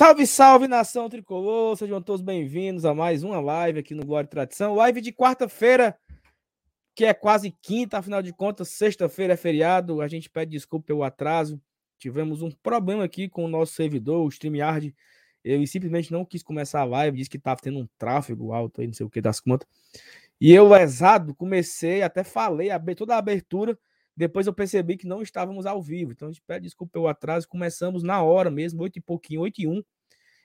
Salve, salve, nação tricolor! Sejam todos bem-vindos a mais uma live aqui no Glória e Tradição. Live de quarta-feira, que é quase quinta, afinal de contas, sexta-feira é feriado. A gente pede desculpa pelo atraso. Tivemos um problema aqui com o nosso servidor, o StreamYard. Ele simplesmente não quis começar a live, disse que estava tendo um tráfego alto aí, não sei o que das contas. E eu, lesado, comecei, até falei, toda a abertura. Depois eu percebi que não estávamos ao vivo. Então a gente pede desculpa pelo atraso. Começamos na hora mesmo, oito e pouquinho, oito e um.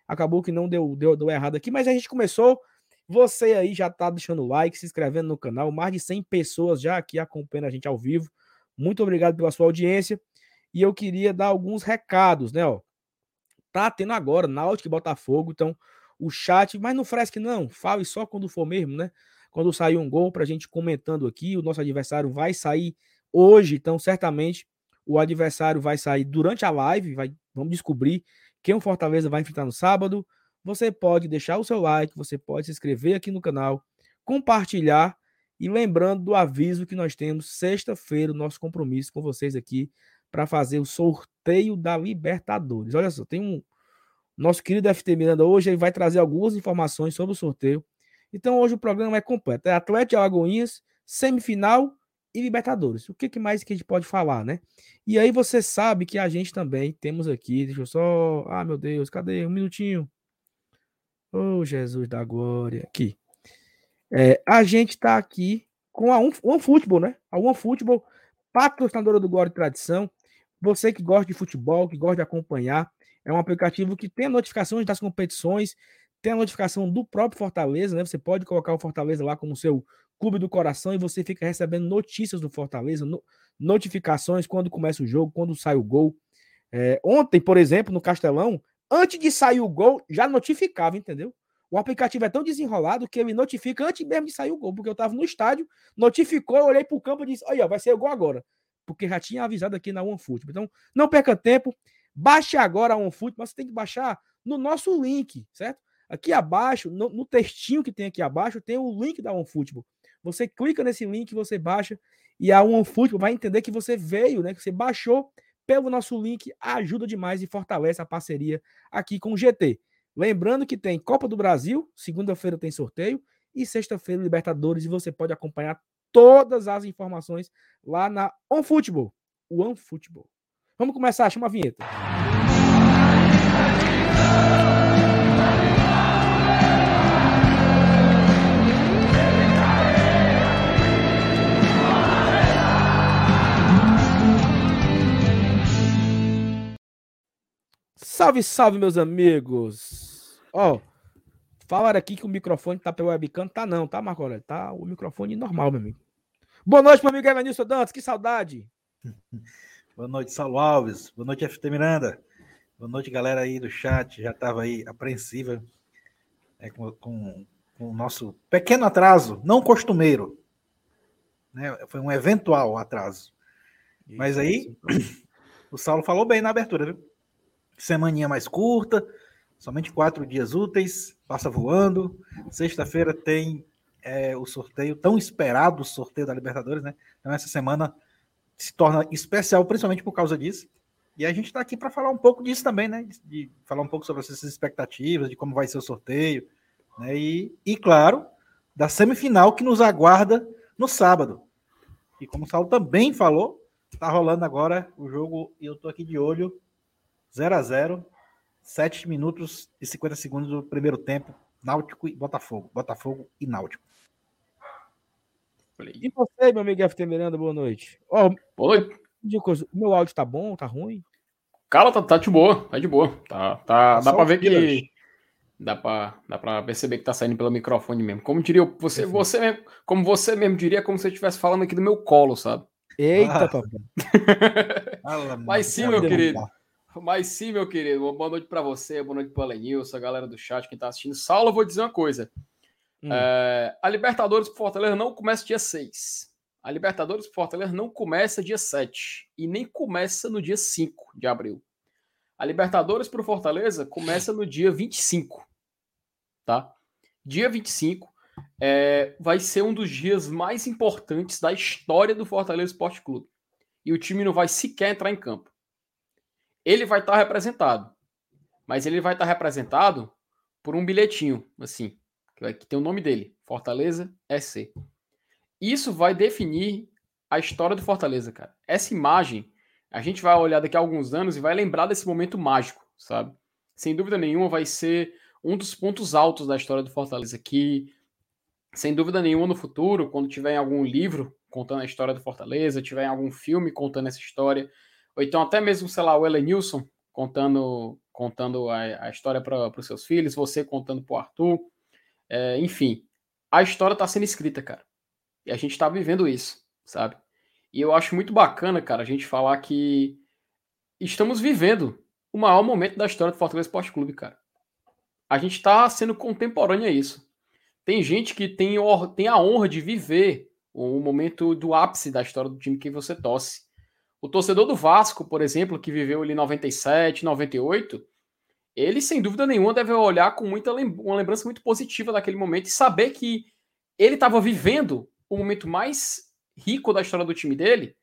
Acabou que não deu, deu, deu errado aqui, mas a gente começou. Você aí já tá deixando o like, se inscrevendo no canal. Mais de 100 pessoas já aqui acompanhando a gente ao vivo. Muito obrigado pela sua audiência. E eu queria dar alguns recados, né? Ó, tá tendo agora Náutico e Botafogo. Então, o chat, mas não fresque não. Fale só quando for mesmo, né? Quando sair um gol pra gente comentando aqui. O nosso adversário vai sair hoje, então certamente o adversário vai sair durante a live, vai, vamos descobrir quem o Fortaleza vai enfrentar no sábado. Você pode deixar o seu like, você pode se inscrever aqui no canal, compartilhar e lembrando do aviso que nós temos sexta-feira, o nosso compromisso com vocês aqui para fazer o sorteio da Libertadores. Olha só, tem um nosso querido FT Miranda hoje ele vai trazer algumas informações sobre o sorteio. Então hoje o programa é completo. É Atlético Alagoinhas, semifinal e Libertadores. O que, que mais que a gente pode falar, né? E aí você sabe que a gente também temos aqui, deixa eu só, ah, meu Deus, cadê? Um minutinho. Oh, Jesus da glória. Aqui. É, a gente tá aqui com a OneFootball, né? A OneFootball, patrocinadora do Glória Tradição. Você que gosta de futebol, que gosta de acompanhar, é um aplicativo que tem notificações das competições, tem a notificação do próprio Fortaleza, né? Você pode colocar o Fortaleza lá como seu Clube do Coração e você fica recebendo notícias do Fortaleza, no, notificações quando começa o jogo, quando sai o gol. É, ontem, por exemplo, no Castelão, antes de sair o gol, já notificava, entendeu? O aplicativo é tão desenrolado que ele notifica antes mesmo de sair o gol, porque eu estava no estádio, notificou, eu olhei para o campo e disse: Olha, vai ser o gol agora. Porque já tinha avisado aqui na OneFoot. Então, não perca tempo, baixe agora a OneFoot, mas você tem que baixar no nosso link, certo? Aqui abaixo, no, no textinho que tem aqui abaixo, tem o link da OneFootball. Você clica nesse link, você baixa e a OneFootball vai entender que você veio, né? Que você baixou pelo nosso link, ajuda demais e fortalece a parceria aqui com o GT. Lembrando que tem Copa do Brasil, segunda-feira tem sorteio e sexta-feira Libertadores e você pode acompanhar todas as informações lá na OneFootball. OneFootball. Vamos começar, chama a vinheta. Salve, salve, meus amigos! Ó, oh, falaram aqui que o microfone tá pelo webcam. Tá não, tá, Marco Aurélio? Tá o microfone normal, meu amigo. Boa noite, meu amigo Evanilson Dantas, que saudade! Boa noite, Saulo Alves. Boa noite, FT Miranda. Boa noite, galera aí do chat. Já tava aí apreensiva é, com, com, com, o nosso pequeno atraso, não costumeiro. Né? Foi um eventual atraso. Isso, Mas aí, o Saulo falou bem na abertura, viu? Semaninha mais curta, somente quatro dias úteis, passa voando. Sexta-feira tem é, o sorteio, tão esperado o sorteio da Libertadores, né? Então essa semana se torna especial, principalmente por causa disso. E a gente está aqui para falar um pouco disso também, né? De, falar um pouco sobre essas expectativas, de como vai ser o sorteio, né? E, e claro, da semifinal que nos aguarda no sábado. E como o Saulo também falou, está rolando agora o jogo e eu estou aqui de olho 0 a 0 7 minutos e 50 segundos do primeiro tempo, Náutico e Botafogo. Botafogo e Náutico. E você, meu amigo FT Miranda, boa noite. Oh, Oi. Meu áudio tá bom, tá ruim? Cara, tá, tá de boa, tá de boa. Tá, tá, dá pra ver que. Dá pra, dá pra perceber que tá saindo pelo microfone mesmo. Como diria você, você mesmo, como você mesmo diria, como se você estivesse falando aqui do meu colo, sabe? Eita, ah. papai. Mas sim, meu querido. Mas sim, meu querido. Boa noite para você, boa noite para o Lenilson, a galera do chat, quem está assistindo. Saulo, eu vou dizer uma coisa. Hum. É, a Libertadores pro Fortaleza não começa dia 6. A Libertadores pro Fortaleza não começa dia 7. E nem começa no dia 5 de abril. A Libertadores pro Fortaleza começa no dia 25. Tá? Dia 25 é, vai ser um dos dias mais importantes da história do Fortaleza Esporte Clube. E o time não vai sequer entrar em campo ele vai estar representado mas ele vai estar representado por um bilhetinho, assim, que tem o nome dele, Fortaleza SC. Isso vai definir a história do Fortaleza, cara. Essa imagem, a gente vai olhar daqui a alguns anos e vai lembrar desse momento mágico, sabe? Sem dúvida nenhuma vai ser um dos pontos altos da história do Fortaleza, que sem dúvida nenhuma no futuro, quando tiver em algum livro contando a história do Fortaleza, tiver em algum filme contando essa história, ou então até mesmo, sei lá, o Elenilson contando contando a, a história para os seus filhos, você contando para o Arthur, é, enfim, a história está sendo escrita, cara. E a gente está vivendo isso, sabe? E eu acho muito bacana, cara, a gente falar que estamos vivendo o maior momento da história do Fortaleza Esporte Clube, cara. A gente está sendo contemporâneo a isso. Tem gente que tem, tem a honra de viver o momento do ápice da história do time que você torce. O torcedor do Vasco, por exemplo, que viveu ali 97, 98, ele sem dúvida nenhuma deve olhar com muita uma lembrança muito positiva daquele momento e saber que ele estava vivendo o momento mais rico da história do time dele,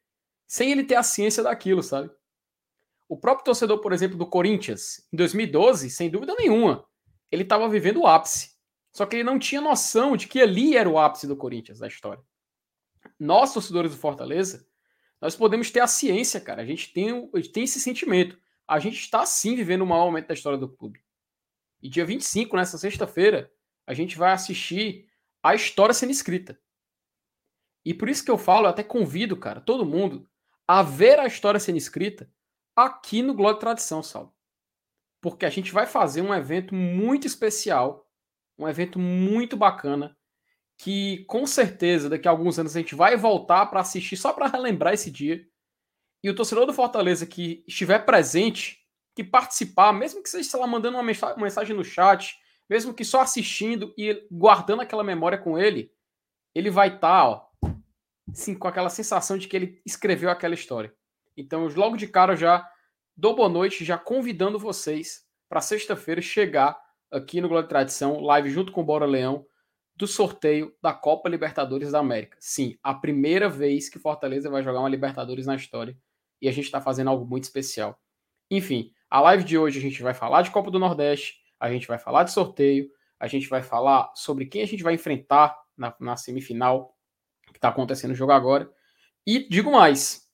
sem ele ter a ciência daquilo, sabe? O próprio torcedor, por exemplo, do Corinthians, em 2012, sem dúvida nenhuma, ele estava vivendo o ápice. Só que ele não tinha noção de que ali era o ápice do Corinthians, da história. Nós, torcedores do Fortaleza, nós podemos ter a ciência, cara. A gente tem, tem esse sentimento. A gente está sim vivendo o maior momento da história do clube. E dia 25, nessa sexta-feira, a gente vai assistir a história sendo escrita. E por isso que eu falo, eu até convido, cara, todo mundo a ver a história sendo escrita aqui no e Tradição, Sal. Porque a gente vai fazer um evento muito especial, um evento muito bacana, que com certeza daqui a alguns anos a gente vai voltar para assistir só para relembrar esse dia. E o torcedor do Fortaleza que estiver presente, que participar, mesmo que seja sei lá, mandando uma mensagem no chat, mesmo que só assistindo e guardando aquela memória com ele, ele vai estar, tá, ó, assim, com aquela sensação de que ele escreveu aquela história. Então, logo de cara já dou boa noite, já convidando vocês para sexta-feira chegar aqui no Globo de Tradição, live junto com o Bora Leão, do sorteio da Copa Libertadores da América. Sim, a primeira vez que Fortaleza vai jogar uma Libertadores na história e a gente está fazendo algo muito especial. Enfim, a live de hoje a gente vai falar de Copa do Nordeste, a gente vai falar de sorteio, a gente vai falar sobre quem a gente vai enfrentar na, na semifinal que está acontecendo no jogo agora. E digo mais,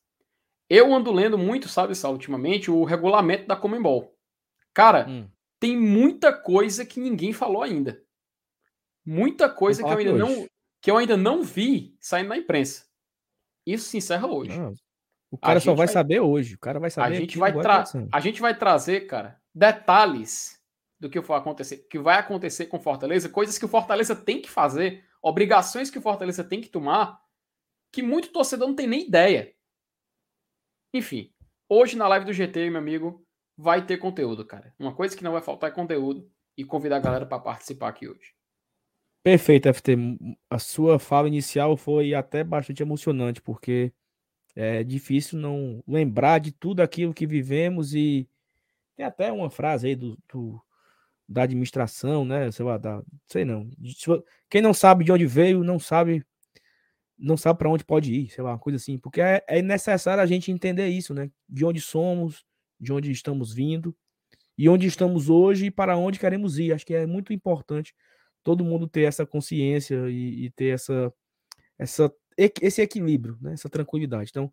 eu ando lendo muito, sabe, Sal, ultimamente, o regulamento da Comembol. Cara, hum. tem muita coisa que ninguém falou ainda. Muita coisa que eu ainda não que eu ainda não vi saindo na imprensa. Isso se encerra hoje. Não, o cara só vai, vai, saber hoje. O cara vai saber. A gente vai, tra a gente vai trazer, cara, detalhes do que for acontecer, que vai acontecer com Fortaleza, coisas que o Fortaleza tem que fazer, obrigações que o Fortaleza tem que tomar, que muito torcedor não tem nem ideia. Enfim, hoje na live do GT, meu amigo, vai ter conteúdo, cara. Uma coisa que não vai faltar é conteúdo e convidar a galera para participar aqui hoje. Perfeito, FT. A sua fala inicial foi até bastante emocionante, porque é difícil não lembrar de tudo aquilo que vivemos e tem até uma frase aí do, do da administração, né? Sei lá, da, sei não. Quem não sabe de onde veio, não sabe não sabe para onde pode ir, sei lá, uma coisa assim, porque é, é necessário a gente entender isso, né? De onde somos, de onde estamos vindo e onde estamos hoje e para onde queremos ir. Acho que é muito importante todo mundo ter essa consciência e, e ter essa, essa, esse equilíbrio, né? essa tranquilidade. Então,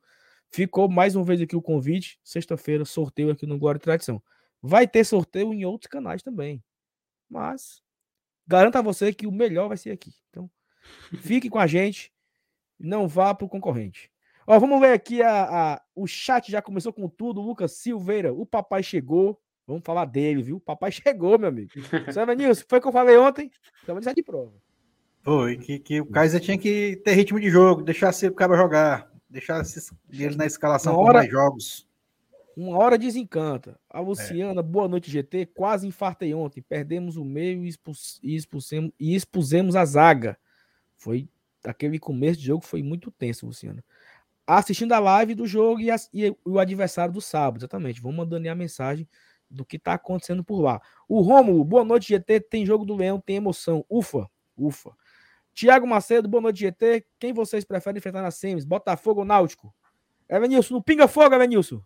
ficou mais uma vez aqui o convite. Sexta-feira, sorteio aqui no e Tradição. Vai ter sorteio em outros canais também. Mas garanto a você que o melhor vai ser aqui. Então, fique com a gente. Não vá para o concorrente. Ó, vamos ver aqui a, a, o chat já começou com tudo. Lucas Silveira, o papai chegou. Vamos falar dele, viu? O papai chegou, meu amigo. Sabe, Nilson? Foi o que eu falei ontem. Então, já de prova. Foi, que, que o Kaiser tinha que ter ritmo de jogo, deixar o cara jogar, deixar ele na escalação hora, mais jogos. Uma hora desencanta. A Luciana, é. boa noite, GT. Quase infartei ontem. Perdemos o meio e, expus, e, expusemos, e expusemos a zaga. Foi aquele começo de jogo foi muito tenso, Luciana. Assistindo a live do jogo e, a, e o adversário do sábado, exatamente. Vamos mandando a mensagem do que está acontecendo por lá. O Rômulo, boa noite, GT. Tem jogo do Leão, tem emoção. Ufa, ufa. Tiago Macedo, boa noite, GT. Quem vocês preferem enfrentar na Semis? Botafogo ou Náutico? Evanilson, no Pinga Fogo, Evanilson.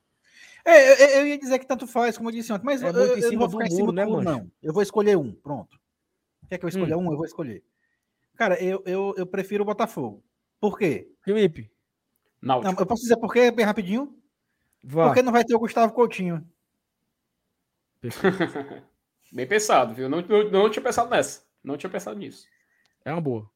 É, eu, eu, ia dizer que tanto faz, como eu disse ontem, mas é eu, muito eu, em cima não do vou ficar muro, em cima né, do muro, mancho? não. Eu vou escolher um, pronto. Quer que eu escolha Hum. um? Eu vou escolher. Cara, eu, eu, eu prefiro o Botafogo. Por quê? Felipe, Não, Náutico. eu posso dizer por quê, bem rapidinho? vá. Porque não vai ter o Gustavo Coutinho. Bem pensado, viu? Não, não, não tinha pensado nessa. Não tinha pensado nisso. É uma boa.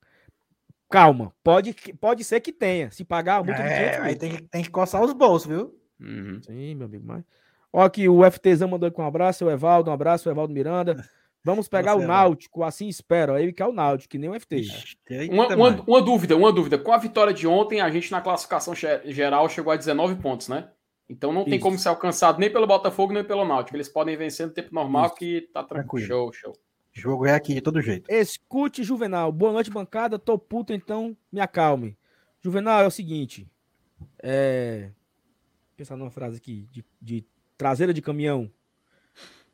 Calma, pode, que- pode ser que tenha. Se pagar de É, 500 aí tem, que- tem que coçar os bolsos, viu? Uhum. Sim, meu amigo. Mas... Ó, aqui o FTzão mandou aqui um abraço, o Evaldo, um abraço, o Evaldo Miranda. Vamos pegar Você, o Náutico, assim espero. Aí ele quer o Náutico, que nem o FT. Ixi, Uma, uma, uma dúvida, uma dúvida. Com a vitória de ontem, a gente na classificação ge- geral chegou a 19 pontos, né? Então não tem Isso. como ser alcançado nem pelo Botafogo, nem pelo Náutico. Eles podem vencer no tempo normal, Isso. que tá Tranquilo. Show, show. O jogo é aqui de todo jeito. Escute, Juvenal. Boa noite, bancada. Tô puto, então me acalme. Juvenal, é o seguinte. É. Pensar numa frase aqui de, de traseira de caminhão.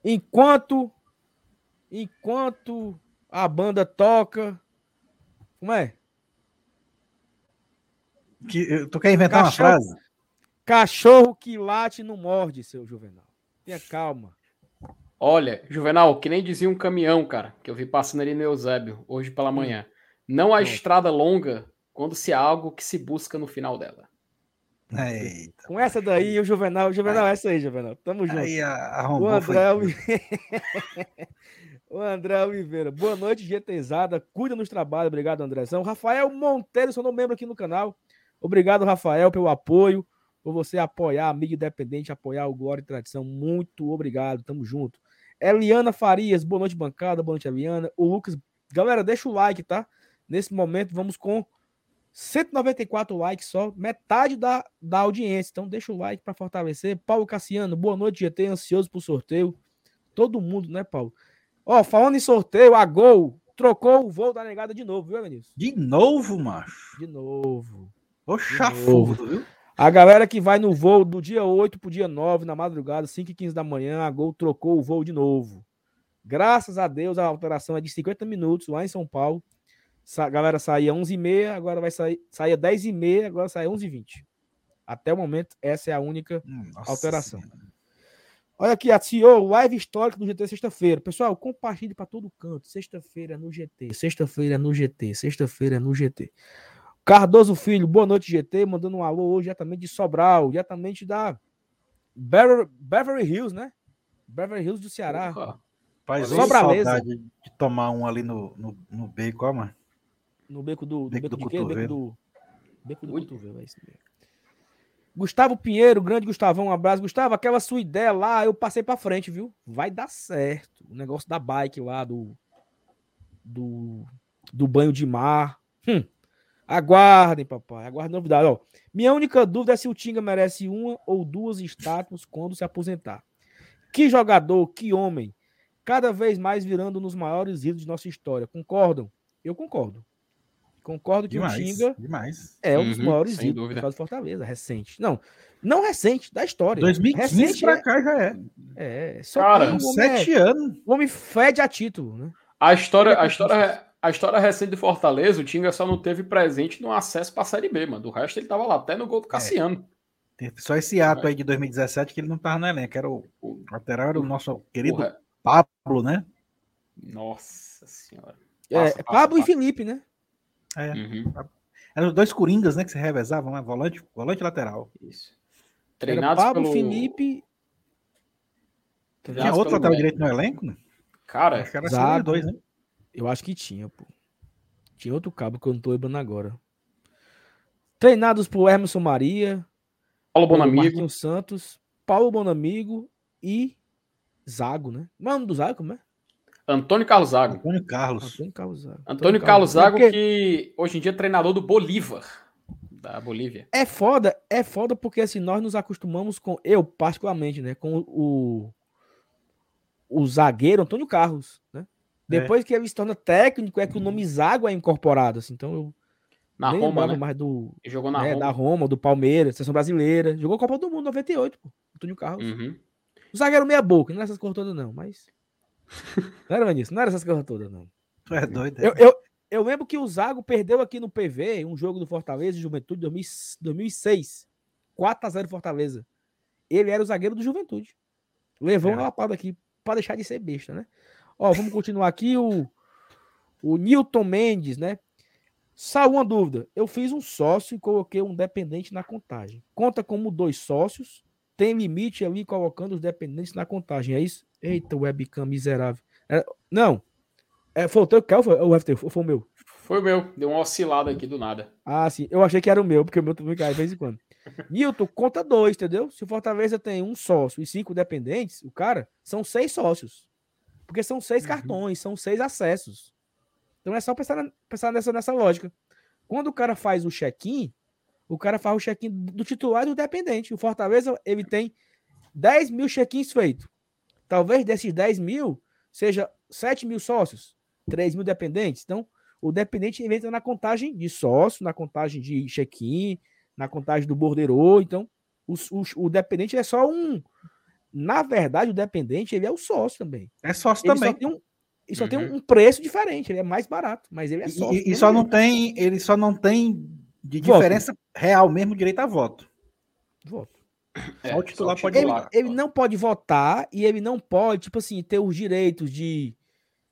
Enquanto. Enquanto a banda toca. Como é? Que, tu quer inventar Cachorro- uma frase? Cachorro que late não morde, seu Juvenal. Tenha calma. Olha, Juvenal, que nem dizia um caminhão, cara, que eu vi passando ali no Eusébio, hoje pela manhã. Não há estrada longa quando se há algo que se busca no final dela. Eita. Com essa daí, o Juvenal. O Juvenal, é essa aí, Juvenal. Tamo junto. Aí a, O André, o André Oliveira. Boa noite, GTzada. Cuida nos trabalhos. Obrigado, Andrezão. Rafael Monteiro, seu novo membro aqui no canal. Obrigado, Rafael, pelo apoio, por você apoiar a mídia independente, apoiar o Glória e Tradição. Muito obrigado. Tamo junto. Eliana Farias, boa noite, bancada. Boa noite, Eliana. O Lucas. Galera, deixa o like, tá? Nesse momento, vamos com 194 likes só, metade da, da audiência. Então, deixa o like para fortalecer. Paulo Cassiano, boa noite, GT. Ansioso pro sorteio. Todo mundo, né, Paulo? Ó, falando em sorteio, a Gol trocou o voo da negada de novo, viu, Vinícius? De novo, macho. De novo. Ô chafudo, viu? A galera que vai no voo do dia 8 pro dia 9, na madrugada, 5 e 15 da manhã, a Gol trocou o voo de novo. Graças a Deus, a alteração é de 50 minutos lá em São Paulo. A galera saía 11h30, agora vai sair, saía 10h30, agora sai 11h20. Até o momento, essa é a única nossa Alteração. Senhora. Olha aqui, a CEO, live histórica do GT sexta-feira. Pessoal, compartilhe para todo canto. Sexta-feira no GT. Sexta-feira é no GT. Sexta-feira é no GT. Cardoso Filho, boa noite, GT. Mandando um alô hoje diretamente de Sobral, diretamente da Bever- Beverly Hills, né? Beverly Hills do Ceará. Porra. Faz Só uma Braleza. saudade de tomar um ali no, no, no beco, ó, mano. No beco do, do Beco beco, do de quê? Beco cotovelo. do, beco do cotovelo, é isso mesmo. Gustavo Pinheiro, grande Gustavão, um abraço. Gustavo, aquela sua ideia lá, eu passei pra frente, viu? Vai dar certo. O negócio da bike lá, do, do, do banho de mar. Hum. Aguardem, papai. Aguardem novidade. Ó, minha única dúvida é se o Tinga merece uma ou duas estátuas quando se aposentar. Que jogador, que homem. Cada vez mais virando um dos maiores ídolos de nossa história. Concordam? Eu concordo. Concordo que Demais. o Tinga Demais. é um dos Uhum, maiores sem ídolos dúvida. do Fortaleza, recente. Não, não recente, da história. 2015 recente pra é, cá já é. é, só Cara, homem, é- sete anos. o homem fede a título, né? A história, a história, a história recente do Fortaleza, o Tinga só não teve presente no acesso para a Série B, mano. Do resto ele tava lá, até no gol do Cassiano. Tem só esse ato aí de 2017 que ele não tava no elenco. Era o O- lateral, era o nosso o querido re- Pablo, né? Nossa senhora. É, Passa, passa, Pablo e passa. Felipe, né? É. Uhum, Eram os dois coringas, né? Que se revezavam, né? Volante, volante e lateral. isso. Era Treinados Pablo, pelo... Felipe. Tinha treinados outro pelo lateral direito no elenco, né? Cara, Acho que era Zago. os dois, né? Eu acho que tinha, pô. Tinha outro cabo que eu não tô lembrando agora. Treinados por Emerson Maria, Paulo Bonamigo. Marquinhos Santos, Paulo Bonamigo e Zago, né? Mas o nome do Zago, como é? Antônio Carlos Zago. Antônio Carlos. Antônio Carlos Zago. Antônio Carlos Zago, É porque- que hoje em dia é treinador do Bolívar, da Bolívia. É foda, é foda porque assim, nós nos acostumamos com, eu particularmente, né, com o, o zagueiro Antônio Carlos, né? É. Depois que ele se torna técnico, é que o nome Zago é incorporado, assim, então eu Na nem Roma, né? mais do, Ele jogou na né, Roma. da Roma, do Palmeiras, seleção brasileira, jogou Copa do Mundo 98, pô, Antônio Carlos. Uhum. O zagueiro meia boca, não era essas coisas todas não, mas... não era Vinícius, não era essas coisas todas não. Tu é doido. é? Eu, eu, eu lembro que o Zago perdeu aqui no PV um jogo do Fortaleza e Juventude 2000 2006. 4x0 Fortaleza. ele era o zagueiro do Juventude. Levou é. uma lapada aqui para deixar de ser besta, né? Ó, vamos continuar aqui. O, o Newton Mendes, né? Só uma dúvida. Eu fiz um sócio e coloquei um dependente na contagem. Conta como dois sócios. Tem limite ali colocando os dependentes na contagem. É isso? Eita, webcam miserável. É, não. É, foi o teu que foi o FT? Foi, foi o meu? Foi o meu. Deu uma oscilada aqui do nada. Ah, sim. Eu achei que era o meu, porque o meu também cai de vez em quando. Nilton, conta dois, entendeu? Se o Fortaleza tem um sócio e cinco dependentes, o cara, são seis sócios. Porque são seis uhum. cartões, são seis acessos. Então é só pensar, pensar nessa, nessa lógica. Quando o cara faz o check-in, o cara faz o check-in do titular e do dependente. O Fortaleza, ele tem 10 mil check-ins feitos. Talvez desses 10 mil, seja 7 mil sócios, 3 mil dependentes. Então, o dependente entra na contagem de sócio, na contagem de check-in, na contagem do borderô. Então, o, o, o, dependente é só um. Na verdade, o dependente ele é o sócio também. É sócio ele também. Só tem um, e só uhum. tem um preço diferente, ele é mais barato, mas ele é só. E, e só não tem, ele só não tem de diferença voto. real mesmo direito a voto. Voto. É, o titular pode ele, ele não pode votar e ele não pode, tipo assim, ter os direitos de.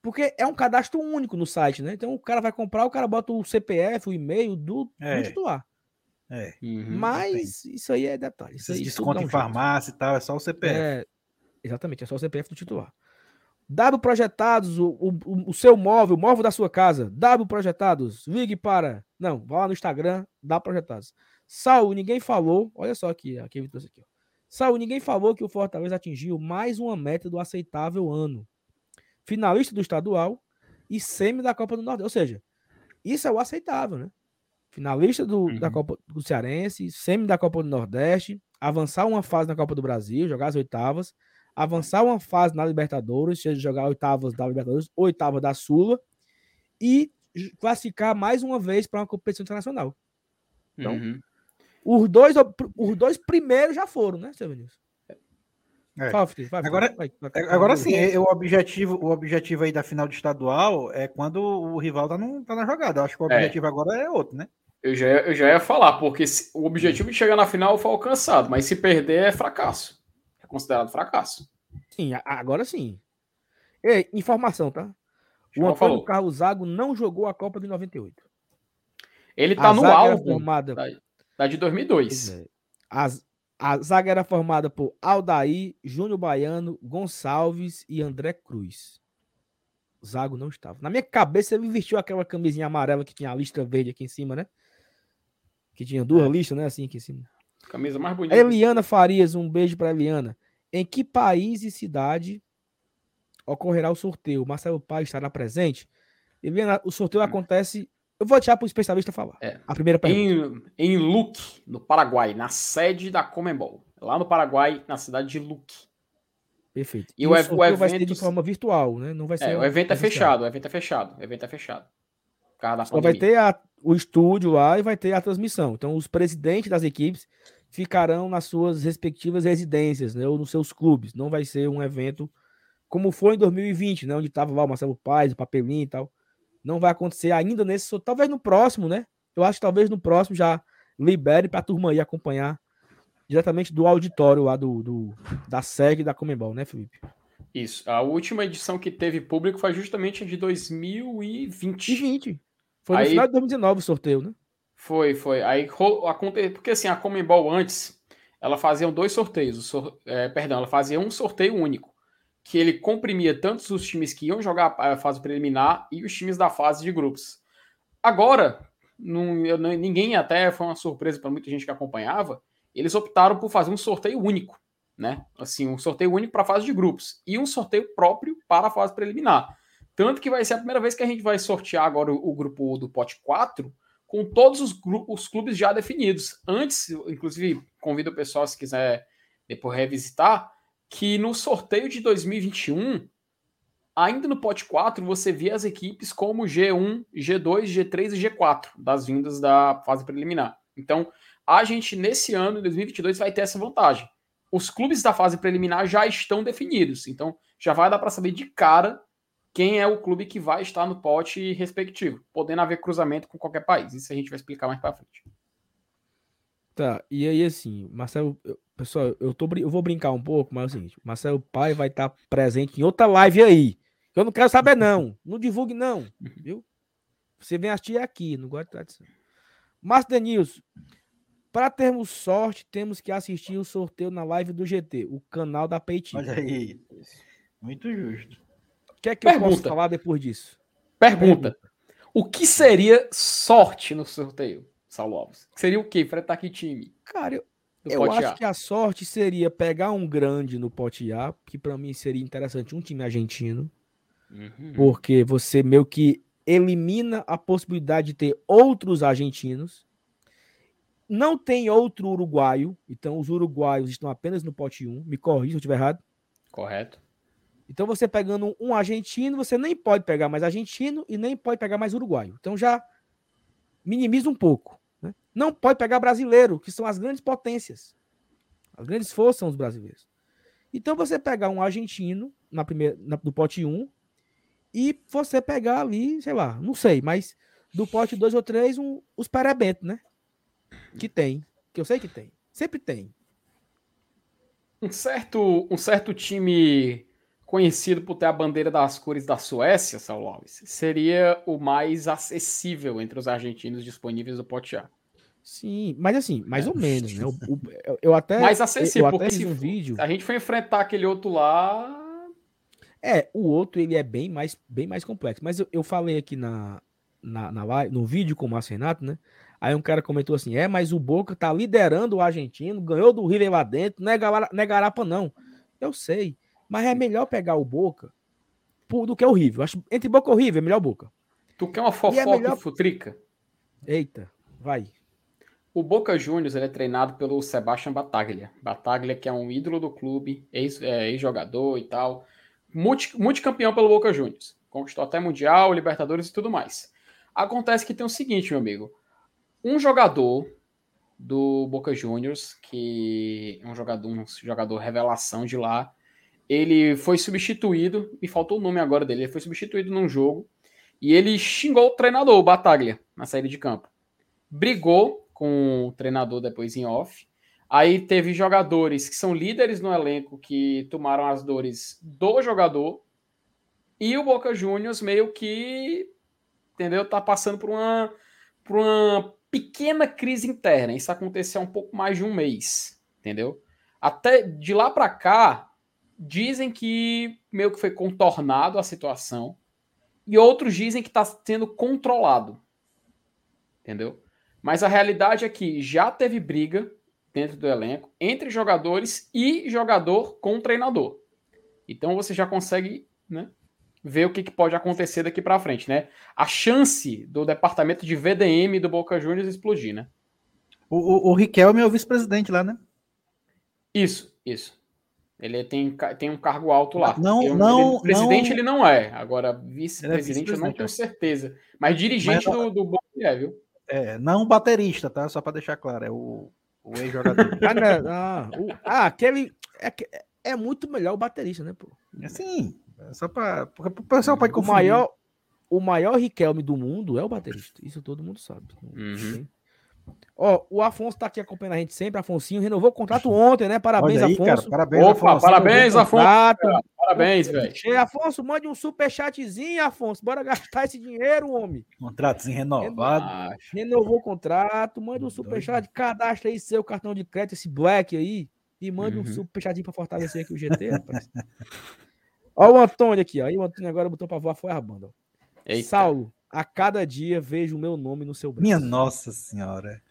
Porque é um cadastro único no site, né? Então o cara vai comprar, o cara bota o CPF, o e-mail do, é. do titular. É. Uhum, Mas isso aí é detalhe. Aí, desconto em farmácia e tal, é só o CPF. É, exatamente, é só o CPF do titular. Dado projetados, o, o, o seu móvel, o móvel da sua casa, dado projetados, ligue para. Não, vá lá no Instagram, dá projetados. Saul, ninguém falou. Olha só aqui, aqui ele trouxe aqui. Ó. Saul, ninguém falou que o Fortaleza atingiu mais uma meta do aceitável ano. Finalista do estadual e semi da Copa do Nordeste. Ou seja, isso é o aceitável, né? Finalista do, uhum. da Copa do Cearense, semi da Copa do Nordeste, avançar uma fase na Copa do Brasil, jogar as oitavas avançar uma fase na Libertadores, seja jogar oitavas da Libertadores, oitava da Sula, e classificar mais uma vez para uma competição internacional. Então, uhum. os, dois, os dois primeiros já foram, né, seu Vinícius? É. Fala, vai, agora, vai, vai, agora sim, é, o objetivo, o objetivo aí da final de estadual é quando o rival tá, no, tá na jogada. Eu acho que o é. objetivo é. agora é outro, né? Eu já, eu já ia falar, porque o objetivo de chegar na final foi alcançado, mas se perder é fracasso é considerado fracasso. Sim, agora sim. Ei, informação, tá? O Antônio falou. Carlos Zago não jogou a Copa de 98. Ele tá a no álbum formada... da, da de 2002. É. A, a zaga era formada por Aldair, Júnior Baiano, Gonçalves e André Cruz. Zago não estava. Na minha cabeça, ele vestiu aquela camisinha amarela que tinha a lista verde aqui em cima, né? Que tinha duas é. listas, né? Assim aqui em cima. Camisa mais bonita. Eliana Farias, um beijo para Eliana. Em que país e cidade ocorrerá o sorteio? Marcelo Paz estará presente? Eliana, o sorteio hum. acontece. Eu vou deixar para o especialista falar. É. A primeira pergunta. Em, em Luque, no Paraguai, na sede da Comembol. Lá no Paraguai, na cidade de Luque. Perfeito. E, e o, o, o evento vai ser de forma virtual, né? Não vai é, ser. É, o evento é fechado, o evento é fechado, o evento é fechado. Só vai ter a, o estúdio lá e vai ter a transmissão. Então, os presidentes das equipes ficarão nas suas respectivas residências, né, ou nos seus clubes. Não vai ser um evento como foi em 2020, né, onde estava lá o Marcelo Paes, o Papelinho e tal. Não vai acontecer ainda nesse, talvez no próximo, né? Eu acho que talvez no próximo já libere para a turma aí acompanhar diretamente do auditório lá do, do da sede da Comembol, né, Felipe? Isso. A última edição que teve público foi justamente a de 2020. 2020. Foi no aí... final de 2019 o sorteio, né? Foi, foi. Aí aconteceu. Porque assim, a Comembol antes, ela fazia dois sorteios. Sor, é, perdão, ela fazia um sorteio único. Que ele comprimia tanto os times que iam jogar a fase preliminar e os times da fase de grupos. Agora, não, eu, ninguém até foi uma surpresa para muita gente que acompanhava. Eles optaram por fazer um sorteio único, né? Assim, um sorteio único para a fase de grupos e um sorteio próprio para a fase preliminar. Tanto que vai ser a primeira vez que a gente vai sortear agora o, o grupo do pote 4 com todos os, os clubes já definidos. Antes, inclusive, convido o pessoal, se quiser depois revisitar, que no sorteio de 2021, ainda no pote 4, você via as equipes como G1, G2, G3 e G4, das vindas da fase preliminar. Então, a gente, nesse ano, em 2022, vai ter essa vantagem. Os clubes da fase preliminar já estão definidos, então já vai dar para saber de cara quem é o clube que vai estar no pote respectivo, podendo haver cruzamento com qualquer país. Isso a gente vai explicar mais para frente. Tá, e aí assim, Marcelo, eu, pessoal, eu, tô, eu vou brincar um pouco, mas é o seguinte, Marcelo Pai vai estar tá presente em outra live aí. Eu não quero saber, não. Não divulgue, não. Viu? Você vem assistir aqui, não gosta de tradição. Márcio Denilson, para termos sorte, temos que assistir o sorteio na live do GT, o canal da Peitinho. Olha aí. Muito justo. O que é que Pergunta. eu posso falar depois disso? Pergunta. O que seria sorte no sorteio? Saulo Alves? Seria o quê? Enfrentar que time? Cara, eu, eu acho que a sorte seria pegar um grande no pote A, que para mim seria interessante um time argentino, uhum. porque você meio que elimina a possibilidade de ter outros argentinos. Não tem outro uruguaio, então os uruguaios estão apenas no pote 1. Me corrija se eu estiver errado. Correto. Então você pegando um argentino, você nem pode pegar mais argentino e nem pode pegar mais uruguaio. Então já minimiza um pouco. Né? Não pode pegar brasileiro, que são as grandes potências. As grandes forças são os brasileiros. Então você pegar um argentino na primeira, na, do pote 1 e você pegar ali, sei lá, não sei, mas do pote 2 ou 3, um, os parabentos, né? Que tem. Que eu sei que tem. Sempre tem. Um certo, um certo time conhecido por ter a bandeira das cores da Suécia, Saulo Alves, seria o mais acessível entre os argentinos disponíveis do Pote A. Sim, mas assim, mais é. ou menos, né? O, o, eu até mais acessível, eu porque se um vídeo. A gente foi enfrentar aquele outro lá. É, o outro ele é bem mais, bem mais complexo. Mas eu, eu falei aqui na, na, na live, no vídeo com o Márcio Renato, né? Aí um cara comentou assim: é, mas o Boca tá liderando o argentino, ganhou do River lá dentro, não é, não é garapa, não. Eu sei. Mas é melhor pegar o Boca do que o River. Acho entre Boca e o River é melhor Boca. Tu quer uma fofoca e, é melhor... futrica? Eita, vai. O Boca Juniors ele é treinado pelo Sebastian Bataglia. Bataglia, que é um ídolo do clube, é, ex-jogador e tal. Multi, multicampeão pelo Boca Juniors. Conquistou até Mundial, Libertadores e tudo mais. Acontece que tem o seguinte, meu amigo. Um jogador do Boca Juniors, que é um jogador, um jogador revelação de lá, ele foi substituído, me faltou o nome agora dele, ele foi substituído num jogo e ele xingou o treinador, o Bataglia, na saída de campo. Brigou com o treinador depois em off. Aí teve jogadores que são líderes no elenco que tomaram as dores do jogador. E o Boca Juniors meio que, entendeu? Tá passando por uma, por uma pequena crise interna. Isso aconteceu há um pouco mais de um mês, entendeu? Até de lá para cá, dizem que meio que foi contornado a situação e outros dizem que está sendo controlado. Entendeu? Mas a realidade é que já teve briga dentro do elenco entre jogadores e jogador com treinador. Então você já consegue né, ver o que, que pode acontecer daqui para frente, né? A chance do departamento de VDM do Boca Juniors explodir, né? O, o, o Riquelme é o vice-presidente lá, né? Isso, isso. Ele tem, tem um cargo alto lá. Não, eu, não, ele, presidente não... ele não é. Agora, vice-presidente é vice eu não tenho certeza. Mas dirigente Mas, do, do é, viu? É, não baterista, tá? Só para deixar claro, é o, o ex-jogador. ah, o, ah, aquele. É, é muito melhor o baterista, né, pô? É sim. É só para. O pessoal pode confundir. O maior, o maior Riquelme do mundo é o baterista. Isso todo mundo sabe. Uhum. Ó, o Afonso tá aqui acompanhando a gente sempre. Afonso renovou o contrato ontem, né? Parabéns, aí, Afonso. Cara, parabéns, Opa, Afonso. Parabéns, Afonso. Parabéns, velho. Afonso, mande um superchatzinho, Afonso. Bora gastar esse dinheiro, homem. Contratozinho renovado. Renovou o contrato. Mande um superchat. Cadastra aí seu cartão de crédito, esse black aí. E mande uhum. um superchatzinho pra fortalecer aqui o GT, rapaz. ó o Antônio aqui, ó. Aí o Antônio agora botou pra voar, foi a banda. Saulo, a cada dia vejo o meu nome no seu braço. Minha nossa senhora.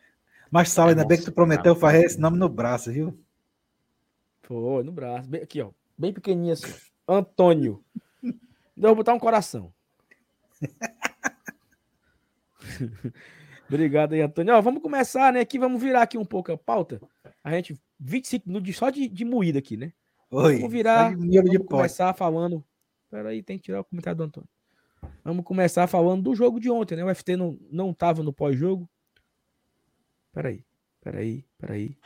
Mas, Sal, ainda bem que tu prometeu fazer esse nome no braço, viu? Foi, no braço. Bem, aqui, ó. Bem pequenininho assim. Antônio. Eu vou botar um coração. Obrigado aí, Antônio. Ó, vamos começar, né? Aqui, vamos virar aqui um pouco a pauta. A gente, 25 minutos só de, de moída aqui, né? Oi. Vamos virar. Vamos começar falando. Peraí, tem que tirar o comentário do Antônio. Vamos começar falando do jogo de ontem, né? O FT não, não tava no pós-jogo. Peraí, peraí, peraí.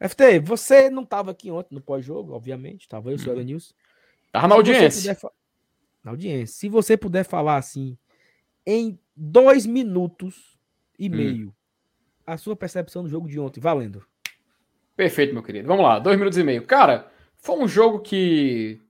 FT, você não tava aqui ontem no pós-jogo, obviamente. Tava eu, o senhor Nilson. Tava na audiência. Na audiência. Se você puder falar assim, em dois minutos e hum. meio, a sua percepção do jogo de ontem, valendo. Perfeito, meu querido. Vamos lá, dois minutos e meio. Cara, foi um jogo que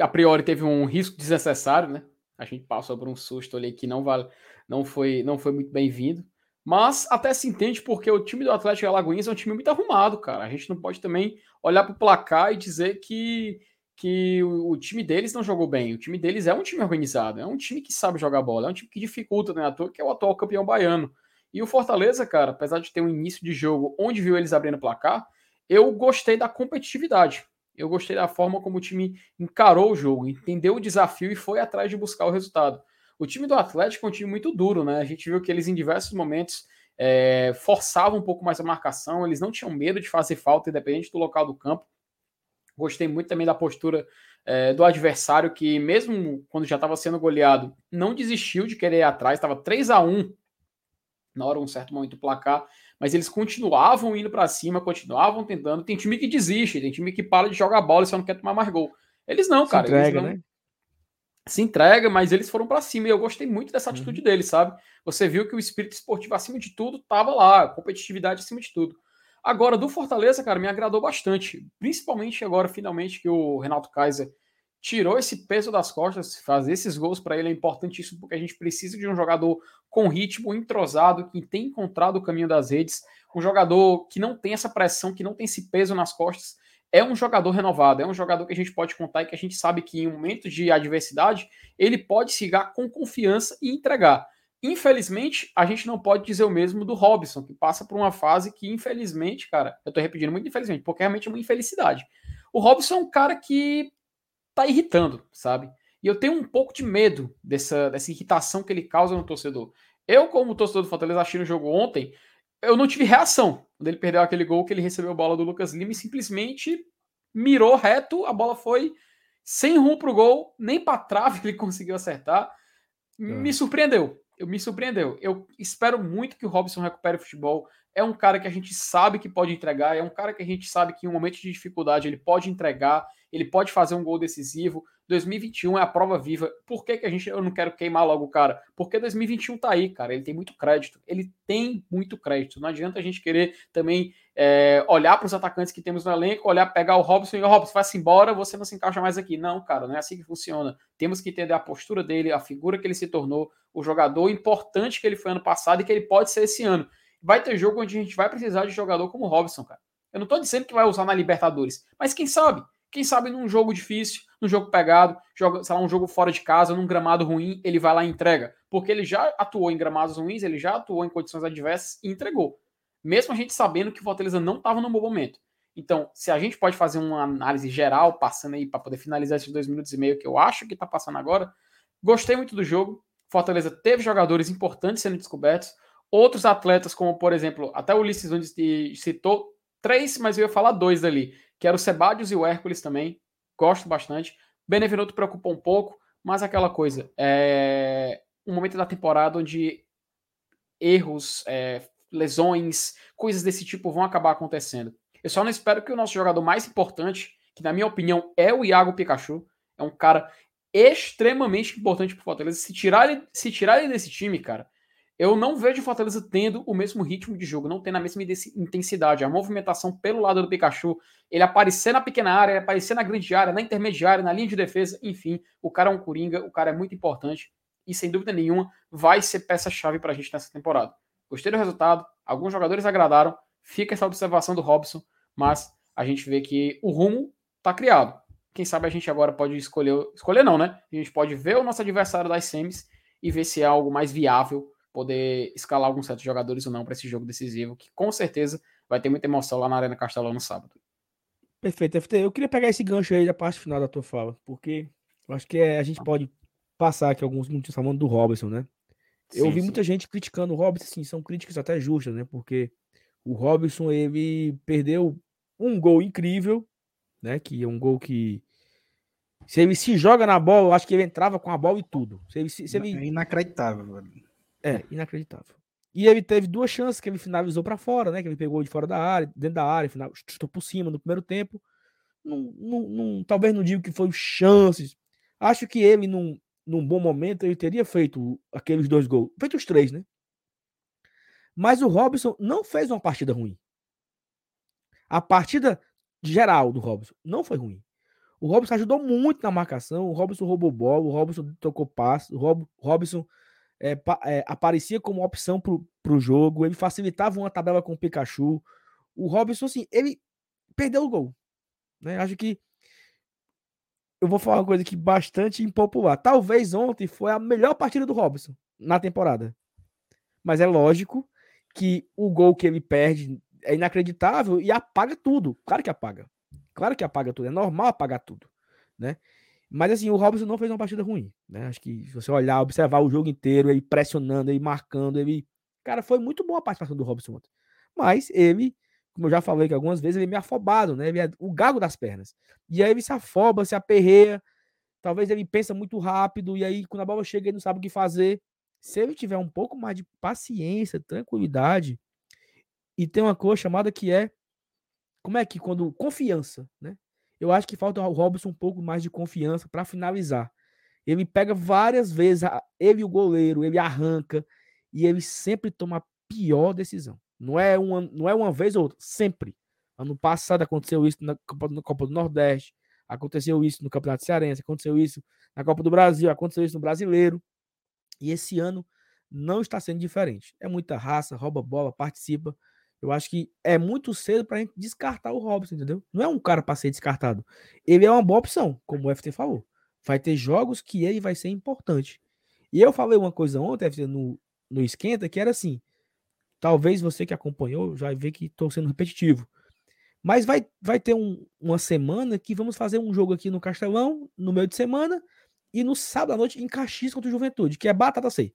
a priori teve um risco desnecessário, né? A gente passou por um susto ali que não vale, não foi, não foi muito bem-vindo. Mas até se entende porque o time do Atlético Alagoinhas é um time muito arrumado, cara. A gente não pode também olhar para o placar e dizer que, que o, o, time deles não jogou bem. O time deles é um time organizado, é um time que sabe jogar bola, é um time que dificulta, né? Ator, que é o atual campeão baiano. E o Fortaleza, cara, apesar de ter um início de jogo onde viu eles abrindo o placar, eu gostei da competitividade. Eu gostei da forma como o time encarou o jogo, entendeu o desafio e foi atrás de buscar o resultado. O time do Atlético é um time muito duro, né? A gente viu que eles em diversos momentos é, forçavam um pouco mais a marcação, eles não tinham medo de fazer falta, independente do local do campo. Gostei muito também da postura é, do adversário, que mesmo quando já estava sendo goleado, não desistiu de querer ir atrás, estava 3 a 1 na hora, um certo momento do placar, mas eles continuavam indo para cima, continuavam tentando. Tem time que desiste, tem time que para de jogar bola e só não quer tomar mais gol. Eles não, cara. Se entrega, não... né? Se entrega, mas eles foram para cima e eu gostei muito dessa atitude uhum. deles, sabe? Você viu que o espírito esportivo acima de tudo tava lá, competitividade acima de tudo. Agora, do Fortaleza, cara, me agradou bastante. Principalmente agora, finalmente, que o Renato Kaiser tirou esse peso das costas, fazer esses gols para ele é importantíssimo, porque a gente precisa de um jogador com ritmo, entrosado, que tem encontrado o caminho das redes, um jogador que não tem essa pressão, que não tem esse peso nas costas. É um jogador renovado, é um jogador que a gente pode contar e que a gente sabe que em momentos de adversidade ele pode chegar com confiança e entregar. Infelizmente, a gente não pode dizer o mesmo do Robson, que passa por uma fase que, infelizmente, cara, eu tô repetindo muito infelizmente, porque realmente é uma infelicidade. O Robson é um cara que tá irritando, sabe? E eu tenho um pouco de medo dessa, dessa irritação que ele causa no torcedor. Eu, como torcedor do Fortaleza, achei no jogo ontem, eu não tive reação quando ele perdeu aquele gol que ele recebeu a bola do Lucas Lima e simplesmente mirou reto, a bola foi sem rumo pro gol, nem para trave ele conseguiu acertar. Me surpreendeu. Eu me surpreendeu. Eu espero muito que o Robson recupere o futebol. É um cara que a gente sabe que pode entregar, é um cara que a gente sabe que em um momento de dificuldade ele pode entregar, ele pode fazer um gol decisivo. 2021 é a prova viva. Por que, que a gente eu não quero queimar logo o cara? Porque 2021 tá aí, cara. Ele tem muito crédito. Ele tem muito crédito. Não adianta a gente querer também é, olhar para os atacantes que temos no elenco, olhar, pegar o Robson e o Robson vai-se embora, você não se encaixa mais aqui. Não, cara, não é assim que funciona. Temos que entender a postura dele, a figura que ele se tornou, o jogador importante que ele foi ano passado e que ele pode ser esse ano. Vai ter jogo onde a gente vai precisar de jogador como o Robson, cara. Eu não tô dizendo que vai usar na Libertadores, mas quem sabe? Quem sabe num jogo difícil, num jogo pegado, joga, sei lá, um jogo fora de casa, num gramado ruim, ele vai lá e entrega. Porque ele já atuou em gramados ruins, ele já atuou em condições adversas e entregou. Mesmo a gente sabendo que o Fortaleza não estava no bom momento. Então, se a gente pode fazer uma análise geral, passando aí para poder finalizar esses dois minutos e meio que eu acho que está passando agora, gostei muito do jogo. Fortaleza teve jogadores importantes sendo descobertos. Outros atletas, como por exemplo, até o Ulisses Nunes citou três, mas eu ia falar dois ali que era o Sebadios e o Hércules também. Gosto bastante. Benevenuto preocupa um pouco, mas aquela coisa. É um momento da temporada onde erros, é, lesões, coisas desse tipo vão acabar acontecendo. Eu só não espero que o nosso jogador mais importante, que na minha opinião é o Iago Pikachu, é um cara extremamente importante pro Fortaleza. Se tirar ele, se tirar ele desse time, cara, eu não vejo o Fortaleza tendo o mesmo ritmo de jogo, não tendo a mesma intensidade. A movimentação pelo lado do Pikachu, ele aparecer na pequena área, ele aparecer na grande área, na intermediária, na linha de defesa, enfim, o cara é um coringa, o cara é muito importante e sem dúvida nenhuma vai ser peça-chave para a gente nessa temporada. Gostei do resultado, alguns jogadores agradaram, fica essa observação do Robson, mas a gente vê que o rumo está criado. Quem sabe a gente agora pode escolher, escolher não, né? A gente pode ver o nosso adversário das semis e ver se é algo mais viável poder escalar alguns certos jogadores ou não para esse jogo decisivo, que com certeza vai ter muita emoção lá na Arena Castelão no sábado. Perfeito, FT. Eu queria pegar esse gancho aí da parte final da tua fala, porque eu acho que é, a gente pode passar aqui alguns minutos falando do Robson, né? Eu sim, ouvi sim. muita gente criticando o Robson, sim, são críticas até justas, né? Porque o Robson, ele perdeu um gol incrível, né? Que é um gol que se ele se joga na bola, eu acho que ele entrava com a bola e tudo. Se ele, se ele... É inacreditável, mano. É, inacreditável. E ele teve duas chances que ele finalizou para fora, né? Que ele pegou de fora da área, dentro da área, final, chutou por cima no primeiro tempo. Não, não, não, talvez não digo que foi chances. Acho que ele não, num bom momento, ele teria feito aqueles dois gols. Feito os três, né? Mas o Robson não fez uma partida ruim. A partida geral do Robson não foi ruim. O Robson ajudou muito na marcação. O Robson roubou bola, o Robson tocou passe, o Rob, Robson é, é, aparecia como opção para o jogo. Ele facilitava uma tabela com o Pikachu. O Robson, assim, ele perdeu o gol. Né? Acho que eu vou falar uma coisa aqui bastante impopular. Talvez ontem foi a melhor partida do Robson na temporada. Mas é lógico que o gol que ele perde é inacreditável e apaga tudo. Claro que apaga. Claro que apaga tudo. É normal apagar tudo, né? Mas assim, o Robson não fez uma partida ruim, né? Acho que se você olhar, observar o jogo inteiro, ele pressionando, ele marcando, ele, cara, foi muito boa a participação do Robson ontem. Mas ele como eu já falei que algumas vezes ele é meio afobado, né? Ele é o gago das pernas. E aí ele se afoba, se aperreia. Talvez ele pensa muito rápido e aí quando a bola chega ele não sabe o que fazer. Se ele tiver um pouco mais de paciência, tranquilidade e tem uma coisa chamada que é como é que quando confiança, né? Eu acho que falta ao Robson um pouco mais de confiança para finalizar. Ele pega várias vezes, ele o goleiro, ele arranca e ele sempre toma a pior decisão. Não é uma, não é uma vez ou outra, sempre. Ano passado aconteceu isso na Copa, na Copa do Nordeste, aconteceu isso no Campeonato Cearense, aconteceu isso na Copa do Brasil, aconteceu isso no Brasileiro. E esse ano não está sendo diferente. É muita raça, rouba bola, participa. Eu acho que é muito cedo para a gente descartar o Robson, entendeu? Não é um cara para ser descartado. Ele é uma boa opção, como o FT falou. Vai ter jogos que ele vai ser importante. E eu falei uma coisa ontem, FT, no, no Esquenta, que era assim: Talvez você que acompanhou já vê que estou sendo repetitivo. Mas vai, vai ter um, uma semana que vamos fazer um jogo aqui no Castelão, no meio de semana, e no sábado à noite em Caxias contra o Juventude, que é batata sei.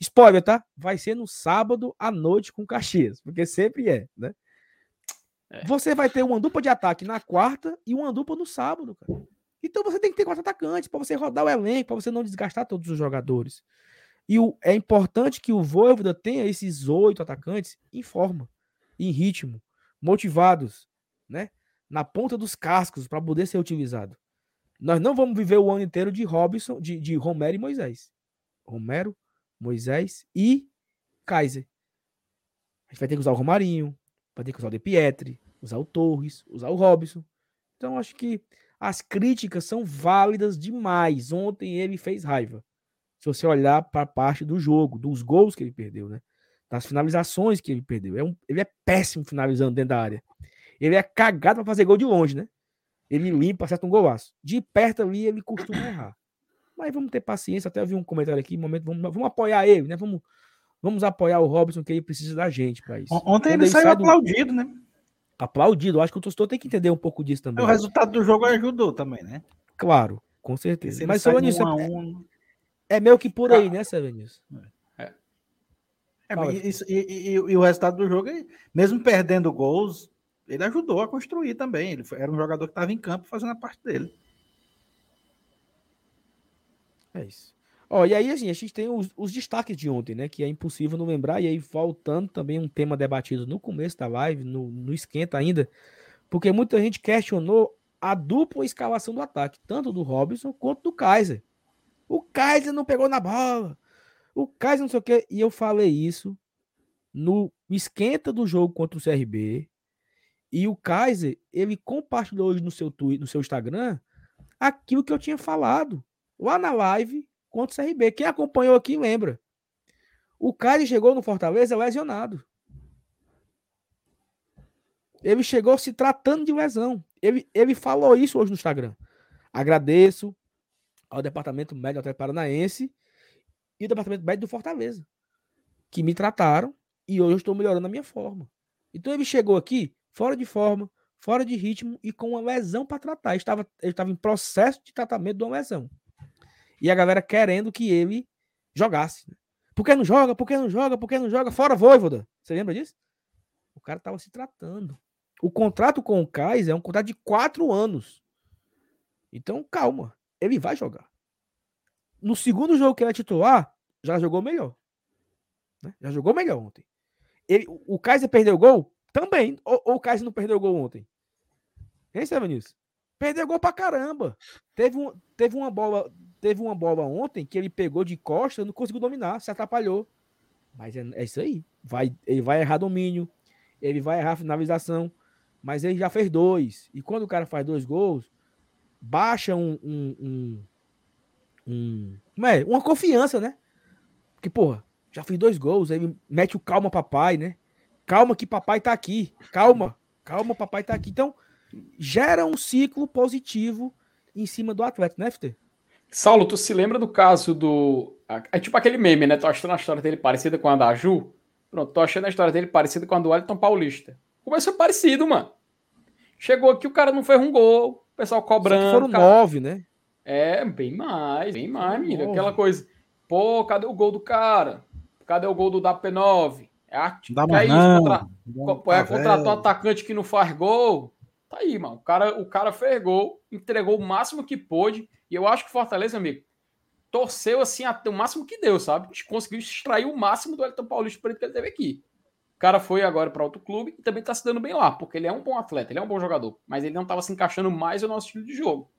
Spoiler, tá? Vai ser no sábado à noite com Caxias, porque sempre é, né? É. Você vai ter uma dupla de ataque na quarta e uma dupla no sábado, cara. Então você tem que ter quatro atacantes para você rodar o elenco, para você não desgastar todos os jogadores. E o, é importante que o Voivoda tenha esses oito atacantes em forma, em ritmo, motivados, né? Na ponta dos cascos para poder ser utilizado. Nós não vamos viver o ano inteiro de Robson, de, de Romero e Moisés. Romero, Moisés e Kaiser. A gente vai ter que usar o Romarinho, vai ter que usar o De Pietri, usar o Torres, usar o Robson. Então acho que as críticas são válidas demais. Ontem ele fez raiva se você olhar para a parte do jogo, dos gols que ele perdeu, né? Das finalizações que ele perdeu. É um, ele é péssimo finalizando dentro da área. Ele é cagado para fazer gol de longe, né? Ele limpa, acerta um golaço. De perto ali, ele costuma errar. Mas vamos ter paciência. Até eu vi um comentário aqui, um momento, vamos, vamos apoiar ele, né? Vamos, vamos apoiar o Robson, que ele precisa da gente para isso. Ontem ele, ele saiu aplaudido, do... né? Aplaudido. Acho que o torcedor tem que entender um pouco disso também. O resultado do jogo ajudou também, né? Claro, com certeza. Mas falando nisso, um um... É meio que por aí, ah, né, Sevenis? É. é isso, e, e, e, o resultado do jogo, mesmo perdendo gols, ele ajudou a construir também. Ele foi, era um jogador que estava em campo fazendo a parte dele. É isso. Ó, e aí, assim, a gente tem os, os, destaques de ontem, né? Que é impossível não lembrar. E aí, voltando também um tema debatido no começo da live, no, no esquenta ainda, porque muita gente questionou a dupla escalação do ataque, tanto do Robson quanto do Kaiser. O Kaiser não pegou na bola. O Kaiser não sei o quê. E eu falei isso no esquenta do jogo contra o CRB. E o Kaiser, ele compartilhou hoje no seu, no seu Instagram aquilo que eu tinha falado lá na live contra o CRB. Quem acompanhou aqui lembra. O Kaiser chegou no Fortaleza lesionado. Ele chegou se tratando de lesão. Ele, ele falou isso hoje no Instagram. Agradeço ao Departamento Médico do Paranaense e o Departamento Médico do Fortaleza, que me trataram e hoje eu estou melhorando a minha forma. Então ele chegou aqui fora de forma, fora de ritmo e com uma lesão para tratar. Ele estava, ele estava em processo de tratamento de uma lesão. E a galera querendo que ele jogasse. Por que não joga? Por que não joga? Por que não joga? Fora Voivoda. Você lembra disso? O cara estava se tratando. O contrato com o Kaiser é um contrato de quatro anos. Então, calma ele vai jogar. No segundo jogo que ele é titular, já jogou melhor. Né? Já jogou melhor ontem. Ele, o Kaiser perdeu o gol? Também. Ou, ou o Kaiser não perdeu o gol ontem? Quem sabe nisso? Perdeu gol pra caramba. Teve, um, teve uma bola teve uma bola ontem que ele pegou de costa, não conseguiu dominar, se atrapalhou. Mas é, é isso aí. Vai, ele vai errar domínio, ele vai errar finalização, mas ele já fez dois. E quando o cara faz dois gols, baixa um, um, um, um é? uma confiança, né? Porque, porra, já fiz dois gols, aí mete o calma papai, né? Calma que papai tá aqui. Calma, calma, papai tá aqui. Então, gera um ciclo positivo em cima do atleta, né? Saulo, tu se lembra do caso do. É tipo aquele meme, né? Tô achando a história dele parecida com a da Ju. Pronto, tô achando a história dele parecida com a do Wellington Paulista. Começou parecido, mano. Chegou aqui, o cara não fez um gol, o pessoal cobrando. foram cara... nove, né? É, bem mais, bem mais, menina. Aquela coisa. Pô, cadê o gol do cara? Cadê o gol do WP9? É arte. Dá é isso, contra... é contratar um atacante que não faz gol. Tá aí, mano. O cara, o cara fez gol, entregou o máximo que pôde. E eu acho que o Fortaleza, amigo, torceu assim até o máximo que deu, sabe? Conseguiu extrair o máximo do Elton Paulista por que ele teve aqui. O cara foi agora para outro clube e também tá se dando bem lá, porque ele é um bom atleta, ele é um bom jogador, mas ele não tava se encaixando mais no nosso estilo de jogo.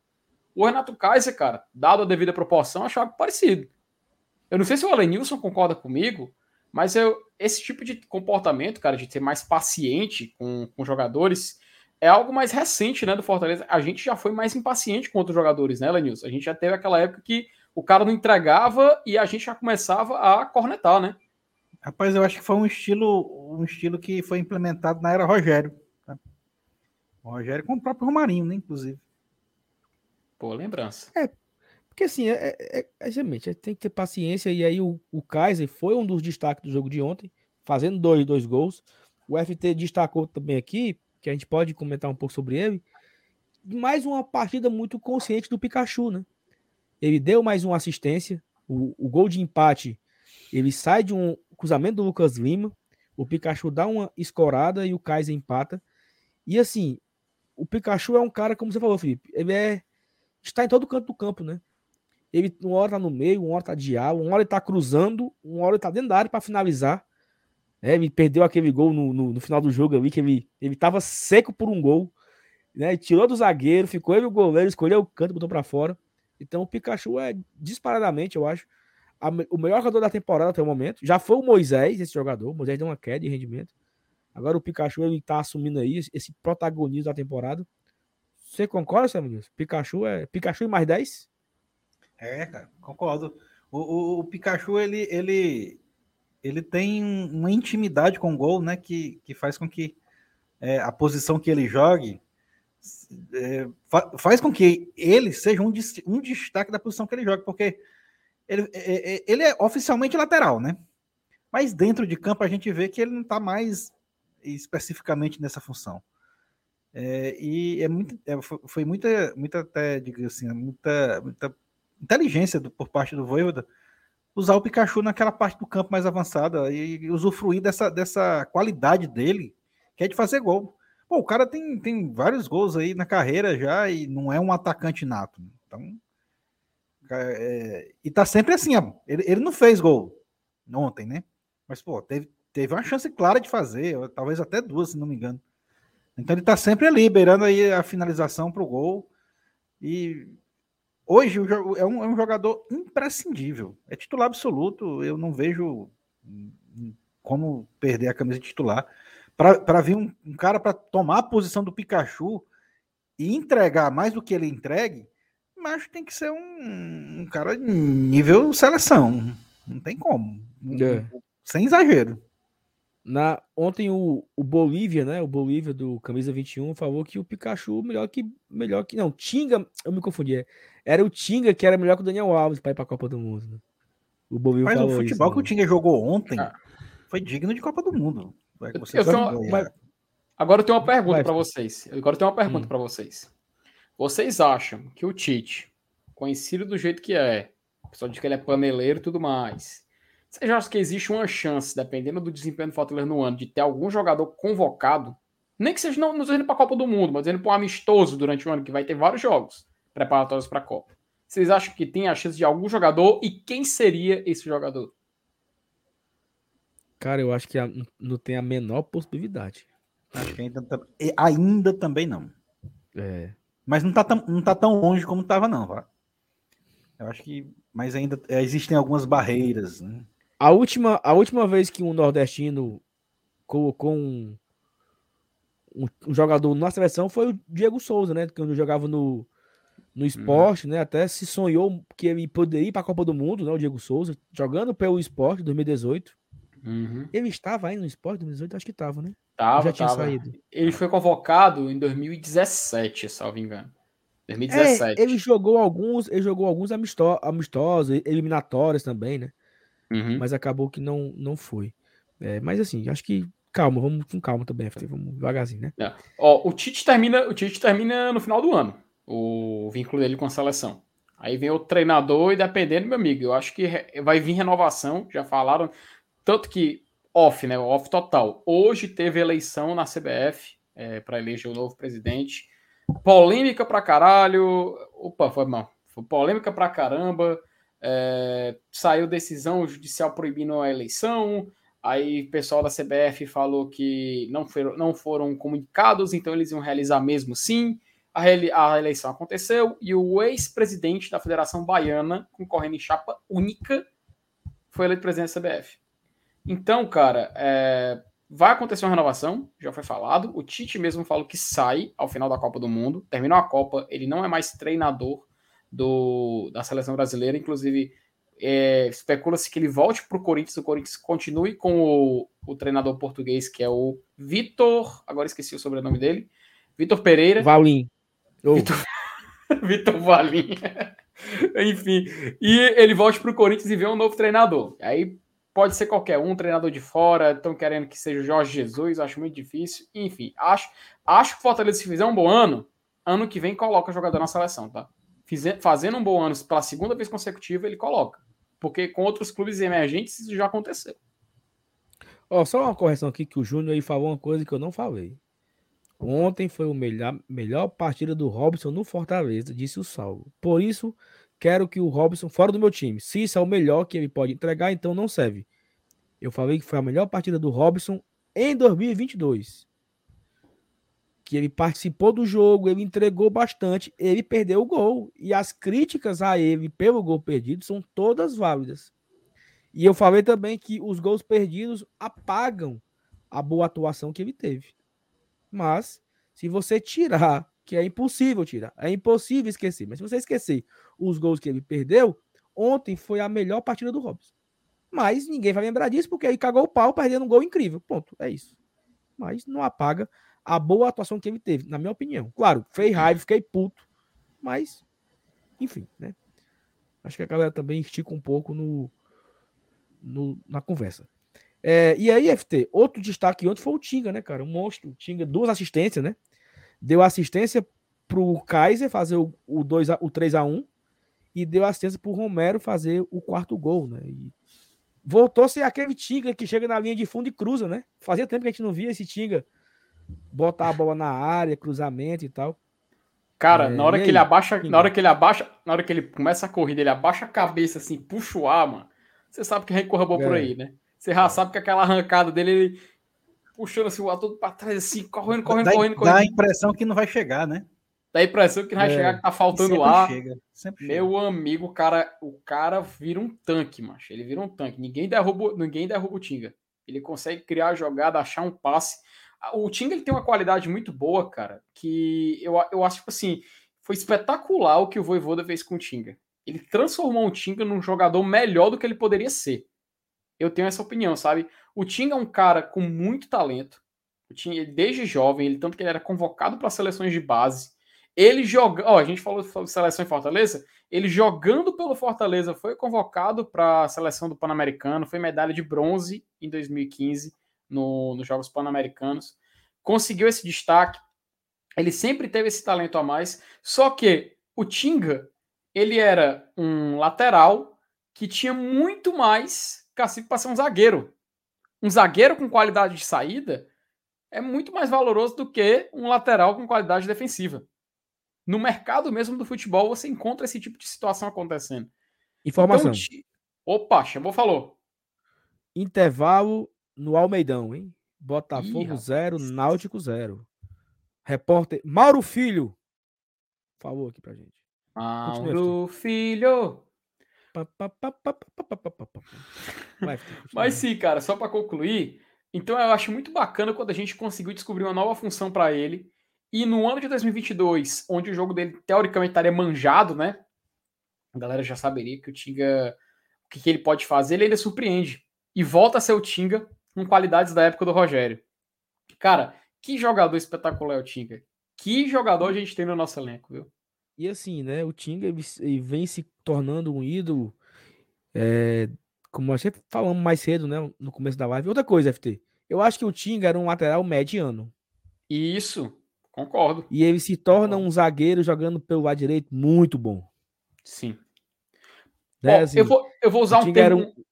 O Renato Kaiser, cara, dado a devida proporção, achava parecido. Eu não sei se o Alenilson concorda comigo, mas eu, esse tipo de comportamento, cara, de ser mais paciente com, com jogadores, é algo mais recente, né, do Fortaleza. A gente já foi mais impaciente com outros jogadores, né, Lenilson? A gente já teve aquela época que o cara não entregava e a gente já começava a cornetar, né? Rapaz, eu acho que foi um estilo, um estilo que foi implementado na era Rogério. Tá? O Rogério com o próprio Romarinho, né, inclusive. Pô, lembrança. É, porque assim, é, é, é, realmente, é, tem que ter paciência. E aí o, o Kaiser foi um dos destaques do jogo de ontem, fazendo dois, dois gols. O FT destacou também aqui, que a gente pode comentar um pouco sobre ele. Mais uma partida muito consciente do Pikachu, né? Ele deu mais uma assistência. O, o gol de empate, ele sai de um cruzamento do Lucas Lima. O Pikachu dá uma escorada e o Kaiser empata. E assim, o Pikachu é um cara, como você falou, Felipe, ele é está em todo canto do campo, né? Ele uma hora tá no meio, uma hora tá de ala, uma hora ele tá cruzando, uma hora ele tá dentro da área para finalizar. É, ele perdeu aquele gol no, no, no, final do jogo ali, que ele, ele tava seco por um gol. Né? Tirou do zagueiro, ficou ele o goleiro, escolheu o canto, botou para fora. Então o Pikachu é disparadamente, eu acho, a, o melhor jogador da temporada até o momento. Já foi o Moisés, esse jogador. O Moisés deu uma queda de rendimento. Agora o Pikachu ele tá assumindo aí esse protagonismo da temporada. Você concorda, Samuel? Pikachu é Pikachu e mais 10? É, cara, concordo. O, o, o, Pikachu, ele, ele, ele tem uma intimidade com o gol, né? Que, que faz com que é, a posição que ele jogue é, fa, faz com que ele seja um, um destaque da posição que ele joga, porque ele, é, é, ele é oficialmente lateral, né? Mas dentro de campo a gente vê que ele não está mais especificamente nessa função. É, e é muito, é, foi muita, muita até, digo assim, muita, muita inteligência do, por parte do Voivoda usar o Pikachu naquela parte do campo mais avançada e, usufruir dessa, dessa qualidade dele, que é de fazer gol. Pô, o cara tem, tem vários gols aí na carreira já e não é um atacante nato. Então, é, e tá sempre assim, ó, ele, ele não fez gol ontem, né? Mas, pô, teve, teve uma chance clara de fazer, talvez até duas, se não me engano. Então ele tá sempre ali, beirando aí a finalização pro gol. E hoje é um, é um jogador imprescindível. É titular absoluto. Eu não vejo como perder a camisa de titular. Para vir um, um cara para tomar a posição do Pikachu e entregar mais do que ele entregue, mas tem que ser um, um cara nível seleção. Não tem como. É. Sem exagero. Na, ontem o, o Bolívia, né? O Bolívia do Camisa 21 falou que o Pikachu melhor que. Melhor que. Não, Tinga. Eu me confundi. É, era o Tinga que era melhor que o Daniel Alves para ir para a Copa do Mundo. Né? O Bolívia Mas o futebol isso, que né? o Tinga jogou ontem ah. foi digno de Copa do Mundo. Eu uma, agora eu tenho uma pergunta para vocês. Agora eu tenho uma pergunta hum. para vocês. Vocês acham que o Tite, conhecido do jeito que é, pessoal diz que ele é paneleiro e tudo mais, você já acha que existe uma chance, dependendo do desempenho do Fortaleza no ano, de ter algum jogador convocado? Nem que seja não, não indo para a Copa do Mundo, mas indo para um amistoso durante o ano, que vai ter vários jogos preparatórios para a Copa. Vocês acham que tem a chance de algum jogador e quem seria esse jogador? Cara, eu acho que não tem a menor possibilidade. Acho que ainda, ainda também não. É. Mas não tá, tão, não tá tão longe como tava, não, vá. Eu acho que. Mas ainda existem algumas barreiras, né? A última, a última vez que um nordestino colocou um, um, um jogador na seleção foi o Diego Souza, né? Que jogava no, no uhum. esporte, uhum. né? Até se sonhou que ele poderia ir para a Copa do Mundo, né? O Diego Souza, jogando pelo esporte 2018. Uhum. Ele estava aí no esporte 2018, acho que estava, né? Tava, já tinha tava. saído. Ele foi convocado em 2017, salvo engano. 2017. É, ele jogou alguns, ele jogou alguns amistosos, amistosos eliminatórios também, né? Uhum. Mas acabou que não, não foi. É, mas assim, acho que calma, vamos com calma também, vamos devagarzinho, né? É. Ó, o Tite termina, o Tite termina no final do ano, o vínculo dele com a seleção. Aí vem o treinador e dependendo, meu amigo, eu acho que vai vir renovação, já falaram, tanto que off, né, off total. Hoje teve eleição na CBF é, para eleger o novo presidente. Polêmica pra caralho. Opa, foi mal. Foi polêmica pra caramba. É, saiu decisão judicial proibindo a eleição. Aí o pessoal da CBF falou que não foram, não foram comunicados, então eles iam realizar mesmo sim. A, a eleição aconteceu e o ex-presidente da Federação Baiana, concorrendo em chapa única, foi eleito presidente da CBF. Então, cara, é, vai acontecer uma renovação, já foi falado. O Tite mesmo falou que sai ao final da Copa do Mundo. Terminou a Copa, ele não é mais treinador do, da seleção brasileira. Inclusive, é, especula-se que ele volte para o Corinthians, o Corinthians continue com o, o treinador português, que é o Vitor. Agora esqueci o sobrenome dele. Vitor Pereira. Valim. Oh. Vitor, Vitor Valim. Enfim. E ele volte para o Corinthians e vê um novo treinador. Aí pode ser qualquer um, treinador de fora. Estão querendo que seja o Jorge Jesus, acho muito difícil. Enfim, acho, acho que o Fortaleza, se fizer um bom ano, ano que vem coloca jogador na seleção, tá? Fazendo um bom ano pela segunda vez consecutiva, ele coloca. Porque com outros clubes emergentes isso já aconteceu. Ó, só uma correção aqui que o Júnior aí falou uma coisa que eu não falei. Ontem foi o melhor, melhor partida do Robson no Fortaleza, disse o Salvo. Por isso, quero que o Robson fora do meu time. Se isso é o melhor que ele pode entregar, então não serve. Eu falei que foi a melhor partida do Robson em 2022. Que ele participou do jogo, ele entregou bastante, ele perdeu o gol. E as críticas a ele pelo gol perdido são todas válidas. E eu falei também que os gols perdidos apagam a boa atuação que ele teve. Mas, se você tirar, que é impossível tirar, é impossível esquecer, mas se você esquecer os gols que ele perdeu, ontem foi a melhor partida do Robson. Mas ninguém vai lembrar disso porque aí cagou o pau perdendo um gol incrível. Ponto. É isso. Mas não apaga a boa atuação que ele teve, na minha opinião. Claro, fez raiva, fiquei puto, mas, enfim, né? Acho que a galera também estica um pouco no, no na conversa. É, e aí, FT, outro destaque ontem foi o Tinga, né, cara? Um monstro. O Tinga, duas assistências, né? Deu assistência pro Kaiser fazer o, o, 2 a, o 3 a 1 e deu assistência pro Romero fazer o quarto gol, né? E voltou a ser aquele Tinga que chega na linha de fundo e cruza, né? Fazia tempo que a gente não via esse Tinga botar a bola na área, cruzamento e tal. Cara, é, na hora que ele abaixa, na hora que ele abaixa, na hora que ele começa a corrida, ele abaixa a cabeça assim, puxa o ar, mano. Você sabe que recorra bom é. por aí, né? Você já sabe que aquela arrancada dele, ele puxando assim, o ar todo pra trás, assim, correndo, correndo, dá, correndo, correndo. Dá a impressão que não vai chegar, né? Dá a impressão que não vai é. chegar, que tá faltando ar. Chega, Meu chega. amigo, o cara, o cara vira um tanque, macho. Ele vira um tanque. Ninguém derruba, ninguém derruba o Tinga. Ele consegue criar a jogada, achar um passe. O Tinga ele tem uma qualidade muito boa, cara, que eu, eu acho, tipo assim, foi espetacular o que o Voivoda fez com o Tinga. Ele transformou o Tinga num jogador melhor do que ele poderia ser. Eu tenho essa opinião, sabe? O Tinga é um cara com muito talento. O Tinga, desde jovem, ele tanto que ele era convocado para seleções de base. Ele joga, ó, a gente falou de seleção em Fortaleza, ele jogando pelo Fortaleza foi convocado para a seleção do Pan-Americano, foi medalha de bronze em 2015 no, nos Jogos Pan-Americanos, conseguiu esse destaque. Ele sempre teve esse talento a mais, só que o Tinga, ele era um lateral que tinha muito mais cacife para ser um zagueiro. Um zagueiro com qualidade de saída é muito mais valoroso do que um lateral com qualidade defensiva. No mercado mesmo do futebol, você encontra esse tipo de situação acontecendo. Informação. Então, opa, chamou, falou. Intervalo no Almeidão, hein? Botafogo 0, Náutico 0. Repórter Mauro Filho falou aqui pra gente. Mauro Filho. Mas sim, cara, só para concluir, então eu acho muito bacana quando a gente conseguiu descobrir uma nova função para ele. E no ano de 2022, onde o jogo dele teoricamente estaria manjado, né? A galera já saberia que o Tinga, o que, que ele pode fazer, ele ainda surpreende. E volta a ser o Tinga com qualidades da época do Rogério. Cara, que jogador espetacular é o Tinga. Que jogador a gente tem no nosso elenco, viu? E assim, né? O Tinga vem se tornando um ídolo. É, como nós sempre falamos mais cedo, né? No começo da live. Outra coisa, FT. Eu acho que o Tinga era um lateral mediano. Isso, concordo. E ele se torna um zagueiro jogando pelo lado direito muito bom. Sim. Né, Ó, assim, eu, vou, eu vou usar um termo, um...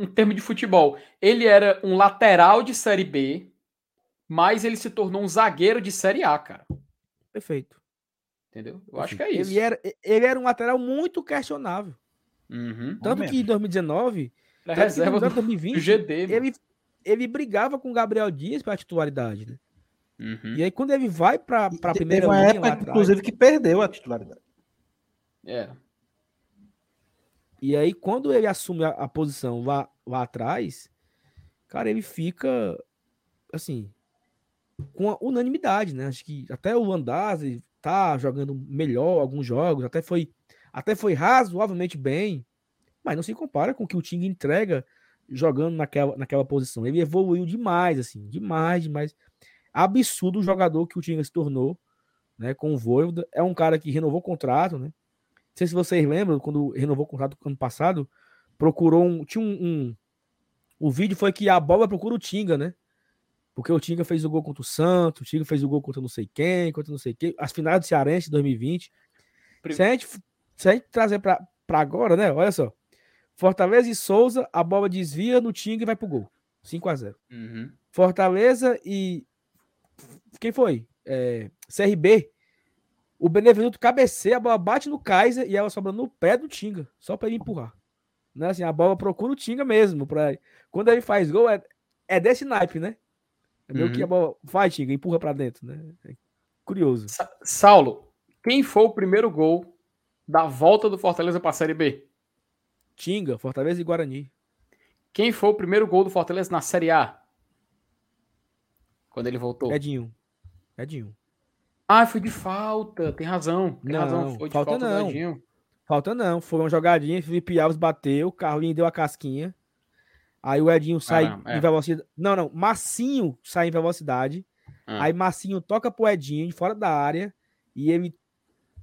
um termo de futebol. Ele era um lateral de Série B, mas ele se tornou um zagueiro de Série A, cara. Perfeito. Entendeu? Eu Perfeito. acho que é isso. Ele era, ele era um lateral muito questionável. Uhum, Tanto que em 2019, é reserva do, 2020, do GD, ele, ele brigava com o Gabriel Dias para a titularidade, né? Uhum. E aí, quando ele vai para a primeira teve uma época, atrás, inclusive, que perdeu a titularidade. É. E aí, quando ele assume a, a posição lá, lá atrás, cara, ele fica assim, com unanimidade, né? Acho que até o Landazzi tá jogando melhor alguns jogos, até foi até foi razoavelmente bem, mas não se compara com o que o Ting entrega jogando naquela, naquela posição. Ele evoluiu demais, assim, demais, demais. Absurdo o jogador que o Tinga se tornou, né, com o Voivoda. É um cara que renovou o contrato, né? Não sei se vocês lembram, quando renovou o contrato no ano passado, procurou um. Tinha um, um. O vídeo foi que a bola procura o Tinga, né? Porque o Tinga fez o gol contra o Santos, o Tinga fez o gol contra não sei quem, contra não sei quem. As finais do Cearense de 2020. Se a gente, se a gente trazer para agora, né? Olha só. Fortaleza e Souza, a bola desvia no Tinga e vai pro gol. 5 a 0 uhum. Fortaleza e. Quem foi? É... CRB. O Benevenuto cabeceia, a bola bate no Kaiser e ela sobra no pé do Tinga, só para ele empurrar. Né? Assim, a bola procura o Tinga mesmo. Pra... Quando ele faz gol, é, é desse naipe, né? É meio uhum. que a bola vai, Tinga, empurra para dentro, né? É curioso. Sa Saulo, quem foi o primeiro gol da volta do Fortaleza para a Série B? Tinga, Fortaleza e Guarani. Quem foi o primeiro gol do Fortaleza na Série A? Quando ele voltou? Edinho. Edinho. Ah, foi de falta. Tem razão. Tem não, razão. Foi de falta, falta não. Falta não. Foi uma jogadinha. Felipe Alves bateu. O Carlinhos deu a casquinha. Aí o Edinho sai é. em velocidade. Não, não. Massinho sai em velocidade. Ah. Aí Massinho toca pro Edinho de fora da área. E ele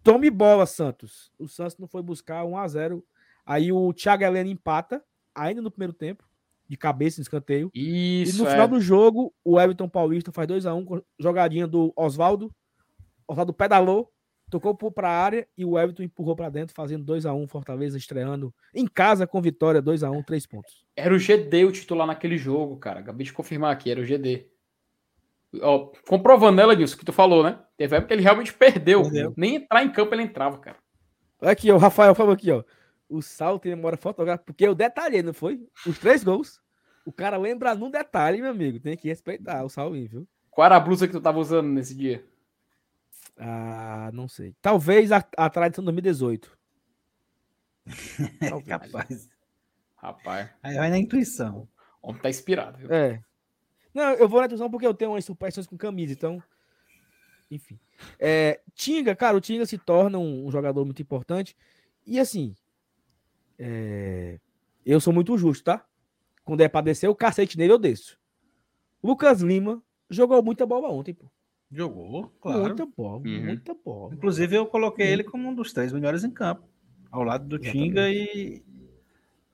tome bola, Santos. O Santos não foi buscar 1 a 0 Aí o Thiago Helena empata, ainda no primeiro tempo, de cabeça no escanteio. Isso. E no é. final do jogo, o Everton Paulista faz 2x1 jogadinha do Oswaldo. Oswaldo pedalou, tocou para a área e o Everton empurrou para dentro, fazendo 2 a 1 Fortaleza estreando em casa com vitória 2 a 1 3 pontos. Era o GD o titular naquele jogo, cara. Acabei de confirmar aqui, era o GD. Ó, comprovando ela disso que tu falou, né? Teve época que ele realmente perdeu. perdeu. Nem entrar em campo ele entrava, cara. Aqui, o Rafael falou aqui, ó. O salto tem memória fotográfica, porque eu detalhei, não foi? Os três gols. O cara lembra num detalhe, meu amigo. Tem que respeitar o Salvinho, viu? Qual era a blusa que tu tava usando nesse dia? Ah, não sei. Talvez a, a tradição 2018. Talvez. Capaz. Rapaz. Aí vai na intuição. O homem tá inspirado, viu? É. Não, eu vou na intuição porque eu tenho umas superstições com camisa, então. Enfim. É, Tinga, cara, o Tinga se torna um, um jogador muito importante. E assim, é... Eu sou muito justo, tá? Quando é pra descer o cacete nele, eu desço. Lucas Lima jogou muita bola ontem, pô. Jogou, claro. Muita bola, uhum. muita bola. Inclusive, eu coloquei uhum. ele como um dos três melhores em campo. Ao lado do Exatamente. Tinga e...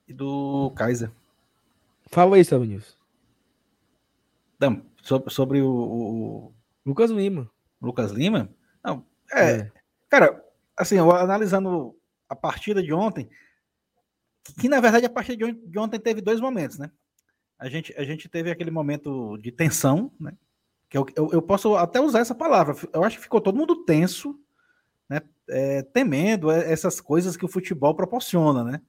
e, do Kaiser. Fala aí, Sérgio Nilson. Não, sobre, sobre o, o, Lucas Lima. Lucas Lima? Não, é, é. Cara, assim, eu, analisando a partida de ontem, que na verdade a partir de ontem teve dois momentos, né? A gente, a gente teve aquele momento de tensão, né? Que eu, eu, eu posso até usar essa palavra. Eu acho que ficou todo mundo tenso, né? É, temendo essas coisas que o futebol proporciona, né?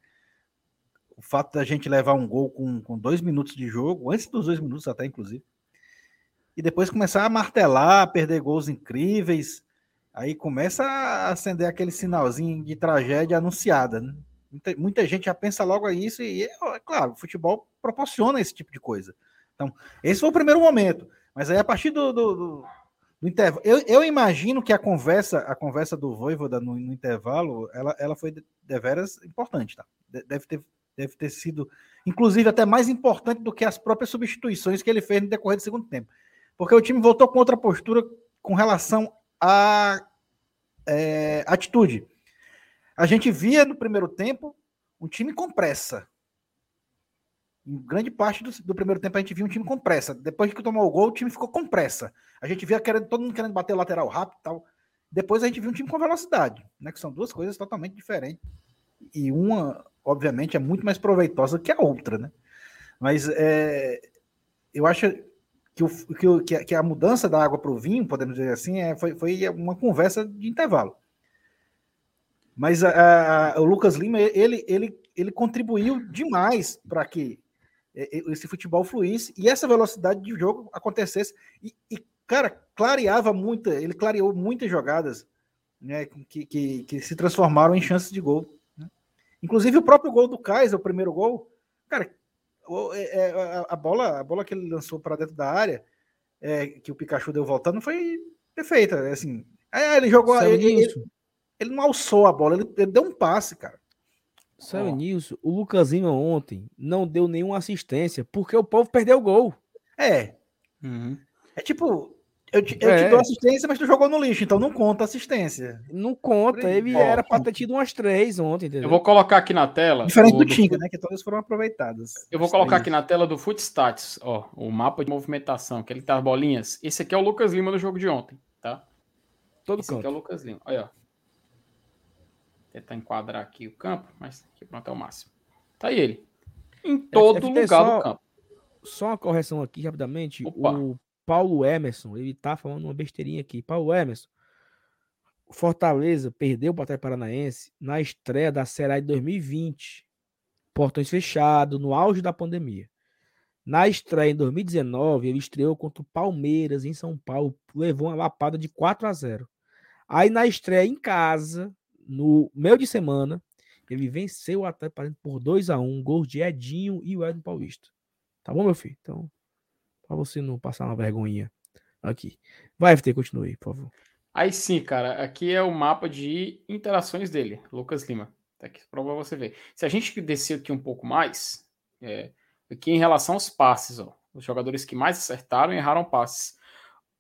O fato da gente levar um gol com, com dois minutos de jogo, antes dos dois minutos até, inclusive, e depois começar a martelar, perder gols incríveis, aí começa a acender aquele sinalzinho de tragédia anunciada, né? Muita, muita gente já pensa logo isso, e é, é claro, o futebol proporciona esse tipo de coisa. Então, esse foi o primeiro momento. Mas aí, a partir do, do, do, do intervalo, eu, eu, imagino que a conversa, a conversa do Voivoda no, no intervalo, ela, ela foi deveras importante, tá? Deve ter, deve ter sido, inclusive, até mais importante do que as próprias substituições que ele fez no decorrer do segundo tempo. Porque o time voltou com outra postura com relação à é, atitude. A gente via no primeiro tempo um time com pressa. Em grande parte do, do, primeiro tempo a gente viu um time com pressa. Depois que tomou o gol, o time ficou com pressa. A gente via querendo, todo mundo querendo bater o lateral rápido e tal. Depois a gente viu um time com velocidade, né? Que são duas coisas totalmente diferentes. E uma, obviamente, é muito mais proveitosa que a outra, né? Mas é, eu acho que, o, que, que, a mudança da água para o vinho, podemos dizer assim, é, foi, foi uma conversa de intervalo. Mas a, a, o Lucas Lima, ele, ele, ele contribuiu demais para que esse futebol fluísse e essa velocidade de jogo acontecesse. E, e cara, clareava muito, ele clareou muitas jogadas né, que, que, que se transformaram em chances de gol. Né? Inclusive o próprio gol do Kaiser, o primeiro gol, cara, é, é, a, a bola, a bola que ele lançou para dentro da área, é, que o Pikachu deu voltando, foi perfeita. Assim, é, ele jogou. Ele, ele, ele, não alçou a bola, ele, ele deu um passe, cara. Sabe oh. nisso? O Lucasinho ontem não deu nenhuma assistência porque o povo perdeu o gol. É. Uhum. É tipo, eu, te, eu é. te dou assistência, mas tu jogou no lixo, então não conta assistência. Não conta, ele era para ter tido umas três ontem, entendeu? Eu vou colocar aqui na tela. Diferente do Tinga, né? Que todas foram aproveitadas. Eu vou colocar aqui na tela do Footstats, ó, o mapa de movimentação, que ele tá as bolinhas. Esse aqui é o Lucas Lima no jogo de ontem, tá? Todo Esse canto. aqui é o Lucas Lima. Olha, ó tentar enquadrar aqui o campo, mas aqui pronto é o máximo. Tá aí ele. Em todo FT, lugar só, do campo. Só uma correção aqui rapidamente. Opa. O Paulo Emerson, ele tá falando uma besteirinha aqui. Paulo Emerson, Fortaleza perdeu para o Paranaense na estreia da Série de 2020. Portões fechados, no auge da pandemia. Na estreia em 2019, ele estreou contra o Palmeiras em São Paulo, levou uma lapada de 4 a 0. Aí na estreia em casa, no meio de semana, ele venceu o Atlético por 2 a 1 gols de Edinho e o Edson Paulista. Tá bom, meu filho? Então, para você não passar uma vergonhinha aqui. Vai, FT, continue, por favor. Aí sim, cara, aqui é o mapa de interações dele, Lucas Lima. Tá aqui para você ver. Se a gente descer aqui um pouco mais, é, aqui em relação aos passes, ó, os jogadores que mais acertaram e erraram passes.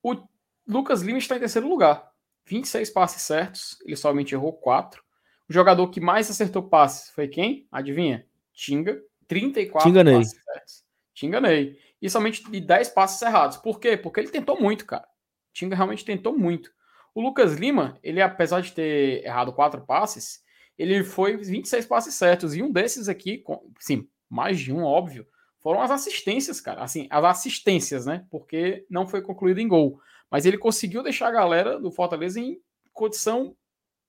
O Lucas Lima está em terceiro lugar, 26 passes certos, ele somente errou 4. O jogador que mais acertou passes foi quem? Adivinha? Tinga, 34 Te passes certos. Te enganei. E somente de 10 passes errados. Por quê? Porque ele tentou muito, cara. Tinga realmente tentou muito. O Lucas Lima, ele apesar de ter errado 4 passes, ele foi 26 passes certos. E um desses aqui, sim, mais de um, óbvio, foram as assistências, cara. Assim, as assistências, né? Porque não foi concluído em gol. Mas ele conseguiu deixar a galera do Fortaleza em condição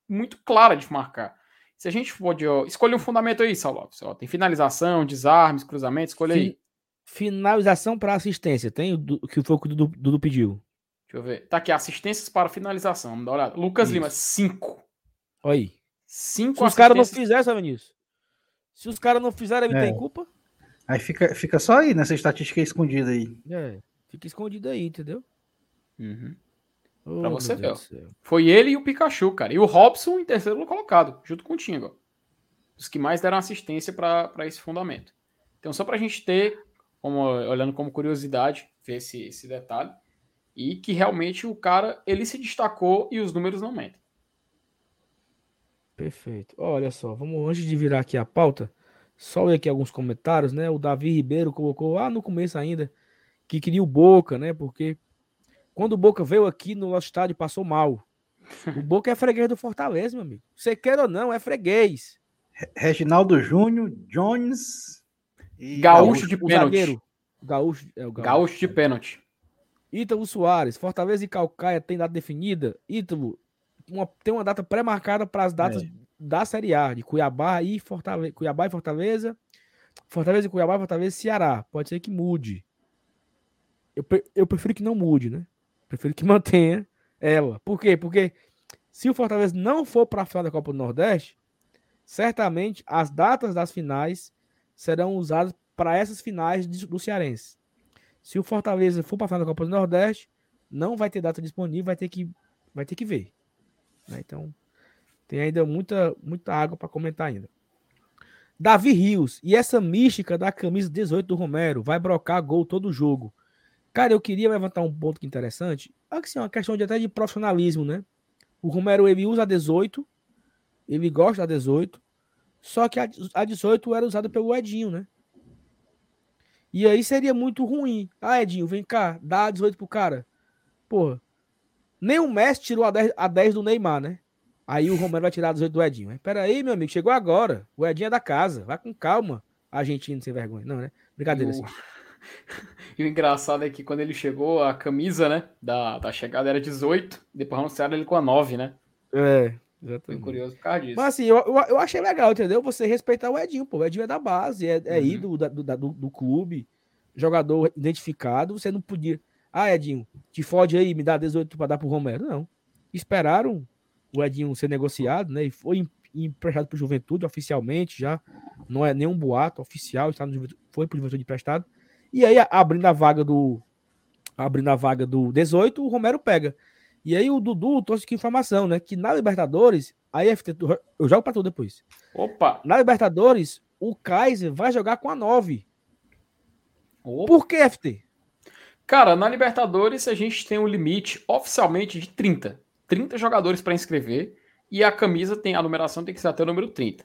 muito clara de marcar. Se a gente pode escolher um fundamento aí, Saulo, tem finalização, desarmes, cruzamento, escolha aí. Finalização para assistência, tem o que foi o que o Dudu, pediu. Deixa eu ver. Tá aqui, assistências para finalização. Vamos dar uma olhada. Lucas Isso. Lima, 5. Olha aí. Cinco Se os caras não fizerem, sabe nisso? Se os caras não fizerem, ele é. tem culpa? Aí fica, fica só aí nessa estatística escondida aí. É, fica escondido aí, entendeu? Uhum. Oh, pra você ver. Foi ele e o Pikachu, cara. E o Robson em terceiro colocado, junto com o Tinga. Os que mais deram assistência para esse fundamento. Então, só para a gente ter, como, olhando como curiosidade, ver esse, esse detalhe. E que realmente o cara, ele se destacou e os números não mentem. Perfeito. Olha só, vamos antes de virar aqui a pauta, só ler aqui alguns comentários, né? O Davi Ribeiro colocou lá no começo ainda que queria o Boca, né? Porque quando o Boca veio aqui no nosso estádio, passou mal. O Boca é freguês do Fortaleza, meu amigo. Você quer ou não, é freguês. Reginaldo Júnior, Jones e Gaúcho, de pênalti. Gaúcho, é o Gaúcho. Gaúcho de pênalti. Ítalo Soares, Fortaleza e Calcaia tem data definida. Ítalo, uma, tem uma data pré-marcada para as datas é. da Série A, de Cuiabá e Fortaleza. Cuiabá e Fortaleza. Fortaleza e Cuiabá, Fortaleza e Ceará. Pode ser que mude. Eu, eu prefiro que não mude, né? Prefiro que mantenha ela. Por quê? Porque se o Fortaleza não for para a final da Copa do Nordeste, certamente as datas das finais serão usadas para essas finais do Cearense. Se o Fortaleza for para a final da Copa do Nordeste, não vai ter data disponível, vai ter que, vai ter que ver. Né? Então, tem ainda muita, muita água para comentar ainda. Davi Rios, e essa mística da camisa 18 do Romero, vai brocar gol todo jogo. Cara, eu queria levantar um ponto que interessante. Assim, uma questão de até de profissionalismo, né? O Romero ele usa a 18, ele gosta da 18, só que a, a 18 era usada pelo Edinho, né? E aí seria muito ruim. Ah, Edinho, vem cá, dá a 18 pro cara. Porra. Nem o Messi tirou a 10, a 10 do Neymar, né? Aí o Romero vai tirar a 18 do Edinho. Mas peraí, meu amigo, chegou agora. O Edinho é da casa. Vai com calma. Argentino sem vergonha. Não, né? Brincadeira assim. E o engraçado é que quando ele chegou, a camisa, né, da, da chegada era 18, depois anunciaram ele com a 9, né? É, exatamente. Foi curioso por causa disso. Mas assim, eu, eu, eu, achei legal, entendeu? Você respeitar o Edinho, pô. O Edinho é da base, é, é uhum. ídolo da, do, do, do clube, jogador identificado. Você não podia. Ah, Edinho, te fode aí, me dá 18 para dar pro Romero. Não. Esperaram o Edinho ser negociado, né? E foi emprestado pro Juventude oficialmente já. Não é nenhum boato oficial, está no, foi pro Juventude emprestado. E aí, abrindo a vaga do. Abrindo a vaga do 18, o Romero pega. E aí o Dudu trouxe aqui informação, né? Que na Libertadores, aí FT, eu jogo para tu depois. Opa! Na Libertadores, o Kaiser vai jogar com a 9. Opa. Por que, FT? Cara, na Libertadores a gente tem um limite oficialmente de 30. 30 jogadores para inscrever e a camisa tem a numeração tem que ser até o número 30.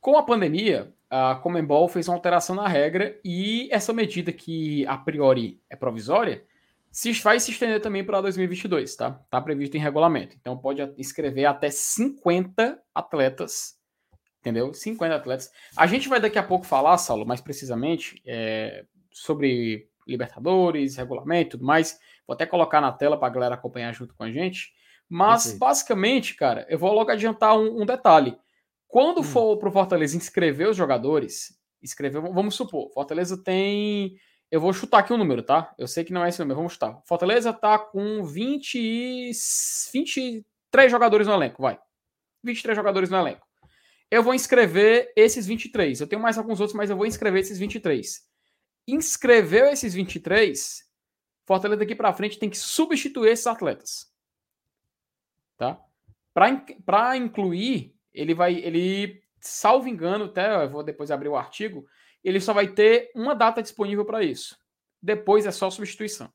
Com a pandemia, a Comembol fez uma alteração na regra e essa medida que a priori é provisória se vai se estender também para 2022, tá? Tá previsto em regulamento. Então pode inscrever até 50 atletas, entendeu? 50 atletas. A gente vai daqui a pouco falar, Saulo, mais precisamente é, sobre Libertadores, regulamento e tudo mais. Vou até colocar na tela para a galera acompanhar junto com a gente. Mas, Perfeito. basicamente, cara, eu vou logo adiantar um, um detalhe. Quando hum. for para o Fortaleza inscrever os jogadores, escrever, vamos supor, Fortaleza tem. Eu vou chutar aqui um número, tá? Eu sei que não é esse número, vamos chutar. Fortaleza tá com 20, 23 jogadores no elenco, vai. 23 jogadores no elenco. Eu vou inscrever esses 23. Eu tenho mais alguns outros, mas eu vou inscrever esses 23 inscreveu esses 23, Fortaleza daqui para frente tem que substituir esses atletas. Tá? Para incluir, ele vai, ele, salvo engano, até eu vou depois abrir o artigo, ele só vai ter uma data disponível para isso. Depois é só substituição.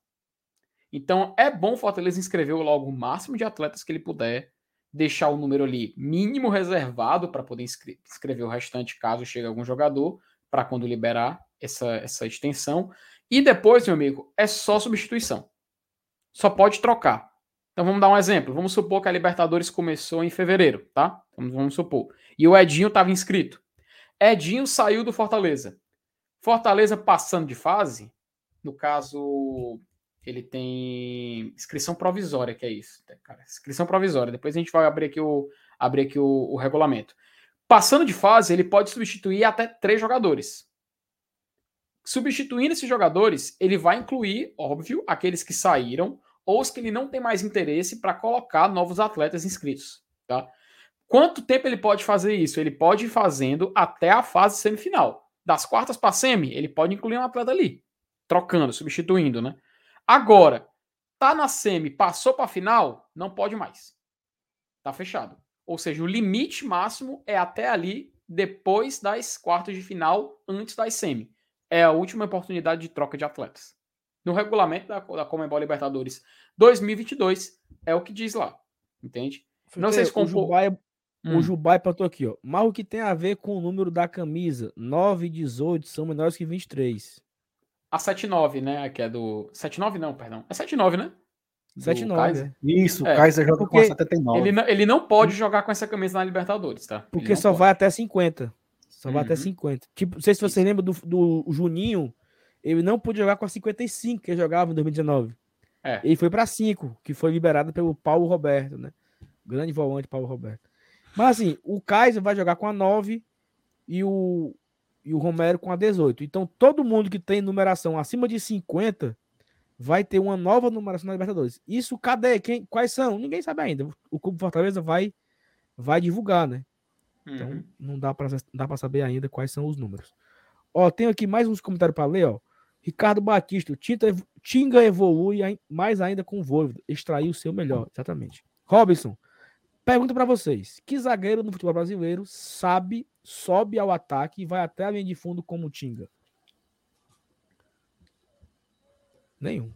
Então é bom Fortaleza inscrever logo o máximo de atletas que ele puder, deixar o número ali mínimo reservado para poder inscrever o restante caso chegue algum jogador, para quando liberar essa, essa extensão. E depois, meu amigo, é só substituição. Só pode trocar. Então vamos dar um exemplo. Vamos supor que a Libertadores começou em fevereiro, tá? Vamos, vamos supor. E o Edinho estava inscrito. Edinho saiu do Fortaleza. Fortaleza passando de fase, no caso, ele tem inscrição provisória, que é isso, cara. Inscrição provisória. Depois a gente vai abrir aqui o, abrir aqui o, o regulamento. Passando de fase, ele pode substituir até três jogadores. Substituindo esses jogadores, ele vai incluir, óbvio, aqueles que saíram ou os que ele não tem mais interesse para colocar novos atletas inscritos. Tá? Quanto tempo ele pode fazer isso? Ele pode ir fazendo até a fase semifinal. Das quartas para semi, ele pode incluir um atleta ali, trocando, substituindo, né? Agora, tá na semi, passou para a final, não pode mais. Tá fechado. Ou seja, o limite máximo é até ali, depois das quartas de final, antes das semi é a última oportunidade de troca de atletas. No regulamento da, da Comembol Libertadores 2022 é o que diz lá, entende? Não sei se compor... o Jubai, hum. o Jubai botou aqui, ó. Mas o que tem a ver com o número da camisa? 9 e 18 são menores que 23. A 79, né? Que é do. 79 não, perdão. É 79, né? 79. É. Isso, é. o Kaiser joga Porque com a 79. Ele não, ele não pode jogar com essa camisa na Libertadores, tá? Porque só pode. vai até 50. Só vai até 50. Uhum. Tipo, não sei se você lembra do, do Juninho, ele não pôde jogar com a 55 que ele jogava em 2019. É. Ele foi para 5, que foi liberado pelo Paulo Roberto, né? Grande volante Paulo Roberto. Mas assim, o Kaiser vai jogar com a 9 e o, e o Romero com a 18. Então, todo mundo que tem numeração acima de 50 vai ter uma nova numeração na Libertadores. Isso, cadê? Quem, quais são? Ninguém sabe ainda. O Clube Fortaleza vai, vai divulgar, né? Então, uhum. não dá para dá para saber ainda quais são os números. Ó, tenho aqui mais uns comentários para ler, ó. Ricardo Batista, Tinta, Tinga evolui mais ainda com o Voivoda, extraiu o seu melhor, exatamente. Robinson, pergunta para vocês: que zagueiro no futebol brasileiro sabe, sobe ao ataque e vai até a linha de fundo como o Tinga? Nenhum.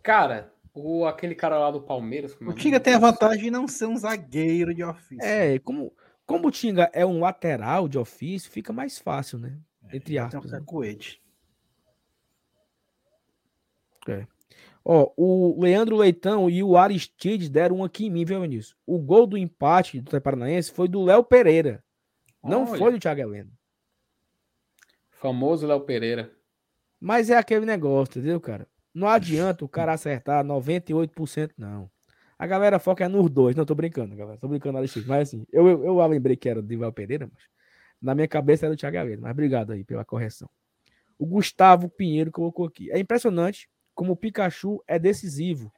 Cara, o, aquele cara lá do Palmeiras. o Tinga tem a vantagem de não ser um zagueiro de ofício. É, como, como o Tinga é um lateral de ofício, fica mais fácil, né? Entre aspas. Tem um né? É. Ó, o Leandro Leitão e o Aristides deram um aqui em mim, viu, Vinícius? O gol do empate do Paranaense foi do Léo Pereira. Não Olha. foi do Thiago Heleno. Famoso Léo Pereira. Mas é aquele negócio, entendeu, cara? Não adianta o cara acertar 98%, não. A galera foca é nos dois. Não, tô brincando, galera. Tô brincando, Alexandre. Mas assim, eu, eu, eu lembrei que era de Val Pereira, mas na minha cabeça era o Thiago Alves. Mas obrigado aí pela correção. O Gustavo Pinheiro colocou aqui. É impressionante como o Pikachu é decisivo.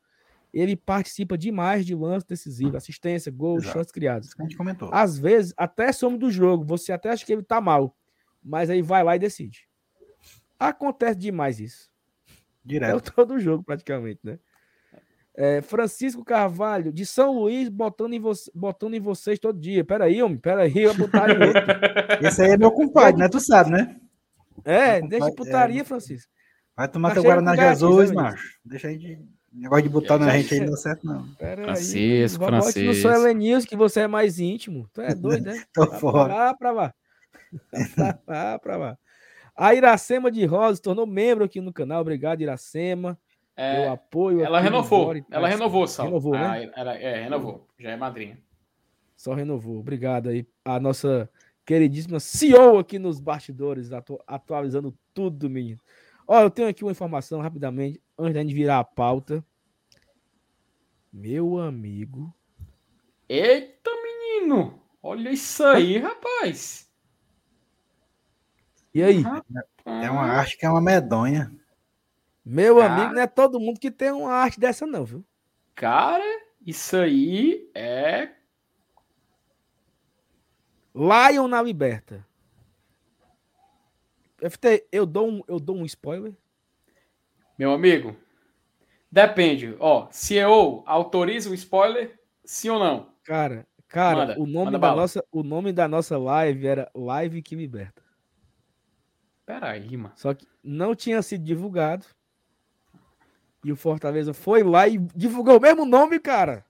Ele participa demais de lance decisivo, assistência, gols, chances criadas. A gente comentou. Às vezes, até some do jogo. Você até acha que ele tá mal. Mas aí vai lá e decide. Acontece demais isso. Direto. É todo jogo, praticamente, né? É, Francisco Carvalho, de São Luís, botando em, vo botando em vocês todo dia. Peraí, homem, peraí, eu botar em outro. Esse aí é meu compadre, né? Tu sabe, né? É, deixa de putaria, é... Francisco. Vai tomar tá teu Guaraná Jesus, macho. Deixa aí de. Negócio de botar na gente aí não dá certo, não. Pera Francisco, aí, Francisco. Não sou Helenils, que você é mais íntimo. Tu é doido, né? Tô fora. Lá pra lá. Lá pra lá. A Iracema de Rosa tornou membro aqui no canal. Obrigado, Iracema. É, pelo apoio. Ela renovou. Ela renovou, Sal. Renovou, né? ah, Ela, é, renovou. Já é madrinha. Só renovou. Obrigado aí. A nossa queridíssima CEO aqui nos bastidores, atu atualizando tudo, menino. Ó, eu tenho aqui uma informação rapidamente, antes da gente virar a pauta. Meu amigo. Eita, menino! Olha isso aí, rapaz! E aí? É uma arte que é uma medonha. Meu cara, amigo, não é todo mundo que tem uma arte dessa, não, viu? Cara, isso aí é. Lion na liberta. FT, eu dou um, eu dou um spoiler? Meu amigo, depende. Ó, CEO autoriza o spoiler, sim ou não? Cara, cara, manda, o nome da nossa, o nome da nossa live era Live que liberta. Peraí, mano. Só que não tinha sido divulgado. E o Fortaleza foi lá e divulgou o mesmo nome, cara.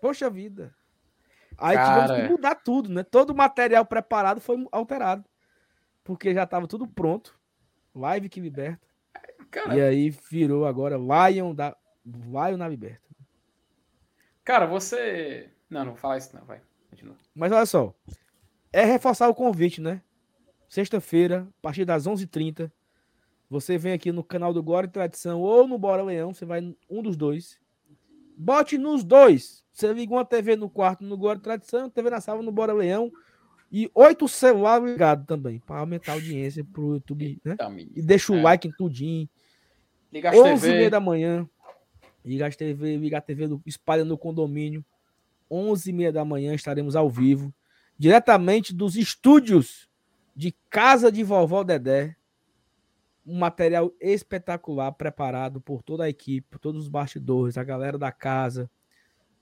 Poxa vida. Aí cara... tivemos que mudar tudo, né? Todo o material preparado foi alterado. Porque já estava tudo pronto. Live que liberta. Cara... E aí virou agora Lion, da... Lion na liberta. Cara, você. Não, não fala isso, não, vai. Continua. Mas olha só. É reforçar o convite, né? Sexta-feira, a partir das 11h30, você vem aqui no canal do Glória e Tradição ou no Bora Leão, você vai um dos dois. Bote nos dois. Você liga uma TV no quarto no Glória e Tradição, TV na sala no Bora Leão e oito celulares ligados também, para aumentar a audiência pro YouTube, né? e deixa o é. like em tudinho. Liga as 11 TV. da manhã. Liga as TV, liga a TV, do, espalha no condomínio. 11 e meia da manhã estaremos ao vivo, diretamente dos estúdios de Casa de Vovó Dedé. Um material espetacular preparado por toda a equipe, por todos os bastidores, a galera da casa.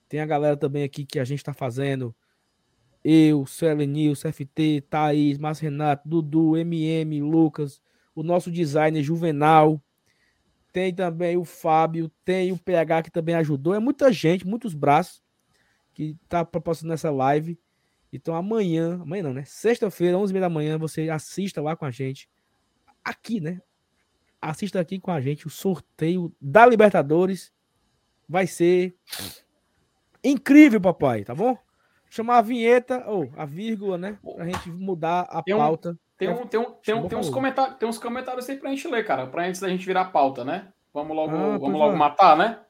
Tem a galera também aqui que a gente está fazendo. Eu, Suelen Nilson, FT, Thaís, Márcio Renato, Dudu, MM, Lucas, o nosso designer Juvenal. Tem também o Fábio, tem o PH que também ajudou. É muita gente, muitos braços que tá proporcionando essa live. Então amanhã, amanhã não, né? Sexta-feira, 11h30 da manhã, você assista lá com a gente. Aqui, né? Assista aqui com a gente o sorteio da Libertadores. Vai ser incrível, papai, tá bom? Chamar a vinheta, ou a vírgula, né? Pra gente mudar a tem pauta. Um, tem, um, tem, um, tem, um, tem, uns comentários, tem uns comentários aí pra gente ler, cara. Pra antes da gente virar a pauta, né? Vamos logo, ah, vamos logo matar, né?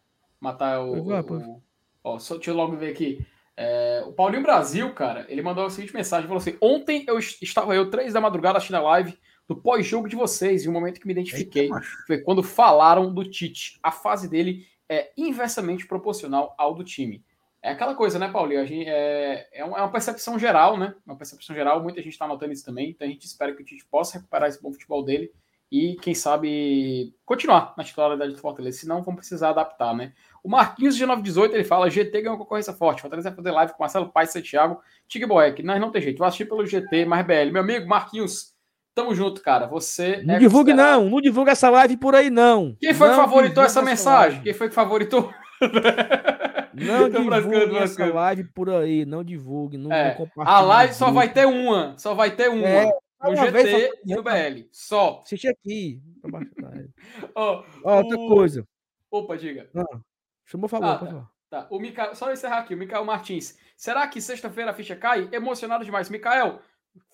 Matar o. o, o... Ó, só, deixa eu logo ver aqui. É, o Paulinho Brasil, cara, ele mandou a seguinte mensagem: falou assim: Ontem eu estava eu, três da madrugada, assistindo a live do pós-jogo de vocês, e o momento que me identifiquei Eita, foi quando falaram do Tite. A fase dele é inversamente proporcional ao do time. É aquela coisa, né, Paulinho? A gente, é, é, uma percepção geral, né? Uma percepção geral, muita gente está notando isso também. Então a gente espera que o Tite possa recuperar esse bom futebol dele e, quem sabe, continuar na titularidade do Fortaleza. Senão, vão precisar adaptar, né? O Marquinhos de 918 ele fala: GT ganhou uma concorrência forte. Fortaleza vai fazer live com Marcelo Paes, Santiago, Tig Boeck. Nós não tem jeito. Vou assistir pelo GT, mais BL. Meu amigo Marquinhos, tamo junto, cara. Você. Não é divulgue, considerado... não. Não divulga essa live por aí, não. Quem foi não que favoritou essa mensagem? Live. Quem foi que favoritou? Não divulgue essa live por aí, não divulgue, não, é, A live só vai ter uma, só vai ter uma. É, no GT e no BL, só. Assiste aqui. Ó, oh, outra o... coisa. Opa, diga. Ah, chamou favor, ah, tá. tá. O Mica... Só encerrar aqui, o Mikael Martins. Será que sexta-feira a ficha cai? Emocionado demais. Mikael,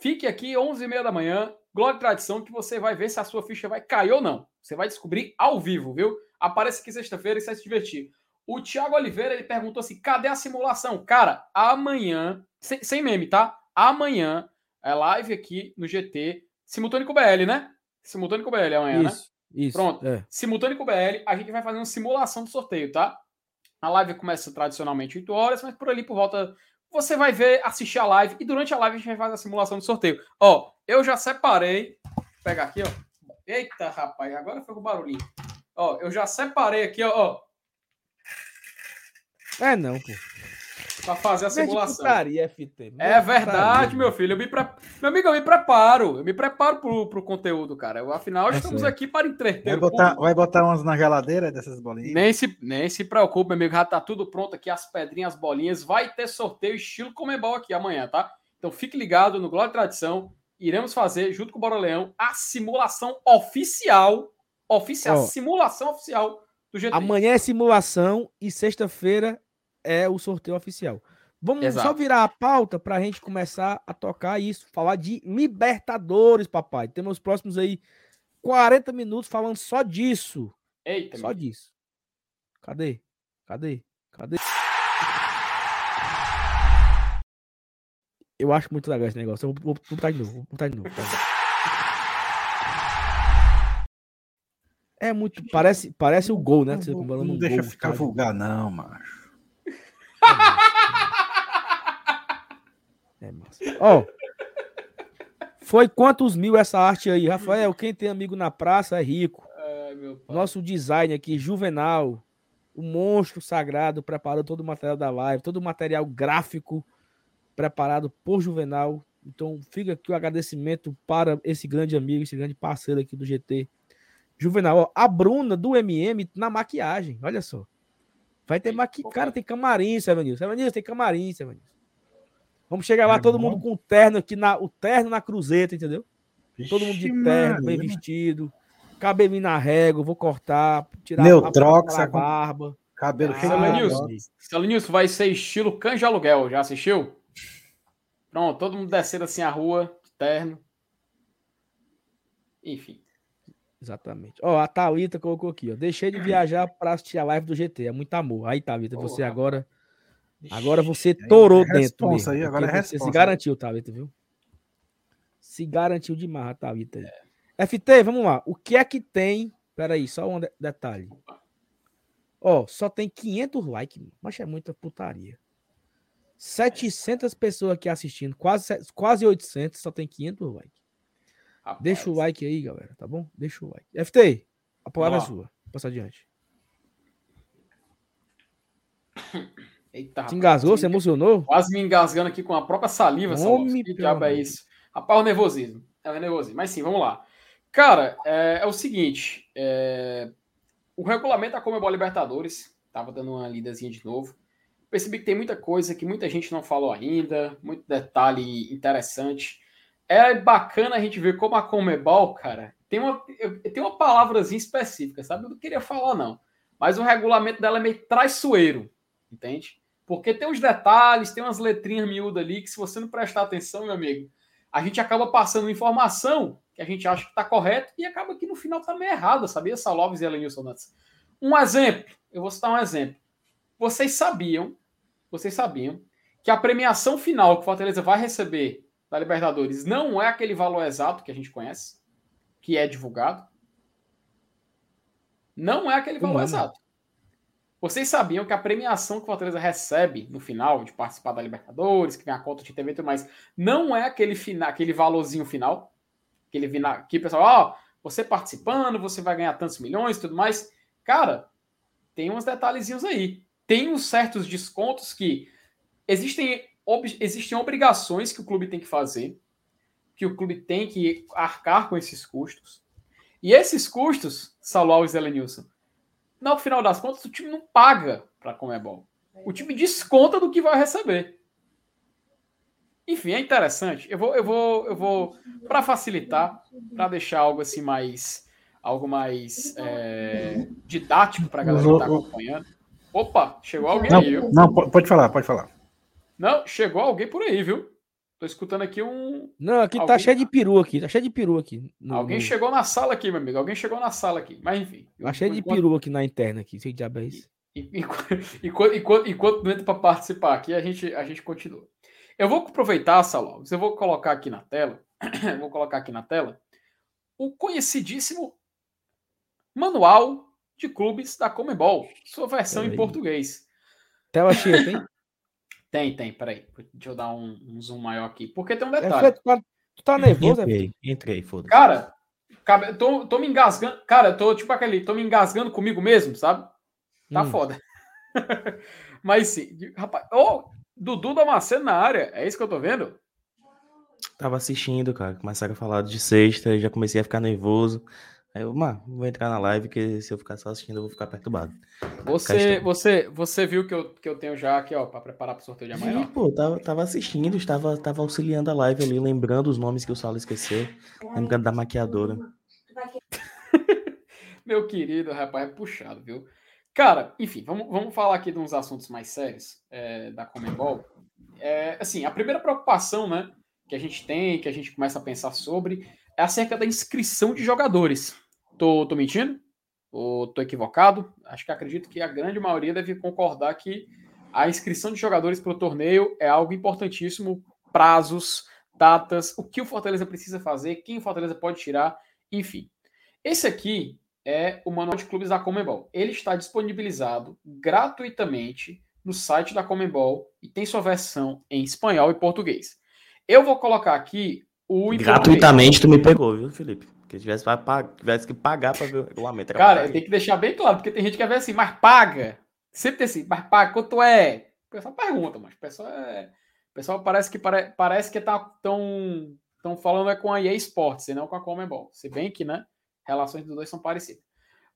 fique aqui 11h30 da manhã, Glória e Tradição, que você vai ver se a sua ficha vai cair ou não. Você vai descobrir ao vivo, viu? Aparece aqui sexta-feira e você vai se divertir. O Thiago Oliveira ele perguntou assim: cadê a simulação? Cara, amanhã, sem, sem meme, tá? Amanhã é live aqui no GT, simultâneo BL, né? Simultâneo BL amanhã, isso, né? Isso. Pronto. É. Simultâneo BL, a gente vai fazer uma simulação do sorteio, tá? A live começa tradicionalmente 8 horas, mas por ali por volta você vai ver, assistir a live e durante a live a gente vai fazer a simulação do sorteio. Ó, eu já separei, vou pegar aqui, ó. Eita, rapaz, agora foi o barulhinho. Ó, eu já separei aqui, ó é não, pô. Pra fazer a simulação. Putaria, FT. É verdade, meu filho. Eu me pre... Meu amigo, eu me preparo. Eu me preparo pro, pro conteúdo, cara. Eu, afinal, é estamos aqui para entreter. Vai botar, vai botar umas na geladeira dessas bolinhas? Nem se, nem se preocupe, meu amigo. Já tá tudo pronto aqui, as pedrinhas, as bolinhas. Vai ter sorteio estilo Comebol aqui amanhã, tá? Então fique ligado no Glória e Tradição. Iremos fazer, junto com o Bora Leão, a simulação oficial. Oficial, oh. simulação oficial do GT. Amanhã é simulação e sexta-feira é o sorteio oficial. Vamos Exato. só virar a pauta para a gente começar a tocar isso, falar de Libertadores, papai. Temos próximos aí 40 minutos falando só disso. Eita, só disso. Cadê? Cadê? Cadê? Eu acho muito legal esse negócio. Eu vou, vou botar de novo. Vou botar de novo. É muito. Parece, parece o gol, né? Não, não, não deixa gol, ficar vulgar, não, macho. É massa. Ó, oh, foi quantos mil essa arte aí? Rafael, quem tem amigo na praça é rico. Ai, Nosso design aqui, Juvenal, o monstro sagrado, preparou todo o material da live, todo o material gráfico preparado por Juvenal. Então fica aqui o agradecimento para esse grande amigo, esse grande parceiro aqui do GT. Juvenal, ó, a Bruna do MM na maquiagem, olha só. Vai ter maqui... Cara, tem camarim, Sevanilson. Sevanilson, tem camarim, Sevanilson. Vamos chegar lá, é todo bom. mundo com o terno aqui, na... o terno na cruzeta, entendeu? Vixe, todo mundo de terno, bem vestido. Cabelinho na régua, vou cortar, tirar Neutrox, a, a barba. Cabelo cheio de Nilson, vai ser estilo canja aluguel, já assistiu? Pronto, todo mundo descendo assim a rua, terno. Enfim. Exatamente. Ó, a Thalita colocou aqui, ó. Deixei de viajar para assistir a live do GT. É muito amor. Aí, Thalita, você agora. Agora você torou é dentro. Mesmo, aí, agora é você se garantiu, Thalita, viu? Se garantiu demais, Thalita. É. FT, vamos lá. O que é que tem? Peraí, só um detalhe. Ó, só tem 500 likes, mas é muita putaria. 700 pessoas aqui assistindo, quase, quase 800, só tem 500 likes. Rapaz. Deixa o like aí, galera, tá bom? Deixa o like. FT, a palavra é sua. Passa adiante. Eita, Se engasgou, se emocionou? Quase me engasgando aqui com a própria saliva. Homem, que diabo é isso? Rapaz, o nervosismo. É o nervosismo. Mas sim, vamos lá. Cara, é, é o seguinte. É... O regulamento da Comebol Libertadores, tava dando uma lidazinha de novo. Percebi que tem muita coisa que muita gente não falou ainda, muito detalhe interessante é bacana a gente ver como a Comebol, cara, tem uma, tem uma palavrazinha específica, sabe? Eu não queria falar, não. Mas o regulamento dela é meio traiçoeiro, entende? Porque tem uns detalhes, tem umas letrinhas miúdas ali que, se você não prestar atenção, meu amigo, a gente acaba passando informação que a gente acha que está correto e acaba que no final está meio errada, sabia, Saloves e Elenilson Nantes? Um exemplo, eu vou citar um exemplo. Vocês sabiam, vocês sabiam que a premiação final que o Fortaleza vai receber da Libertadores não é aquele valor exato que a gente conhece, que é divulgado. Não é aquele valor exato. Vocês sabiam que a premiação que o Fortaleza recebe no final de participar da Libertadores, que vem a conta de TV e tudo mais, não é aquele final, aquele valorzinho final, aquele que pessoal, ó, oh, você participando, você vai ganhar tantos milhões e tudo mais. Cara, tem uns detalhezinhos aí. Tem uns certos descontos que existem, ob, existem obrigações que o clube tem que fazer, que o clube tem que arcar com esses custos. E esses custos, Alves e Elenilson, no final das contas, o time não paga para a Comebol. O time desconta do que vai receber. Enfim, é interessante. Eu vou, eu vou, eu vou para facilitar, para deixar algo assim mais, algo mais é, didático para a galera que está acompanhando. Opa, chegou alguém não, aí? Não, pode falar, pode falar. Não, chegou alguém por aí, viu? Tô escutando aqui um. Não, aqui tá Alguém... tá cheio de peru aqui. Tá cheio de peru aqui. No... Alguém chegou na sala aqui, meu amigo. Alguém chegou na sala aqui. Mas enfim. Tá cheio de peru aqui na interna aqui. Sei diabo é isso. Enquanto, enquanto, enquanto não entra para participar aqui, a gente, a gente continua. Eu vou aproveitar, Salão. Eu vou colocar aqui na tela. vou colocar aqui na tela o conhecidíssimo Manual de Clubes da Comebol. Sua versão em português. Tela cheia, tem? Tem, tem, peraí. Deixa eu dar um, um zoom maior aqui. Porque tem um é detalhe. É, tu tá nervoso? Entrei, entrei, foda-se. Cara, tô, tô me engasgando. Cara, tô tipo aquele, tô me engasgando comigo mesmo, sabe? Tá hum. foda. Mas sim, rapaz. Ô, oh, Dudu Damasceno na área, é isso que eu tô vendo? Tava assistindo, cara. Começaram a falar de sexta, já comecei a ficar nervoso. Aí eu, mano, vou entrar na live, que se eu ficar só assistindo, eu vou ficar perturbado. Você, você, você viu que eu, que eu tenho já aqui, ó, pra preparar pro sorteio de amanhã? Sim, pô, tava, tava assistindo, estava, tava auxiliando a live ali, lembrando os nomes que o Saulo esqueceu, lembrando da maquiadora. Meu querido, rapaz, é puxado, viu? Cara, enfim, vamos, vamos falar aqui de uns assuntos mais sérios é, da Comembol. É, assim, a primeira preocupação, né, que a gente tem, que a gente começa a pensar sobre, é acerca da inscrição de jogadores. Tô, tô mentindo? Ou tô equivocado? Acho que acredito que a grande maioria deve concordar que a inscrição de jogadores para o torneio é algo importantíssimo. Prazos, datas, o que o Fortaleza precisa fazer, quem o Fortaleza pode tirar, enfim. Esse aqui é o Manual de Clubes da Comembol. Ele está disponibilizado gratuitamente no site da Comembol e tem sua versão em espanhol e português. Eu vou colocar aqui o Gratuitamente tu me pegou, viu, Felipe? Porque tivesse, tivesse que pagar para ver o regulamento. Cara, tem que deixar bem claro, porque tem gente que quer ver assim, mas paga. Sempre tem assim, mas paga, quanto é? O pessoal pergunta, mas o pessoal é. O pessoal parece que pare... parece que tá tão, tão falando é com a EA Sports e não com a Comembol. Se bem que, né? Relações dos dois são parecidas.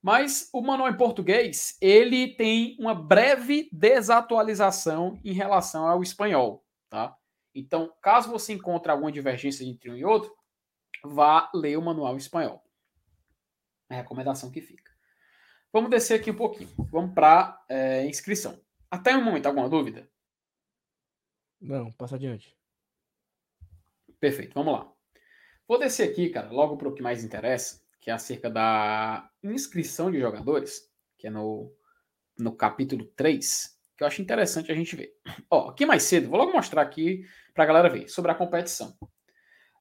Mas o manual em português, ele tem uma breve desatualização em relação ao espanhol, tá? Então, caso você encontre alguma divergência entre um e outro, vá ler o manual em espanhol. É a recomendação que fica. Vamos descer aqui um pouquinho. Vamos para é, inscrição. Até o momento, alguma dúvida? Não, passa adiante. Perfeito, vamos lá. Vou descer aqui, cara, logo para o que mais interessa, que é acerca da inscrição de jogadores, que é no, no capítulo 3 que eu acho interessante a gente ver. Ó, aqui mais cedo, vou logo mostrar aqui para a galera ver sobre a competição.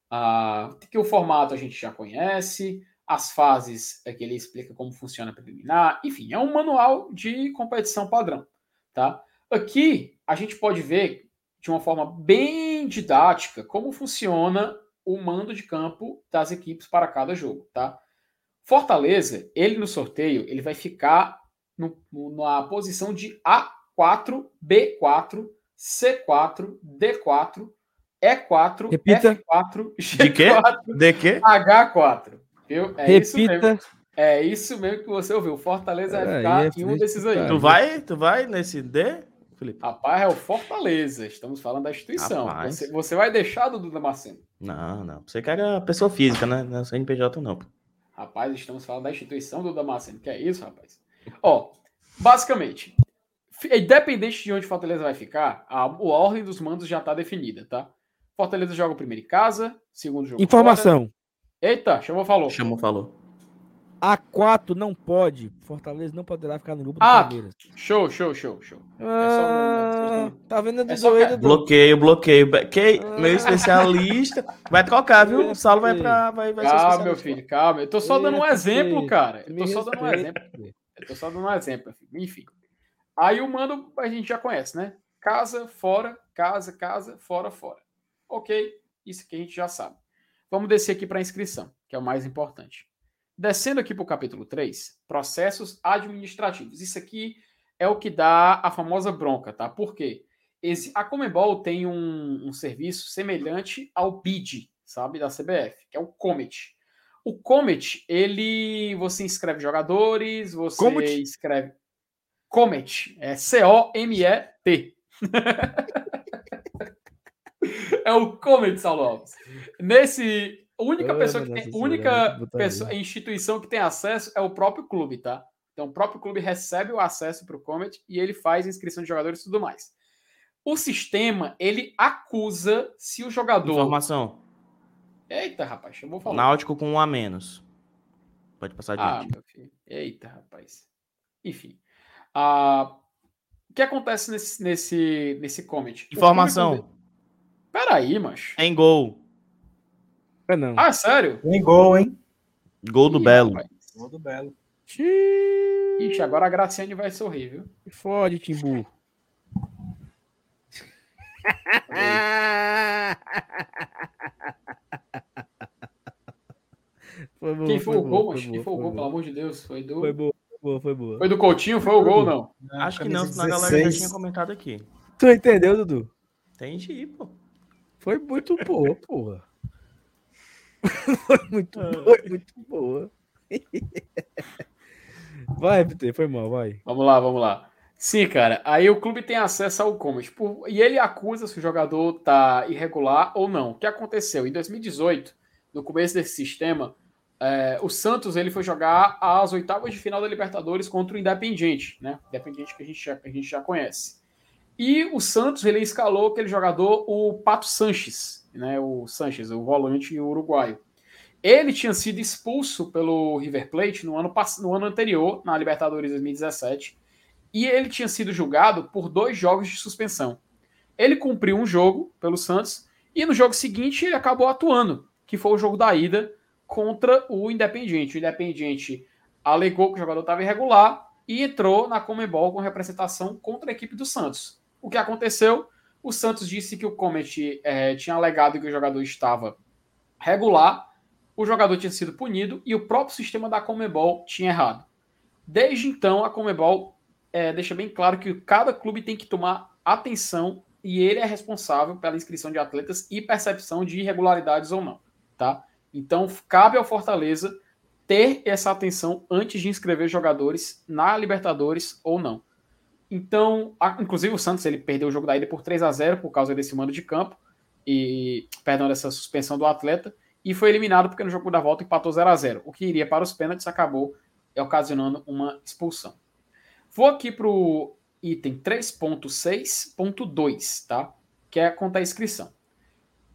Ah, que o formato a gente já conhece, as fases é que ele explica como funciona a preliminar, enfim, é um manual de competição padrão, tá? Aqui a gente pode ver de uma forma bem didática como funciona o mando de campo das equipes para cada jogo, tá? Fortaleza, ele no sorteio, ele vai ficar no, na posição de A 4, B4, C4, D4, E4, Repita. F4, G4, De quê? De quê? H4. Viu? É Repita. Isso mesmo. É isso mesmo que você ouviu. Fortaleza vai ficar é, em um desses aí. Tu vai, tu vai nesse D, Felipe? Rapaz, é o Fortaleza. Estamos falando da instituição. Você, você, vai deixar do Duda Marceno? Não, não. Você quer a pessoa física, né? Não é CNPJ, não. Rapaz, estamos falando da instituição do Damasceno. Que é isso, rapaz? Ó, basicamente, Independente de onde Fortaleza vai ficar, a, a ordem dos mandos já está definida, tá? Fortaleza joga o primeiro em casa, segundo jogo. Informação. Fora. Eita, chamou, falou. Chamou, falou. A4 não pode. Fortaleza não poderá ficar no grupo do ah, Palmeiras. Show, show, show, show. Ah, é só... Tá vendo é doido, Bloqueio, bloqueio. Que... Ah. Meu especialista. Vai trocar, viu? O Saulo vai pra. Vai, vai calma, meu filho, calma. Eu tô só dando um exemplo, cara. Eu tô só dando um exemplo. Eu tô só dando um exemplo, enfim. Aí o mando a gente já conhece, né? Casa, fora, casa, casa, fora, fora. Ok, isso que a gente já sabe. Vamos descer aqui para a inscrição, que é o mais importante. Descendo aqui para o capítulo 3, processos administrativos. Isso aqui é o que dá a famosa bronca, tá? Por quê? Esse, a Comebol tem um, um serviço semelhante ao BID, sabe, da CBF, que é o Comet. O Comet, ele você inscreve jogadores, você Comet? escreve Comet, é C-O-M-E-T. é o Comet, Saulo Alves. Nesse, a única pessoa que tem, única pessoa, instituição que tem acesso é o próprio clube, tá? Então, o próprio clube recebe o acesso para o Comet e ele faz inscrição de jogadores e tudo mais. O sistema, ele acusa se o jogador. Informação. Eita, rapaz, eu vou falar. Náutico com um a menos. Pode passar adiante. Ah, meu filho. Eita, rapaz. Enfim. Ah, o que acontece nesse, nesse, nesse comment? Informação. Peraí, macho. Em gol. É não. Ah, sério? Em gol, hein? Gol do Ih, Belo. Rapaz. Gol do Belo. Ixi, agora a Graciane vai sorrir, viu? Fode, Timbu. foi boa, Quem foi, foi o gol, mas? Quem foi o gol, pelo amor de Deus? Foi do. Foi foi boa, foi boa. Foi do Coutinho? Foi o gol, não? Acho que não, senão a galera já tinha comentado aqui. Tu entendeu, Dudu? Entendi, pô. Foi muito boa, porra. foi muito boa, foi muito boa. Vai, PT, foi mal, vai. Vamos lá, vamos lá. Sim, cara. Aí o clube tem acesso ao Comet. Por... E ele acusa se o jogador tá irregular ou não. O que aconteceu? Em 2018, no começo desse sistema, é, o Santos ele foi jogar as oitavas de final da Libertadores contra o Independiente, né? Independiente que a gente já, a gente já conhece. E o Santos ele escalou aquele jogador, o Pato Sanches, né? O Sanches, o volante uruguaio. Ele tinha sido expulso pelo River Plate no ano, no ano anterior, na Libertadores 2017 e ele tinha sido julgado por dois jogos de suspensão. Ele cumpriu um jogo pelo Santos e no jogo seguinte ele acabou atuando, que foi o jogo da ida contra o Independiente. O Independiente alegou que o jogador estava irregular e entrou na Comebol com representação contra a equipe do Santos. O que aconteceu? O Santos disse que o Comet é, tinha alegado que o jogador estava regular, o jogador tinha sido punido e o próprio sistema da Comebol tinha errado. Desde então, a Comebol é, deixa bem claro que cada clube tem que tomar atenção e ele é responsável pela inscrição de atletas e percepção de irregularidades ou não, tá? Então, cabe ao Fortaleza ter essa atenção antes de inscrever jogadores na Libertadores ou não. Então, a, inclusive o Santos ele perdeu o jogo da ida por 3 a 0 por causa desse mando de campo e perdão dessa suspensão do atleta e foi eliminado porque no jogo da volta empatou 0 a 0. O que iria para os pênaltis acabou ocasionando uma expulsão. Vou aqui para o item 3.6.2, tá? Que é conta a inscrição.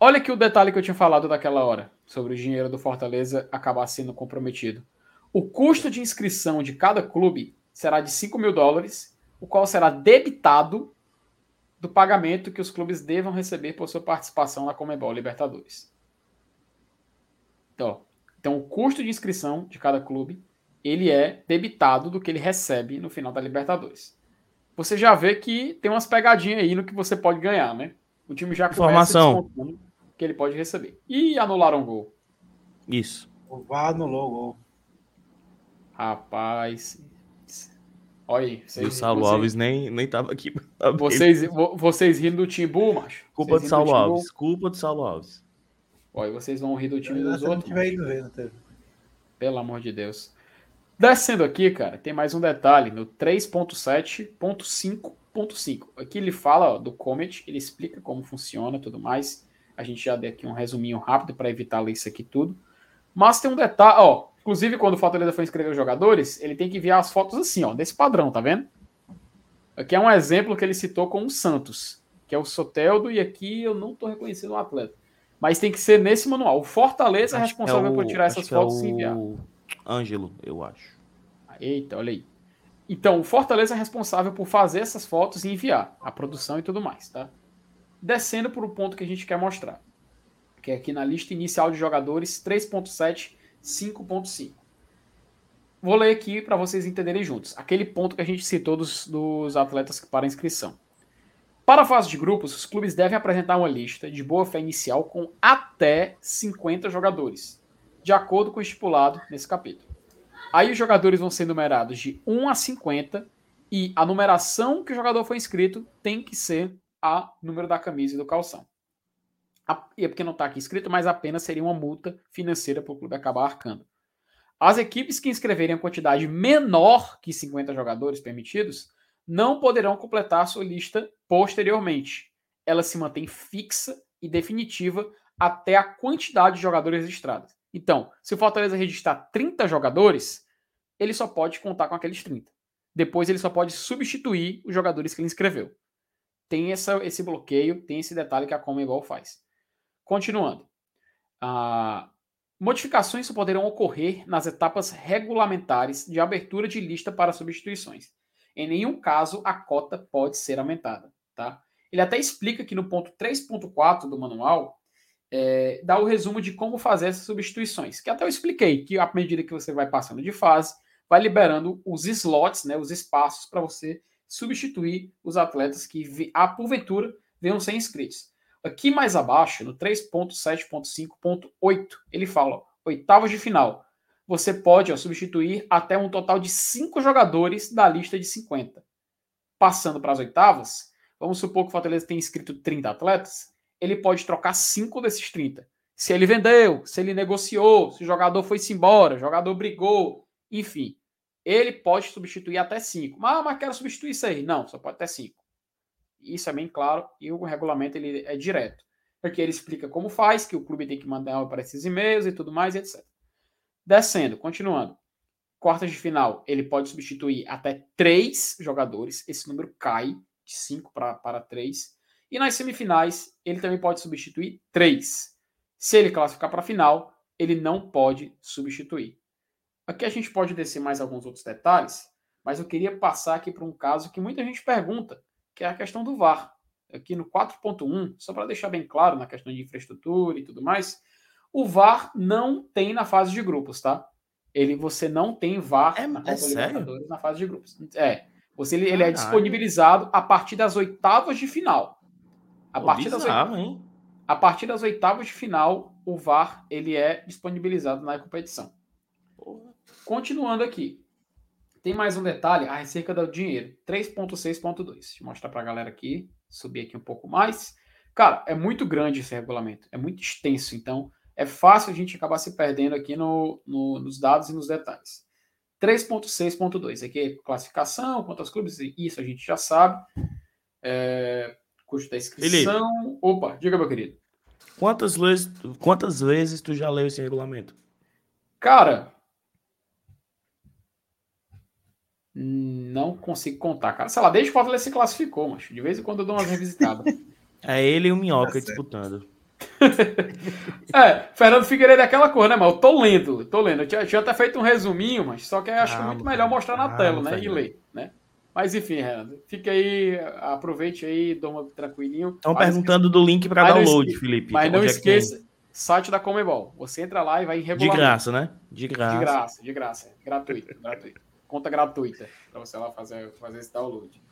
Olha aqui o detalhe que eu tinha falado daquela hora, sobre o dinheiro do Fortaleza acabar sendo comprometido. O custo de inscrição de cada clube será de 5 mil dólares, o qual será debitado do pagamento que os clubes devam receber por sua participação na Comebol Libertadores. Então, então, o custo de inscrição de cada clube ele é debitado do que ele recebe no final da Libertadores. Você já vê que tem umas pegadinhas aí no que você pode ganhar, né? O time já Informação. Que ele pode receber. E anularam o gol. Isso. O VAR anulou o gol. Rapaz. Olha aí. Vocês, e o Saulo vocês, Alves nem, nem tava aqui. Vocês, vocês rindo do Timbu, macho? Culpa vocês do Saulo Alves. Culpa do Saulo Alves. Olha, vocês vão rir do time dos outros. Ver, Pelo amor de Deus. Descendo aqui, cara, tem mais um detalhe no 3.7.5.5. Aqui ele fala ó, do Comet, ele explica como funciona tudo mais. A gente já deu aqui um resuminho rápido para evitar ler isso aqui tudo. Mas tem um detalhe, ó, inclusive quando o Fortaleza foi inscrever os jogadores, ele tem que enviar as fotos assim, ó, desse padrão, tá vendo? Aqui é um exemplo que ele citou com o Santos, que é o Soteldo, e aqui eu não estou reconhecendo o atleta. Mas tem que ser nesse manual. O Fortaleza é responsável é o, por tirar essas fotos é o... e enviar. Ângelo, eu acho. Eita, olha aí. Então, o Fortaleza é responsável por fazer essas fotos e enviar a produção e tudo mais, tá? Descendo para o ponto que a gente quer mostrar, que é aqui na lista inicial de jogadores 3.7, 5.5. vou ler aqui para vocês entenderem juntos. Aquele ponto que a gente citou dos, dos atletas para inscrição. Para a fase de grupos, os clubes devem apresentar uma lista de boa fé inicial com até 50 jogadores, de acordo com o estipulado nesse capítulo. Aí os jogadores vão ser numerados de 1 a 50 e a numeração que o jogador foi inscrito tem que ser a número da camisa e do calção. E é porque não está aqui escrito, mas apenas seria uma multa financeira para o clube acabar arcando. As equipes que inscreverem a quantidade menor que 50 jogadores permitidos não poderão completar sua lista posteriormente. Ela se mantém fixa e definitiva até a quantidade de jogadores registrados. Então, se o Fortaleza registrar 30 jogadores, ele só pode contar com aqueles 30. Depois ele só pode substituir os jogadores que ele inscreveu. Tem essa, esse bloqueio, tem esse detalhe que a Comebol faz. Continuando. Ah, modificações só poderão ocorrer nas etapas regulamentares de abertura de lista para substituições. Em nenhum caso a cota pode ser aumentada. Tá? Ele até explica que no ponto 3.4 do manual é, dá o resumo de como fazer essas substituições. Que até eu expliquei que à medida que você vai passando de fase, vai liberando os slots, né, os espaços para você substituir os atletas que, a porventura, venham ser inscritos. Aqui mais abaixo, no 3.7.5.8, ele fala, oitavas de final. Você pode ó, substituir até um total de 5 jogadores da lista de 50. Passando para as oitavas, vamos supor que o Fortaleza tem inscrito 30 atletas, ele pode trocar 5 desses 30. Se ele vendeu, se ele negociou, se o jogador foi-se embora, o jogador brigou, enfim. Ele pode substituir até 5. Ah, mas quero substituir 6. Não, só pode até 5. Isso é bem claro e o regulamento ele é direto. Porque ele explica como faz, que o clube tem que mandar para esses e-mails e tudo mais, etc. Descendo, continuando. Quartas de final, ele pode substituir até três jogadores. Esse número cai de 5 para 3. E nas semifinais, ele também pode substituir três. Se ele classificar para a final, ele não pode substituir. Aqui a gente pode descer mais alguns outros detalhes, mas eu queria passar aqui para um caso que muita gente pergunta, que é a questão do VAR. Aqui no 4.1, só para deixar bem claro na questão de infraestrutura e tudo mais, o VAR não tem na fase de grupos, tá? Ele, você não tem VAR é, na Copa é Libertadores na fase de grupos. É. Você, ele, ele é disponibilizado a partir das oitavas de final. A, Pô, partir bizarro, das oitavas, a partir das oitavas de final, o VAR ele é disponibilizado na competição. Continuando aqui. Tem mais um detalhe a receita do dinheiro. 3.6.2. Deixa eu mostrar para a galera aqui. Subir aqui um pouco mais. Cara, é muito grande esse regulamento. É muito extenso. Então, é fácil a gente acabar se perdendo aqui no, no, nos dados e nos detalhes. 3.6.2. Aqui é classificação, quantos clubes, isso a gente já sabe. É, custo da inscrição. Felipe, Opa, diga, meu querido. Quantas vezes, quantas vezes tu já leu esse regulamento? Cara, Não consigo contar, cara. Sei lá, desde que o Fortaleza se classificou, mas de vez em quando eu dou umas revisitadas. É ele e o Minhoca tá disputando. é, Fernando Figueiredo é aquela coisa, né, mas eu tô lendo, tô lendo. Eu tinha, tinha até feito um resuminho, mas só que eu acho muito melhor mostrar na tela, né, e ler, né? Mas enfim, Renan, fica aí, aproveite aí, uma tranquilinho. Estão perguntando do link para download, Felipe. Mas não esqueça, site da Comebol. Você entra lá e vai em. De graça, né? De graça. De graça, de graça. Gratuito, gratuito conta gratuita para você lá fazer, fazer esse download.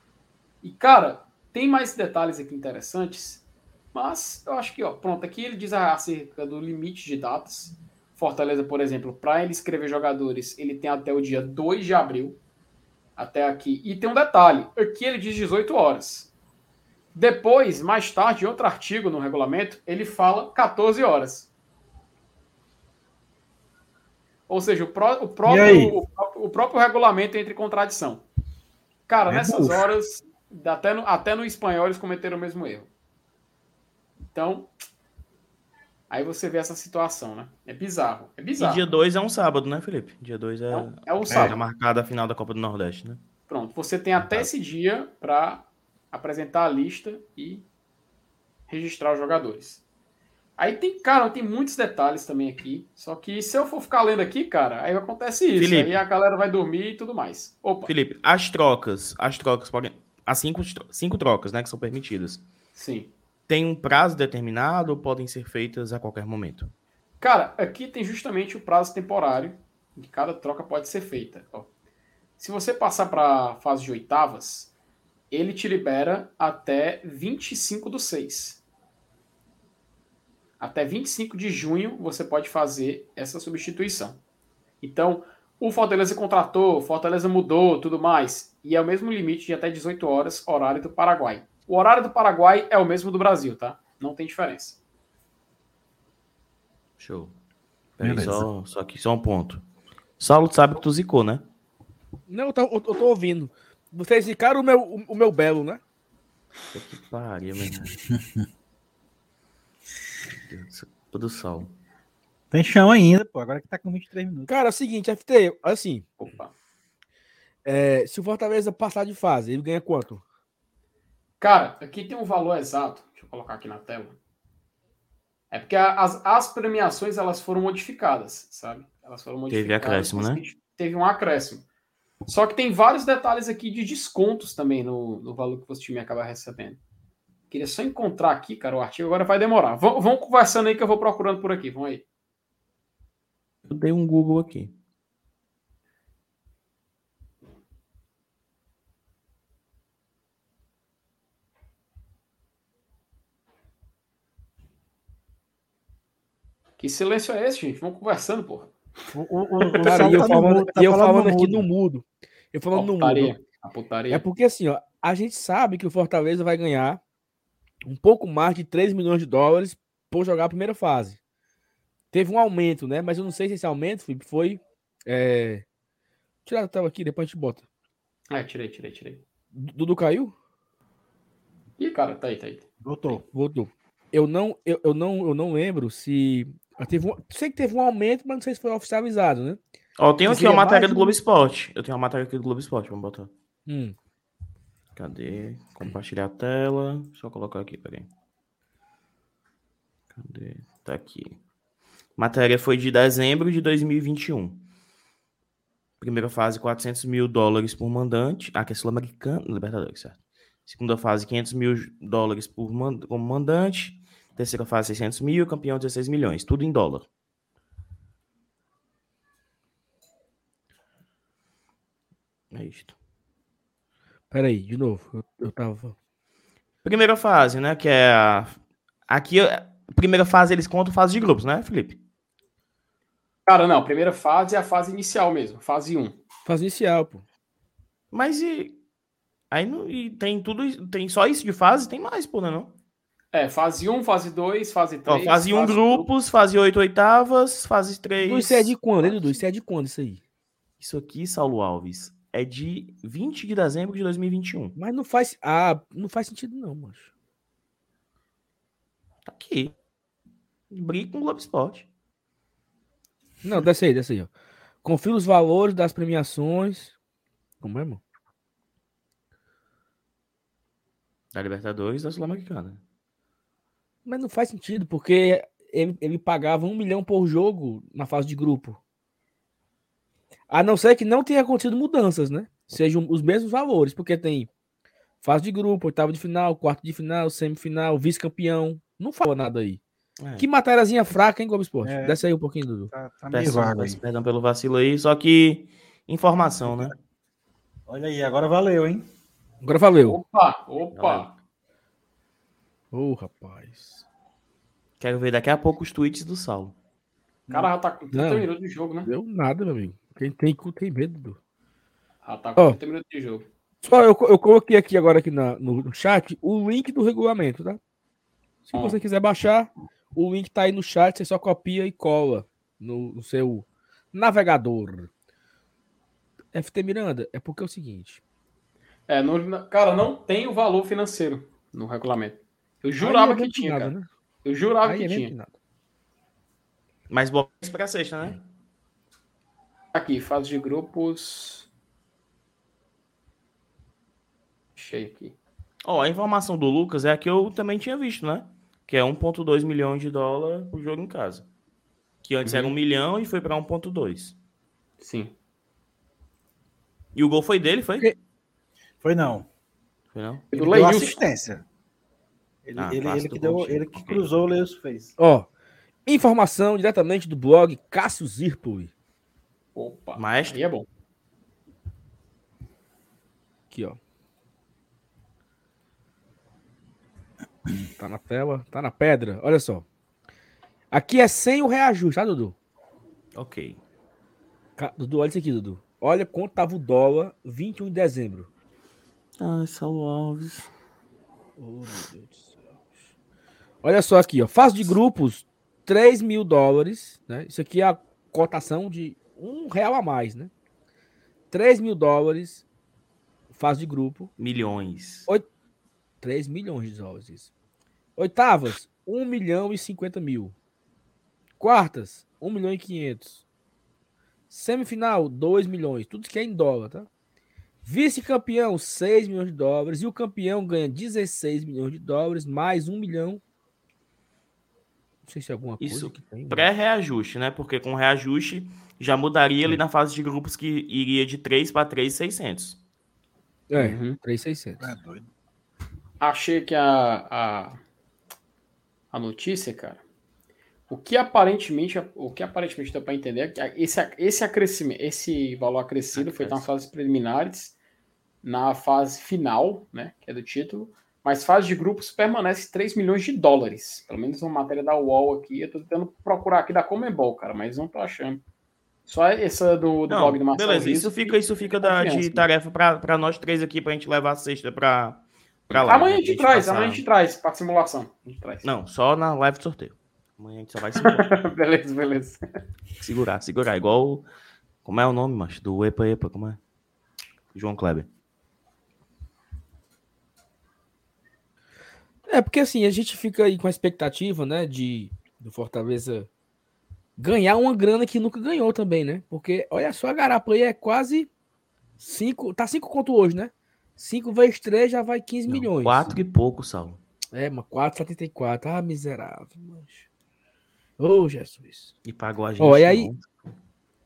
E, cara, tem mais detalhes aqui interessantes, mas eu acho que, ó, pronto, aqui ele diz acerca do limite de datas. Fortaleza, por exemplo, para ele escrever jogadores, ele tem até o dia 2 de abril, até aqui. E tem um detalhe, aqui ele diz 18 horas. Depois, mais tarde, em outro artigo no regulamento, ele fala 14 horas. Ou seja, o, pró o, próprio, próprio regulamento entra em contradição. Cara, é nessas horas, até no, até no espanhol eles cometeram o mesmo erro. Então, aí você vê essa situação, né? É bizarro. É bizarro. E dia 2 é um sábado, né, Felipe? Dia 2 é, é, é um sábado. É marcada a final da Copa do Nordeste, né? Pronto, você tem até esse dia para apresentar a lista e registrar os jogadores. Aí tem, cara, tem muitos detalhes também aqui. Só que se eu for ficar lendo aqui, cara, aí acontece isso. Felipe, aí a galera vai dormir e tudo mais. Opa. Felipe, as trocas, as trocas podem. As cinco, cinco trocas, né, que são permitidas. Sim. Tem um prazo determinado ou podem ser feitas a qualquer momento? Cara, aqui tem justamente o prazo temporário de cada troca pode ser feita. Ó. Se você passar para a fase de oitavas, ele te libera até 25 do 6. Até 25 de junho você pode fazer essa substituição. Então, o Fortaleza contratou, o Fortaleza mudou, tudo mais. E é o mesmo limite de até 18 horas, horário do Paraguai. O horário do Paraguai é o mesmo do Brasil, tá? Não tem diferença. Show. Peraí, só, só que só um ponto. Saulo sabe que tu zicou, né? Não, eu tô, eu tô ouvindo. Vocês zicaram o meu, o, o meu belo, né? Que pariu, meu irmão. do Saulo. Tem chão ainda, pô. Agora que tá com 23 minutos. Cara, é o seguinte, FT, assim. Opa. É, se o Fortaleza passar de fase, ele ganha quanto? Cara, aqui tem um valor exato. Deixa eu colocar aqui na tela. É porque as, as premiações elas foram modificadas, sabe? Elas foram modificadas. Teve acréscimo, né? Teve um acréscimo. Só que tem vários detalhes aqui de descontos também no, no valor que o time acaba recebendo. Queria só encontrar aqui, cara, o artigo. Agora vai demorar. Vão, vão conversando aí que eu vou procurando por aqui. Vamos aí. Eu dei um Google aqui. Que silêncio é esse, gente? Vamos conversando, porra. O, o, o cara, e eu tá falando, tá eu falando aqui no mudo. Eu falando no mudo. A putaria. É porque assim, ó, a gente sabe que o Fortaleza vai ganhar um pouco mais de 3 milhões de dólares por jogar a primeira fase. Teve um aumento, né? Mas eu não sei se esse aumento foi. foi é... Tirar a tela aqui, depois a gente bota. É, tirei, tirei, tirei. Dudu caiu? Ih, cara, tá aí, tá aí. Voltou. Voltou. Eu não, eu, eu não, eu não lembro se Teve um, sei que teve um aumento, mas não sei se foi oficializado, né? Ó, eu tenho aqui uma matéria do Globo Esporte. Eu tenho uma matéria aqui do Globo Esporte, vamos botar. Hum. Cadê? Compartilhar a tela. Só colocar aqui, peraí. Cadê? Tá aqui. Matéria foi de dezembro de 2021. Primeira fase, 400 mil dólares por mandante. Ah, que é sul-americano, Libertadores, certo. Segunda fase, 500 mil dólares por como mandante. Terceira fase, 600 mil. Campeão, 16 milhões. Tudo em dólar. É isto. Peraí, de novo. Eu, eu tava. Primeira fase, né? Que é a. Aqui, primeira fase eles contam fase de grupos, né, Felipe? Cara, não. Primeira fase é a fase inicial mesmo. Fase 1. Fase inicial, pô. Mas e. Aí não, e tem tudo. Tem só isso de fase? Tem mais, pô, né? Não? É, fase 1, fase 2, fase 3. Ó, fase 1 grupos, fase 8 oitavas, fase 3. Isso é de quando, hein, Dudu? Isso é de quando isso aí? Isso aqui, Saulo Alves, é de 20 de dezembro de 2021. Mas não faz. Ah, não faz sentido, não, macho. Tá aqui. Briga com o Globo Esporte. Não, desce aí, desce aí, ó. Confira os valores das premiações. Como é, irmão? Da Libertadores da Sul-Americana. Mas não faz sentido, porque ele, ele pagava um milhão por jogo na fase de grupo. A não ser que não tenha acontecido mudanças, né? Sejam os mesmos valores, porque tem fase de grupo, oitavo de final, quarto de final, semifinal, vice-campeão. Não fala nada aí. É. Que matériazinha fraca, hein, Globo Esporte? É. Desce aí um pouquinho, Dudu. Tá, tá meio vago aí. Perdão pelo vacilo aí, só que informação, né? Olha aí, agora valeu, hein? Agora valeu. Opa, opa. Ô, oh, rapaz. Quero ver daqui a pouco os tweets do Saulo. O cara já tá com 30 não, minutos de jogo, né? Deu nada, meu amigo. Quem tem cu tem medo. Tá com oh, 30 minutos de jogo. Só eu, eu coloquei aqui agora aqui na, no, no chat o link do regulamento, tá? Se ah. você quiser baixar, o link tá aí no chat, você só copia e cola no, no seu navegador. FT Miranda, é porque é o seguinte. É, no, cara, não tem o valor financeiro no regulamento. Eu jurava é que tinha, nada, cara. Né? Eu jurava Aí que é tinha. Nada. Mas boa para sexta, né? Aqui, fase de grupos. Achei aqui. Ó, oh, a informação do Lucas é a que eu também tinha visto, né? Que é 1,2 milhões de dólar o jogo em casa. Que antes uhum. era 1 milhão e foi para 1,2. Sim. E o gol foi dele, foi? Foi não. Foi não? Ele deu assistência. Ele, ah, ele, ele que, deu, ele que cruzou, o Leus fez. Ó, informação diretamente do blog Cássio Zirpoli. Opa, Maestro. aí é bom. Aqui, ó. Tá na tela, tá na pedra. Olha só. Aqui é sem o reajuste, tá, Dudu? Ok. Dudu, olha isso aqui, Dudu. Olha quanto tava o dólar 21 de dezembro. Ai, Saulo Alves. Oh, meu Deus do céu. Olha só aqui, ó. Fase de grupos, 3 mil dólares. Né? Isso aqui é a cotação de um real a mais, né? 3 mil dólares. Fase de grupo. Milhões. 3 milhões de dólares. Isso. Oitavas, 1 milhão e 50 mil. Quartas, 1 milhão e 500. Semifinal, 2 milhões. Tudo que é em dólar, tá? Vice-campeão, 6 milhões de dólares. E o campeão ganha 16 milhões de dólares, mais 1 milhão. Não sei se é alguma coisa Isso que tem. Pré-reajuste, né? Porque com reajuste já mudaria ali na fase de grupos que iria de 3 para 3,600. É, Uhum. 3,600. É doido. Achei que a, a, a notícia, cara, o que aparentemente, o que aparentemente dá para entender é que esse, esse acrescimento, esse valor acrescido foi nas fases preliminares, na fase final, né, que é do título, mas fase de grupos permanece 3 milhões de dólares. Pelo menos uma matéria da UOL aqui, eu tô tentando procurar aqui da Comembol, cara, mas não tô achando. Só essa do, do Não, blog do Marcelo beleza, isso fica, isso fica da, de confiança. tarefa para nós três aqui pra gente levar a sexta pra, pra lá. Amanhã a gente traz, passar- amanhã a gente traz para simulação. A gente traz. Não, só na live de sorteio. Amanhã a gente só vai segurar. beleza, beleza. segurar, segurar. Igual. Como é o nome, macho? Do Epa Epa, como é? João Kleber. É, porque assim, a gente fica aí com a expectativa, né, de do Fortaleza ganhar uma grana que nunca ganhou também, né? Porque olha só, a garapa aí é quase 5, tá 5 conto hoje, né? 5 vezes 3 já vai 15 Não, milhões. Quatro e pouco, Saulo. É, mas 4,74. Ah, miserável, mancho. Ô, Jesus. E pagou a gente. Ó, e aí- não.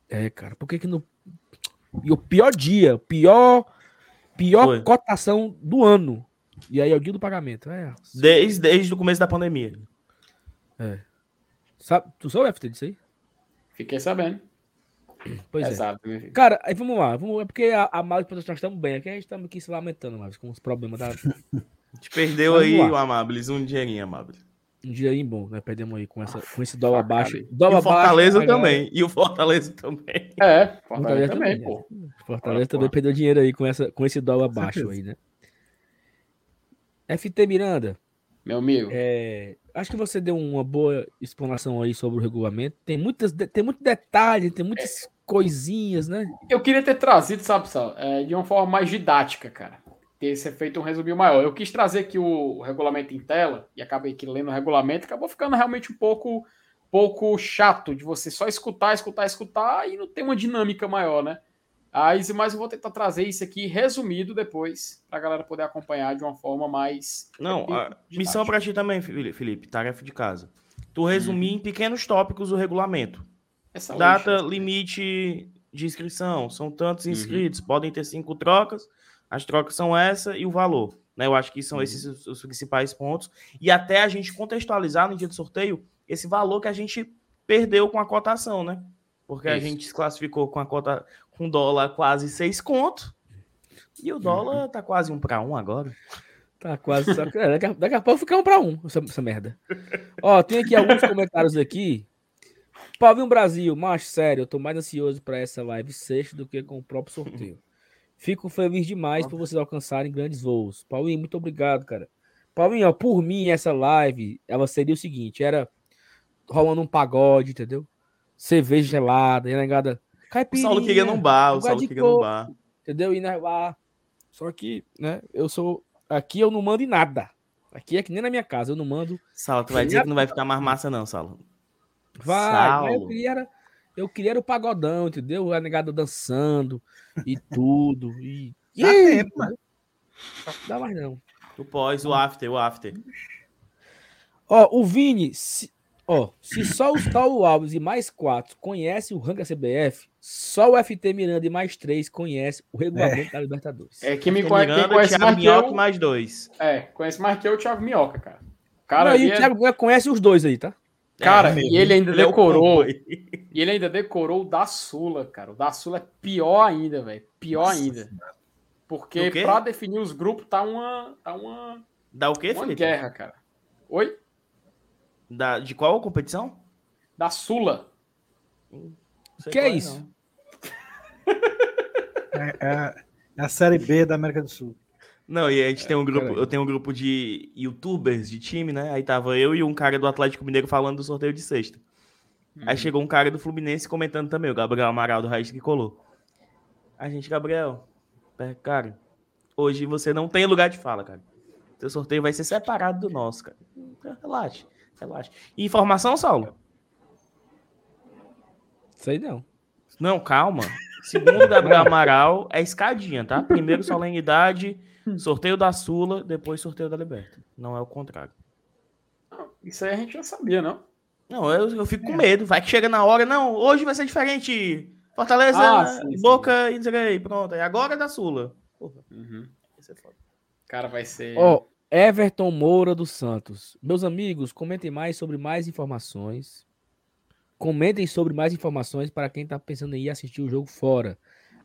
É, cara, por que que no e o pior dia, pior pior Foi. cotação do ano. E aí é o dia do pagamento. É. Desde, desde o começo da pandemia. Sabe, tu soube FT disso aí? Fiquei sabendo. Pois é. Filho. Cara, aí vamos lá. Vamos, é porque a, a Mali nós estamos bem. Aqui a gente estamos aqui se lamentando, mas com os problemas da. A gente perdeu Vamos aí, lá. o Amabilis, um dinheirinho, Amabilis. Um dia bom, né? Perdemos aí com, essa, com esse dólar facada baixo. aí. E Dólar o Fortaleza baixo, também. E o Fortaleza também. É, Fortaleza Fortaleza também, também, pô. Fortaleza Olha, também pô. perdeu dinheiro aí com, essa, com esse dólar baixo aí, né? FT Miranda, Meu amigo. é, acho que você deu uma boa explanação aí sobre o regulamento. Tem, muitas, tem muito detalhe, tem muitas coisinhas, né? Eu queria ter trazido, sabe, Sal, é, de uma forma mais didática, cara. Ter ser feito um resuminho maior. Eu quis trazer aqui o, regulamento em tela e acabei aqui lendo o regulamento, acabou ficando realmente um pouco, pouco chato de você só escutar, escutar, escutar e não ter uma dinâmica maior, né? Aí, mas eu vou tentar trazer isso aqui resumido depois, pra galera poder acompanhar de uma forma mais. Não, a didática. missão pra ti também, Felipe. Tarefa de casa. Tu resumir em pequenos tópicos o regulamento. Essa Data hoje, limite de inscrição. São tantos Uhum. inscritos. Podem ter cinco trocas. As trocas são essa e o valor. Né? Eu acho que são Uhum. esses os, os principais pontos. E até a gente contextualizar no dia do sorteio esse valor que a gente perdeu com a cotação, né? Porque a Isso. gente se classificou com a cota com dólar quase seis conto. E o Uhum. dólar tá quase um para um agora. Tá quase. Só, é, daqui, a, daqui a pouco fica um pra um, essa, essa merda. Ó, tem aqui alguns comentários aqui. Paulinho Brasil, mas sério, eu tô mais ansioso pra essa live sexta do que com o próprio sorteio. Fico feliz demais por vocês alcançarem grandes voos. Paulinho, muito obrigado, cara. Paulinho, ó, por mim, essa live, ela seria o seguinte: era rolando um pagode, entendeu? Cerveja gelada, e negada. O Caipirinha, Saulo queria num bar, o Saulo queria num bar. entendeu? E lá. Só que, né, eu sou. Aqui eu não mando em nada. Aqui é que nem na minha casa, eu não mando. Saulo, tu vai dizer que não vai ficar mais massa, não, Saulo. Vai, mas eu Saulo. queria, era, eu queria era o pagodão, entendeu? A negada dançando e tudo. E, Dá aí, tempo, mano. Não dá mais não. O pós, o after, o after. Ó, o Vini, se, ó, se só os Paulo Alves e mais quatro conhecem o ranking da CBF, só o FT Miranda e mais três conhecem o regulamento da Libertadores. É, quem me Tem conhece, quem conhece Thiago mais Minhoca e mais dois. é, conhece mais que eu o Thiago Minhoca, cara. Cara Não, e o é- Thiago Cunha conhece os dois aí, tá? Cara, é, e ele ainda ele decorou. É e ele ainda decorou o da Sula, cara. O da Sula é pior ainda, velho. Pior Nossa, ainda. Porque para definir os grupos tá uma. Tá uma. Dá o quê, Uma Felipe? guerra, cara. Oi? Da, de qual competição? Da Sula. que é, é isso? É, é, é, a Série B da América do Sul. Não, e a gente tem um grupo, eu tenho um grupo de youtubers de time, né? Aí tava eu e um cara do Atlético Mineiro falando do sorteio de sexta. Uhum. Aí chegou um cara do Fluminense comentando também, o Gabriel Amaral do Raiz que colou. A gente, Gabriel, cara, hoje você não tem lugar de fala, cara. Seu sorteio vai ser separado do nosso, cara. Relaxa, relaxa. E informação, Saulo? Sei não. Não, calma. Segundo Gabriel Amaral, é escadinha, tá? Primeiro solenidade Sorteio da Sula, depois sorteio da Liberta. Não é o contrário. Isso aí a gente já sabia, não? Não, eu, eu fico com medo. Vai que chega na hora. Não, hoje vai ser diferente. Fortaleza, ah, sim, Boca sim. e dizer aí, pronto. E agora é da Sula. Uhum. Isso é foda. Cara, vai ser. Oh, Everton Moura dos Santos. Meus amigos, comentem mais sobre mais informações. Comentem sobre mais informações para quem está pensando em ir assistir o jogo fora.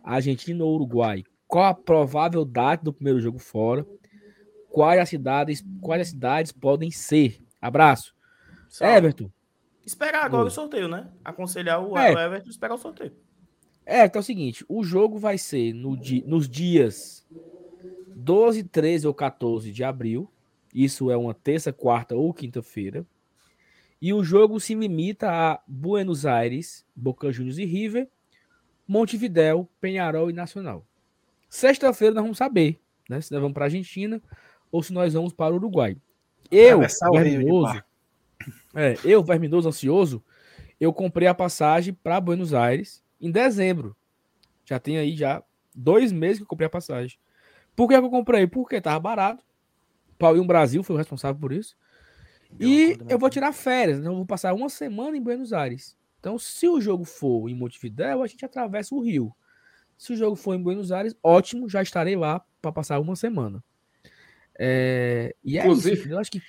Argentina ou Uruguai qual a provável data do primeiro jogo fora, quais as cidades, quais as cidades podem ser. Abraço. Everton. Esperar agora o sorteio, né? Aconselhar o é. Everton esperar o sorteio. É, então é o seguinte, o jogo vai ser no di nos dias 12, 13 ou 14 de abril. Isso é uma terça, quarta ou quinta-feira. E o jogo se limita a Buenos Aires, Boca Juniors e River, Montevidéu, Penharol e Nacional. Sexta-feira nós vamos saber, né? Se nós vamos para a Argentina ou se nós vamos para o Uruguai. Eu, Verminoso, é, eu, Verminoso, ansioso, eu comprei a passagem para Buenos Aires em dezembro. Já tem aí já dois meses que eu comprei a passagem. Por que, que eu comprei? Porque estava barato. Paulinho Brasil foi o responsável por isso. E eu vou tirar férias, né? eu vou passar uma semana em Buenos Aires. Então, se o jogo for em Montevidéu, a gente atravessa o rio. Se o jogo for em Buenos Aires, ótimo, já estarei lá para passar uma semana. É... E é Inclusive, isso, eu acho que.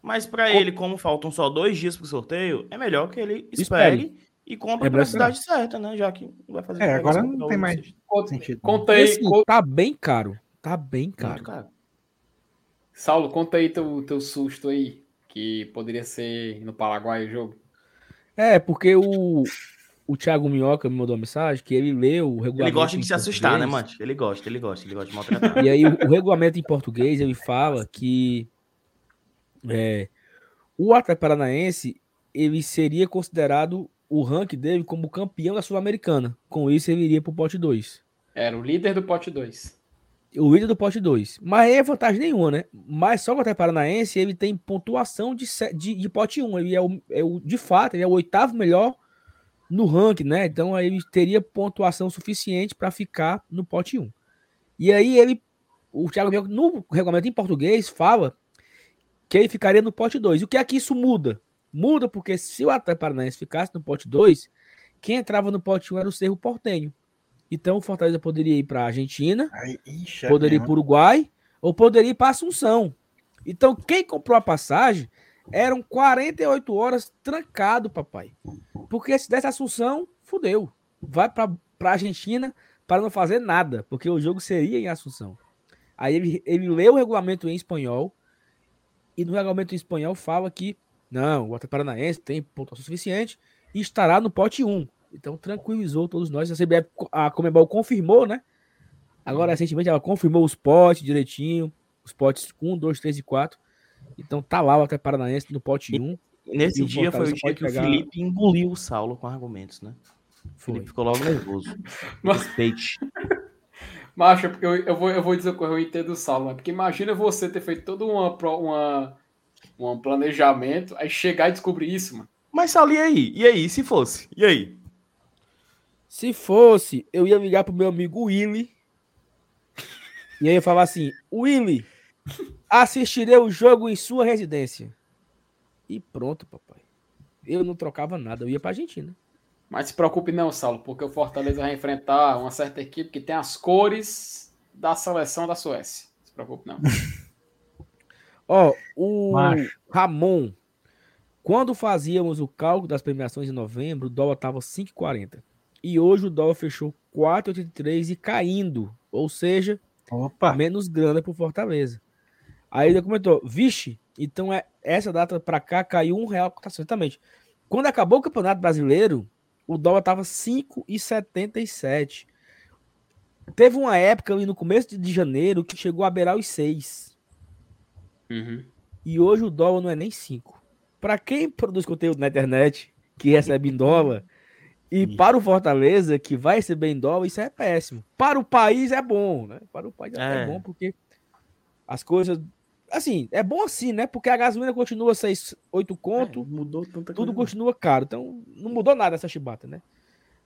Mas para ele, como faltam só dois dias para o sorteio, é melhor que ele espere, espere. e compre é a cidade certa, né? Já que não vai fazer. É, agora não tem mais sentido. Conta aí. Assim, Tá bem caro. Tá bem caro. caro. Saulo, conta aí teu, teu susto aí, que poderia ser no Paraguai o jogo. É, porque o, o Thiago Minhoca me mandou uma mensagem que ele leu o regulamento. Ele gosta de se assustar, né, mano? Ele gosta, ele gosta, ele gosta de maltratar. E aí, o, o regulamento em português, ele fala que é, o Atlético Paranaense ele seria considerado o ranking dele como campeão da Sul-Americana. Com isso, ele iria para o pote 2. Era o líder do pote 2. O líder do pote 2. Mas é vantagem nenhuma, né? Mas só o Atlético Paranaense ele tem pontuação de, de, de pote 1. Um. Ele é o, é o, de fato, ele é o oitavo melhor no ranking, né? Então aí ele teria pontuação suficiente para ficar no pote 1. E aí ele, o Thiago Bianco, no regulamento em português, fala que ele ficaria no pote 2. E o que é que isso muda? Muda porque se o Atlético Paranaense ficasse no pote 2, quem entrava no pote 1 era o Cerro Portenho. Então o Fortaleza poderia ir para a Argentina, Ai, é poderia ir para o Uruguai, ou poderia ir para Assunção. Então quem comprou a passagem eram 48 horas trancado, papai. Porque se desse Assunção, fudeu. Vai para a Argentina para não fazer nada, porque o jogo seria em Assunção. Aí ele, ele leu o regulamento em espanhol, e no regulamento em espanhol fala que não, o Atlético Paranaense tem pontuação suficiente e estará no pote 1. Então tranquilizou todos nós. A CBF, a Comebol confirmou, né? Agora, recentemente, ela confirmou os potes direitinho, os potes 1, 2, 3 e 4. Então tá lá o Atlético Paranaense no pote 1. Nesse dia foi o dia que pegar... o Felipe engoliu o Saulo com argumentos, né? O Felipe ficou logo nervoso. Mas... Respeite. Macho, porque eu, eu, vou, eu vou dizer que eu entendo o Saulo, né? porque imagina você ter feito todo uma, uma, um planejamento, aí chegar e descobrir isso, mano. Mas Saulo, e aí? E aí, se fosse? E aí? Se fosse, eu ia ligar pro meu amigo Willy. E aí eu falar assim, Willy, assistirei o jogo em sua residência. E pronto, papai. Eu não trocava nada, eu ia pra Argentina. Mas se preocupe não, Saulo, porque o Fortaleza vai enfrentar uma certa equipe que tem as cores da seleção da Suécia. Se preocupe não. Ó, o Macho. Ramon Quando fazíamos o cálculo das premiações em novembro, o dólar estava 5,40. E hoje o dólar fechou 4,83 e caindo. Ou seja, Opa. menos grana para Fortaleza. Aí ele comentou, vixe, então é essa data para cá caiu um real cotação. Exatamente. Quando acabou o Campeonato Brasileiro, o dólar estava 5,77. Teve uma época ali no começo de janeiro que chegou a beirar os 6. Uhum. E hoje o dólar não é nem 5. Para quem produz conteúdo na internet, que recebe em dólar, e para o Fortaleza, que vai receber em dólar, isso é péssimo. Para o país é bom, né? Para o país é, é bom, porque as coisas. Assim, é bom assim, né? Porque a gasolina continua 6, 8 conto. É, mudou tanta Tudo coisa. continua caro. Então, não mudou nada essa chibata, né?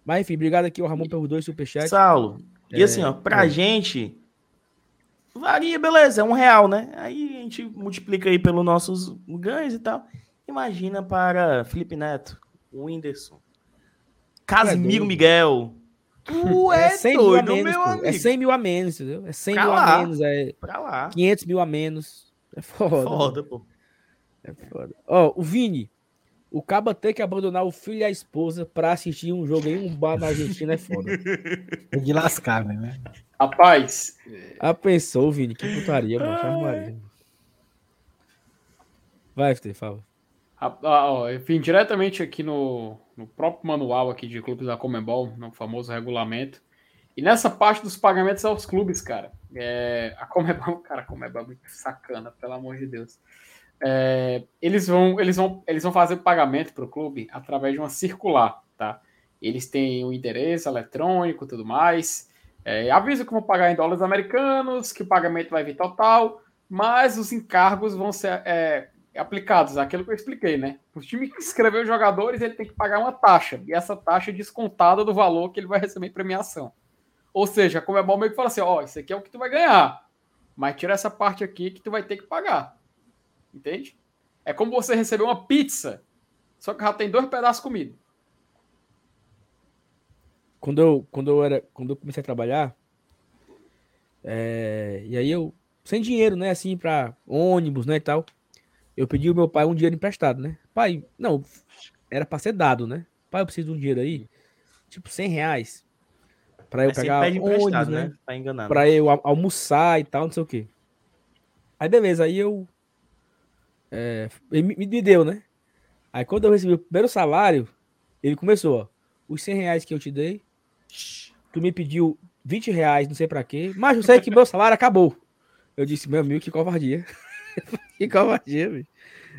Mas enfim, obrigado aqui ao Ramon pelos dois superchats. Saulo, é, e assim, ó, pra é. gente, varia, beleza, é um real, né? Aí a gente multiplica aí pelos nossos ganhos e tal. Imagina para Felipe Neto, Whindersson, Casimiro Miguel. Tu é, é 100 doido, mil a menos, meu amigo. É 100 mil a menos, entendeu? É 100 pra mil lá. a menos, é pra lá. 500 mil a menos. É foda. É foda, pô. É foda. Ó, o Vini, o Caba ter que abandonar o filho e a esposa pra assistir um jogo em um bar na Argentina é foda. É de lascar, né? Rapaz. Ah, pensou, Vini, que putaria, mano. Vai, FT, fala. Ah, ó, enfim, diretamente aqui no, no próprio manual aqui de clubes da Comembol, no famoso regulamento. E nessa parte dos pagamentos aos clubes, cara, é, a Comebol, cara, a Comebol é muito sacana, pelo amor de Deus. É, eles, vão, eles, vão, eles vão fazer o pagamento para o clube através de uma circular, tá? Eles têm o um endereço eletrônico tudo mais. É, avisa que vão pagar em dólares americanos, que o pagamento vai vir total, mas os encargos vão ser é, aplicados, aquilo que eu expliquei, né? O time que escreveu os jogadores, ele tem que pagar uma taxa, e essa taxa é descontada do valor que ele vai receber em premiação. Ou seja, como é bom meio que fala assim, ó, oh, isso aqui é o que tu vai ganhar, mas tira essa parte aqui que tu vai ter que pagar. Entende? É como você receber uma pizza, só que já tem dois pedaços de comida. Quando eu, quando eu, era, quando eu comecei a trabalhar, é, e aí eu, sem dinheiro, né, assim, para ônibus, né, e tal, eu pedi ao meu pai um dinheiro emprestado, né? Pai, não, era para ser dado, né? Pai, eu preciso de um dinheiro aí, tipo 100 reais, para eu Mas pegar ônibus, né? né? Tá enganando. Para eu almoçar e tal, não sei o quê. Aí beleza, aí eu é, ele me deu, né? Aí quando eu recebi o primeiro salário, ele começou, ó. Os 100 reais que eu te dei, tu me pediu 20 reais, não sei pra quê, mas eu sei que meu salário acabou. Eu disse, meu amigo, que covardia. que covardia, bicho.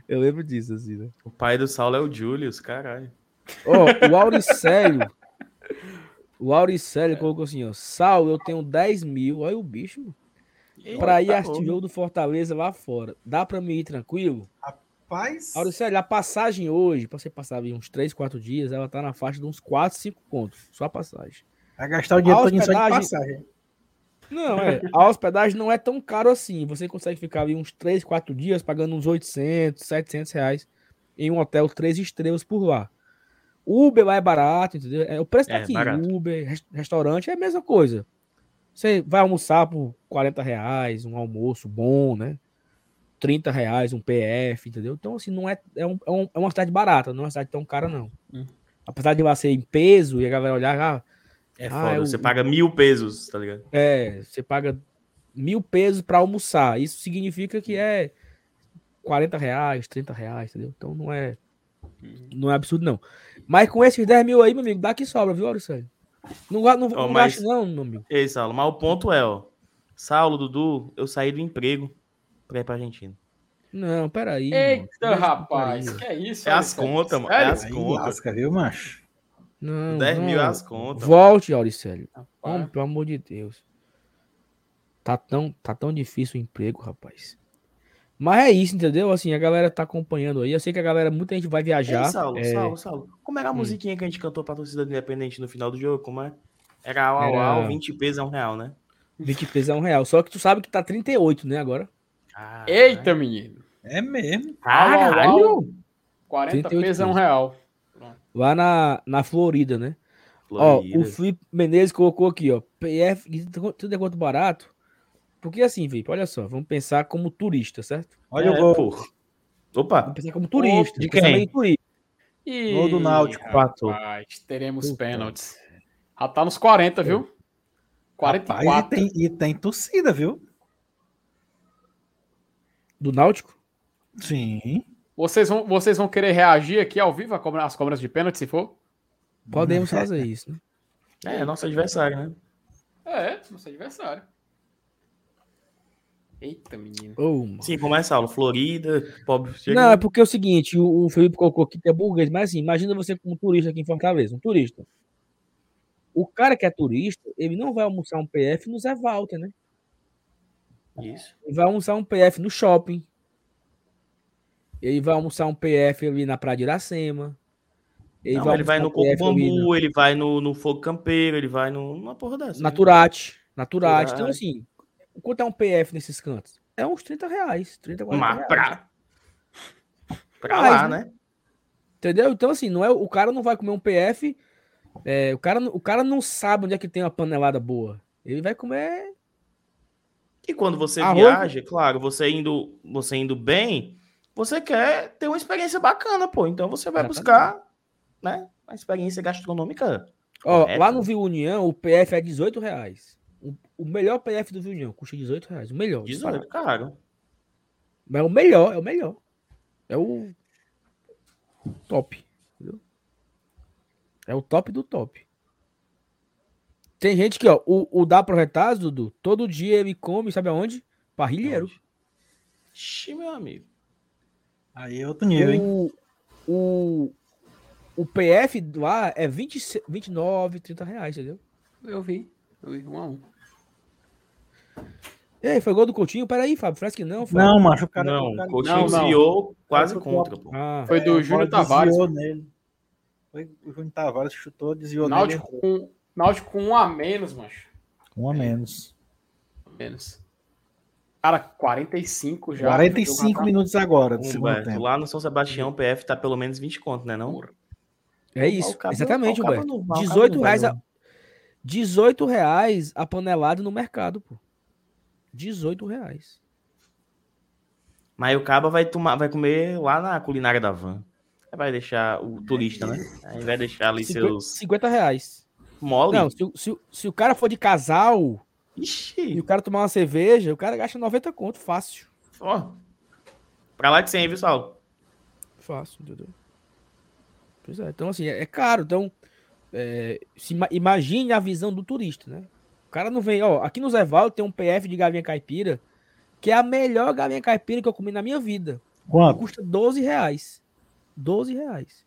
Eu lembro disso, assim, né? O pai do Saulo é o Julius, caralho. Ó, oh, o Auricélio. o Auricélio colocou assim, ó. Saulo, eu tenho 10 mil. Olha o bicho, mano. Para ir assistir jogo do Fortaleza lá fora. Dá para me ir tranquilo? Rapaz. Auricélio, a passagem hoje, para você passar uns 3, 4 dias, ela tá na faixa de uns 4, 5 contos. Só a passagem. Vai gastar o dinheiro todo hospedagem... só de passagem. Não, é. A hospedagem não é tão caro assim. Você consegue ficar ali uns 3, 4 dias pagando uns 800, 700 reais em um hotel 3 estrelas por lá. Uber lá é barato, entendeu? É, o preço tá é, aqui. Barato. Uber, restaurante é a mesma coisa. Você vai almoçar por 40 reais, um almoço bom, né? 30 reais, um PF, entendeu? Então, assim, não é, é, um, é, é uma cidade barata, não é uma cidade tão cara, não. Hum. Apesar de lá ser em peso e a galera olhar, ah, é ah, foda, você paga mil pesos, tá ligado? É, você paga mil pesos para almoçar. Isso significa que é 40 reais, 30 reais, entendeu? Então não é, não é absurdo, não. Mas com esses 10 mil aí, meu amigo, dá que sobra, viu, Auricélio? Não, não, oh, não mas... não, meu amigo. Ei, Saulo, mas o ponto é, ó. Saulo, Dudu, eu saí do emprego pra ir pra Argentina. Não, peraí. Eita, mano. rapaz, que é isso? É as contas, mano. É as contas. Lasca, viu, macho? Não, 10 não. mil é as contas. Volte, Auricélio. Homem, pelo amor de Deus. Tá tão, tá tão difícil o emprego, rapaz. Mas é isso, entendeu? Assim, a galera tá acompanhando aí. Eu sei que a galera, muita gente vai viajar. Ei, Saulo, é... Saulo, Saulo. Como era a hum. musiquinha que a gente cantou pra torcida independente no final do jogo? Como é? Era au, au, au, 20 pesos é um real, né? 20 pesos é um real. Só que tu sabe que tá 38, né, agora? Ah, Eita, menino. É mesmo. Caralho! 40 pesos é um real. Lá na, na Florida, né? Florida. Ó, o Felipe Menezes colocou aqui, ó. PF, tudo é quanto barato. Porque assim, Felipe, olha só, vamos pensar como turista, certo? Olha é, o gol. Opa! Vou pensar como turista. De quem? Turista. E... Gol do Náutico. Rapaz, teremos Puta. pênaltis. Já tá nos 40, viu? 44. Rapaz, e, tem, e tem torcida, viu? Do Náutico? Sim. Vocês vão, vocês vão querer reagir aqui ao vivo às cobras de pênalti, se for? Podemos fazer isso, né? É, nosso adversário, né? É, nosso adversário. Eita, menino. Oh, Sim, começa a aula. Florida, pobre. Chega... Não, é porque é o seguinte: o, o Felipe colocou aqui que é burguês, mas assim, imagina você como turista aqui em Fortaleza, um turista. O cara que é turista, ele não vai almoçar um PF no Zé Walter, né? Isso. Ele vai almoçar um PF no shopping. Ele vai almoçar um PF ali na Praia de Iracema. Ele não, vai, ele vai no Coco Bambu, ele vai no, no Fogo Campeiro, ele vai no, numa porra dessa. Naturate. Né? Naturate. Então, assim, quanto é um PF nesses cantos? É uns 30 reais. 30, 40 Mas reais. Pra, pra lá, né? né? Entendeu? Então, assim, não é, o cara não vai comer um PF. É, o, cara, o cara não sabe onde é que tem uma panelada boa. Ele vai comer. E quando você Arroz. viaja, claro, você indo, você indo bem, você quer ter uma experiência bacana, pô. Então você vai buscar, né? Uma experiência gastronômica. Ó, lá no Viu União, o PF é 18 reais. O melhor PF do Viu custa 18 reais. O melhor. 18, caro. Mas é o melhor, é o melhor. É o top. Entendeu? É o top do top. Tem gente que, ó, o, o da Projetaz, Dudu, todo dia ele come, sabe aonde? Parrilheiro. Ixi, meu amigo. Aí é outro nível, o, hein? O, o PF lá é 20, 29, 30 reais, entendeu? Eu vi. Eu vi um a um. Ei, foi gol do Coutinho? Peraí, Fábio, parece que não. Fábio. Não, macho, o cara. Não, o Coutinho não, desviou quase contra. Pô. Ah, foi do é, Júnior Tavares. Nele. Foi o Júnior Tavares chutou, desviou Náutico nele. Com, Náutico com um a menos, macho. Um a menos. Menos. Cara, 45 já. 45 minutos agora. Do segundo tempo. Lá no São Sebastião, o PF tá pelo menos 20 conto, né? Não? É isso, exatamente, Humberto. 18 reais, a, 18 reais a panelada no mercado, pô. 18 reais. Mas o caba vai tomar, vai comer lá na culinária da van. Vai deixar o turista, né? Aí vai deixar ali 50, seus. 50 reais. Mole. Não, se, se, se o cara for de casal Ixi. e o cara tomar uma cerveja, o cara gasta 90 conto, fácil. Ó. Pra lá de 100, viu, Saulo? Fácil, entendeu? Pois é, então assim, é, é caro. Então, é, se, imagine a visão do turista, né? cara não vem, ó, aqui no Zé Valdo tem um PF de galinha caipira, que é a melhor galinha caipira que eu comi na minha vida. Quanto? Custa 12 reais. 12 reais.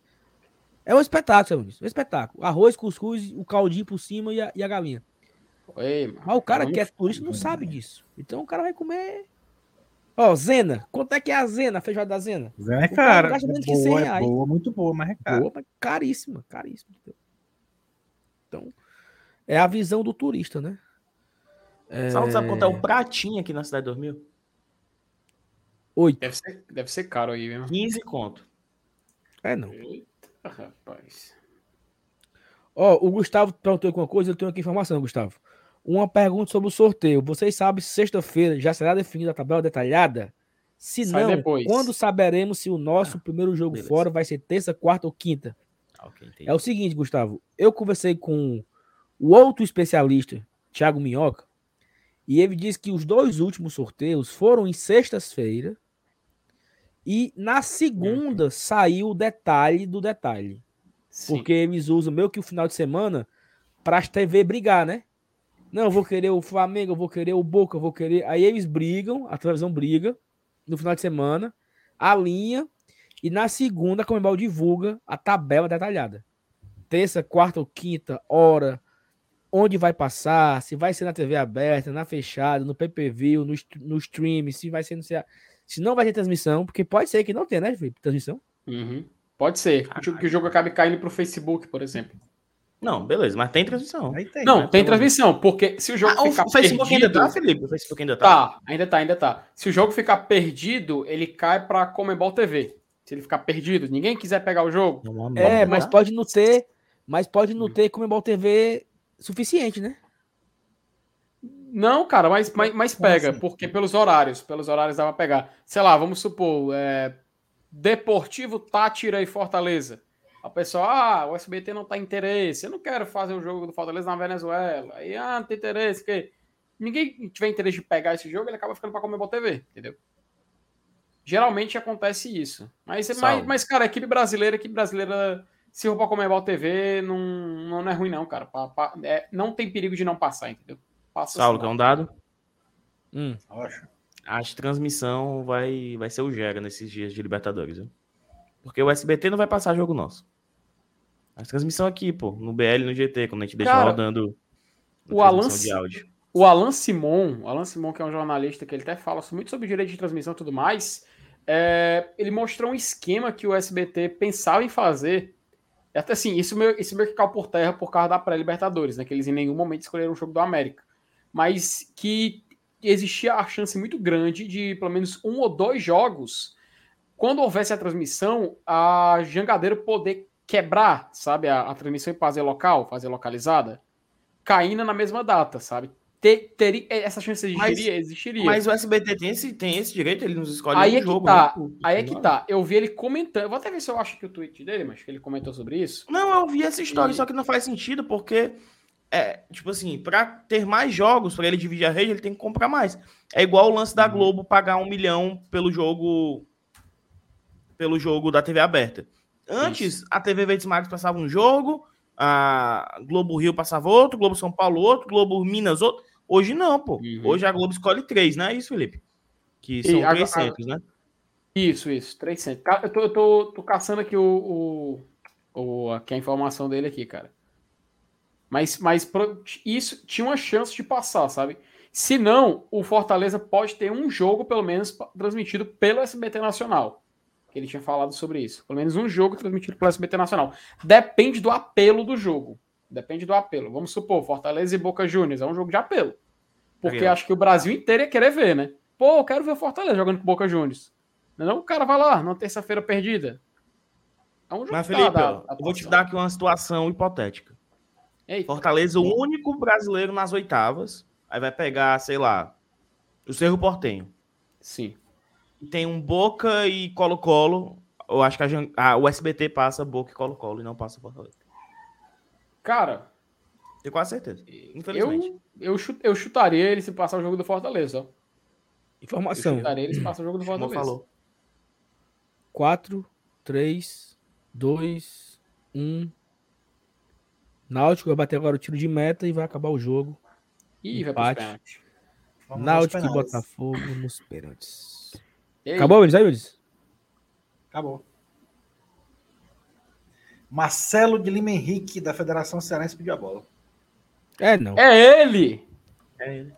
É um espetáculo, seu. Um espetáculo. Arroz, cuscuz, o caldinho por cima e a, e a galinha. Oi, Mas o cara que é turista não sabe disso. Então o cara vai comer. Ó, Zena. Quanto é que é a Zena, a feijoada da Zena? Zena é cara. É boa, é boa, muito boa, mas é cara. Boa, mas caríssima, caríssima. Então, é a visão do turista, né? É... Só não sabe quanto é o pratinho aqui na cidade de 2000? Oito. Deve ser, deve ser caro aí, mesmo. 15 conto. É, não. Eita, rapaz. Ó, o Gustavo perguntou alguma coisa, eu tenho aqui informação, Gustavo. Uma pergunta sobre o sorteio. Vocês sabem se sexta-feira já será definida a tabela detalhada? Se Sai não, depois. quando saberemos se o nosso ah, primeiro jogo beleza. fora vai ser terça, quarta ou quinta? Okay, é o seguinte, Gustavo. Eu conversei com o outro especialista, Thiago Minhoca, e ele diz que os dois últimos sorteios foram em sextas-feira e na segunda uhum. saiu o detalhe do detalhe. Sim. Porque eles usam meio que o final de semana para as TV brigar, né? Não, eu vou querer o Flamengo, eu vou querer o Boca, eu vou querer. Aí eles brigam, a televisão briga no final de semana, a linha, e na segunda a Comembol divulga a tabela detalhada. Terça, quarta ou quinta, hora, onde vai passar, se vai ser na TV aberta, na fechada, no PPV, no, no stream, se vai ser no CA. Se não vai ter transmissão, porque pode ser que não tenha, né, Felipe? Transmissão? Uhum. Pode ser. Que o jogo acabe caindo pro Facebook, por exemplo. Não, beleza, mas tem transmissão. Tem, não, né? tem transmissão, porque se o jogo ah, ficar o Facebook perdido... ainda tá, Felipe? O Facebook ainda tá? Tá, ainda tá, ainda tá. Se o jogo ficar perdido, ele cai pra Comebol TV. Se ele ficar perdido, ninguém quiser pegar o jogo. É, mas pode não ter, mas pode não ter Comebol TV suficiente, né? Não, cara, mas, mas, mas pega, assim? porque pelos horários, pelos horários dá pra pegar. Sei lá, vamos supor, é, Deportivo Tátira e Fortaleza. A pessoa, ah, o SBT não tá interesse, eu não quero fazer um jogo do Fortaleza na Venezuela. Aí, ah, não tem interesse, que ninguém tiver interesse de pegar esse jogo, ele acaba ficando para Comebol TV, entendeu? Geralmente acontece isso. Mas, mas, mas, cara, equipe brasileira, equipe brasileira, se for pra Comebol TV, não, não é ruim, não, cara. Pa, pa, é, não tem perigo de não passar, entendeu? Passa Saulo, quer um dado? Hum. Acho. Acho que transmissão vai, vai ser o Gera nesses dias de Libertadores, viu? Porque o SBT não vai passar jogo nosso. A transmissão aqui, pô, no BL no GT, quando a gente deixa Cara, rodando o Alan, o Alan Simon, o Alan Simon, que é um jornalista que ele até fala muito sobre direito de transmissão e tudo mais, é, ele mostrou um esquema que o SBT pensava em fazer. Até assim, isso meio, isso meio que caiu por terra por causa da pré-Libertadores, né? Que eles em nenhum momento escolheram o jogo do América. Mas que existia a chance muito grande de pelo menos um ou dois jogos, quando houvesse a transmissão, a Jangadeiro poder quebrar, sabe, a, a transmissão e fazer local, fazer localizada, caindo na mesma data, sabe? Ter, ter, essa chance existiria, mas, existiria. Mas o SBT tem esse, tem esse direito, ele nos escolhe aí é que jogo. Tá, né? Aí é que tá. Eu vi ele comentando. Eu vou até ver se eu acho que o tweet dele, mas que ele comentou sobre isso. Não, eu vi essa história, e... só que não faz sentido, porque é, tipo assim, para ter mais jogos, para ele dividir a rede, ele tem que comprar mais. É igual o lance da uhum. Globo pagar um milhão pelo jogo pelo jogo da TV aberta. Antes, Isso. a TV Verdes Mares passava um jogo, a Globo Rio passava outro, Globo São Paulo outro, Globo Minas outro. Hoje não, pô. Uhum. Hoje a Globo escolhe três, não é isso, Felipe? Que são e, 300, né? Isso, isso, 300. Eu tô, eu tô, tô caçando aqui o, o, o, aqui a informação dele aqui, cara. Mas, mas isso tinha uma chance de passar, sabe? Se não, o Fortaleza pode ter um jogo, pelo menos, transmitido pelo SBT Nacional ele tinha falado sobre isso. Pelo menos um jogo transmitido pelo SBT Nacional. Depende do apelo do jogo. Depende do apelo. Vamos supor, Fortaleza e Boca Juniors é um jogo de apelo. Porque acho que o Brasil inteiro ia querer ver, né? Pô, eu quero ver o Fortaleza jogando com Boca Juniors. Não, o cara vai lá, numa terça-feira perdida. É um jogo Mas, Felipe, da, da, eu vou te dar aqui uma situação hipotética. Eita. Fortaleza, o único brasileiro nas oitavas. Aí vai pegar, sei lá, o Cerro Portenho. Sim tem um Boca e Colo-Colo. Eu acho que a, a, o SBT passa Boca e Colo-Colo e não passa Fortaleza. Cara. Tenho quase certeza. Infelizmente. Eu, eu, chut, eu chutaria ele se passar o jogo do Fortaleza. Informação. Eu chutaria ele se passar o jogo do Fortaleza. falou. 4, 3, 2, 1. Náutico vai bater agora o tiro de meta e vai acabar o jogo. Ih, vai Náutico e Botafogo nos pênaltis. Acabou, Willis? Aí, Willis? Acabou. Marcelo de Lima Henrique, da Federação Cearense, pediu a bola. É, não. É ele! É ele.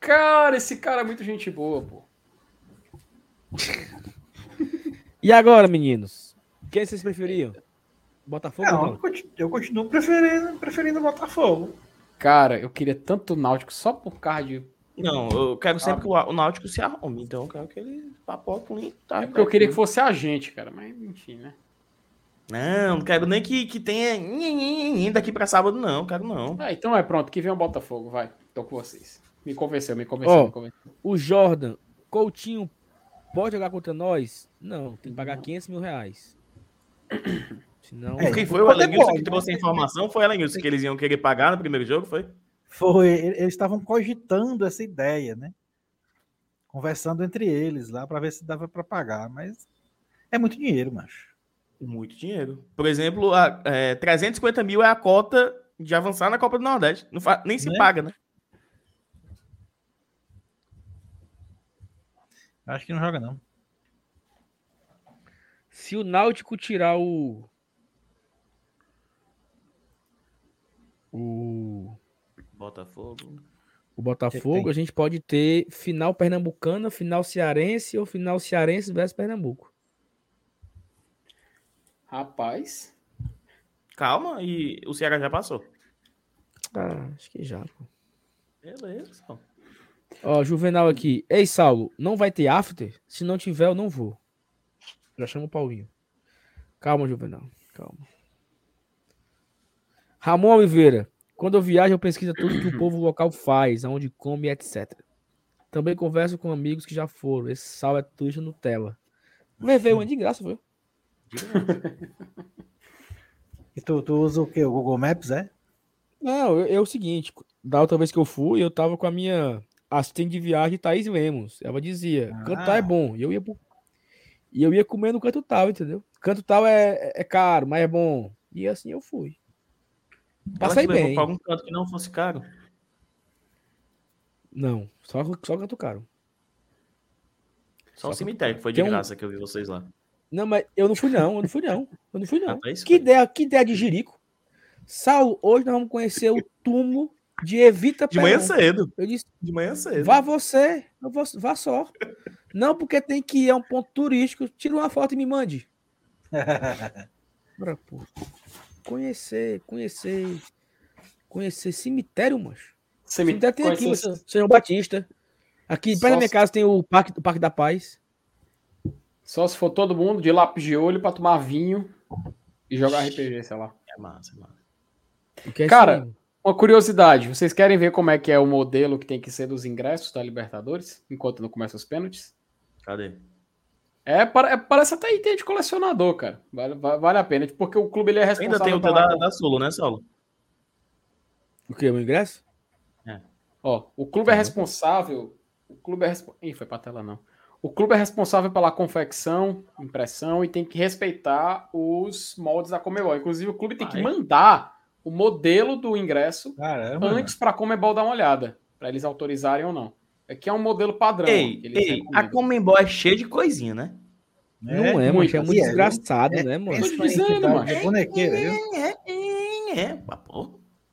Cara, esse cara é muito gente boa, pô. e agora, meninos? Quem vocês preferiam? Botafogo não, ou não? Eu continuo preferindo, preferindo Botafogo. Cara, eu queria tanto o Náutico só por causa de não, eu quero sempre que o, Náutico se arrume, então eu quero que ele papoque um tá, É porque eu queria que fosse a gente, cara, mas enfim, né? Não, não quero nem que, que tenha daqui para sábado, não, quero não. Ah, então é pronto, que vem o Botafogo, vai. Tô com vocês. Me convenceu, me convenceu, oh, me convenceu. O Jordan, Coutinho, pode jogar contra nós? Não, tem que pagar 500 mil reais. Senão... É, Quem foi o Alenilson que trouxe a informação? Foi o Alenilson que eles iam querer pagar no primeiro jogo, foi? Foi, eles estavam cogitando essa ideia, né? Conversando entre eles lá para ver se dava para pagar, mas é muito dinheiro, macho. Muito dinheiro. Por exemplo, a, é, 350 mil é a cota de avançar na Copa do Nordeste. Não fa... Nem se né? paga, né? Acho que não joga, não. Se o Náutico tirar o. O. Botafogo. O Botafogo, a gente pode ter final pernambucana, final cearense ou final cearense versus Pernambuco. Rapaz. Calma, e o Ceará já passou. Ah, acho que já, pô. Beleza. Ó, Juvenal aqui. Ei, Saulo, não vai ter after? Se não tiver, eu não vou. Já chama o Paulinho. Calma, Juvenal. Calma. Ramon Oliveira. Quando eu viajo, eu pesquiso tudo que o povo local faz, aonde come, etc. Também converso com amigos que já foram. Esse sal é turista Nutella. Levei uma de graça, foi. e tu, tu usa o quê? O Google Maps, é? Não, é o seguinte, da outra vez que eu fui, eu tava com a minha assistente de viagem, Thaís Lemos. Ela dizia, ah. canto tal é bom. E eu ia e eu ia comer no canto tal, entendeu? Canto tal é, é caro, mas é bom. E assim eu fui. Passei bem. Pra algum canto que não fosse caro? Não, só, só canto caro. Só, só o cemitério que foi de graça um... que eu vi vocês lá. Não, mas eu não fui não, eu não fui não. Eu não fui não. Ah, que, ideia, que ideia de jirico. Saulo, hoje nós vamos conhecer o túmulo de Evita De manhã cedo. Eu disse, de manhã cedo. Vá você, vou, vá só. Não porque tem que ir a um ponto turístico, tira uma foto e me mande. conhecer, conhecer, conhecer cemitério, macho. Cemitério tem aqui, São Batista. Aqui perto da minha casa tem o Parque, o Parque da Paz. Só se for todo mundo de lápis de olho para tomar vinho e jogar RPG, sei lá. É massa, é massa. Cara, uma curiosidade, vocês querem ver como é que é o modelo que tem que ser dos ingressos da Libertadores, enquanto não começa os pênaltis? Cadê? É, é parece até item de colecionador, cara. Vale, vale a pena, porque o clube ele é responsável. Ainda tem o teu da, da Solo, né, Saulo? O que? O ingresso? É. Ó, o clube é responsável. O clube é responsável. Ih, foi pra tela, não. O clube é responsável pela confecção, impressão e tem que respeitar os moldes da Comebol. Inclusive, o clube tem que mandar o modelo do ingresso Caramba. antes para a Comebol dar uma olhada, para eles autorizarem ou não. Aqui é um modelo padrão. Ei, ei a Comembol é cheia de coisinha, né? É, não é, muito, é muito desgraçado, é, né, mano? Tô te dizendo, mano. É bonequeira, viu? É, é, é,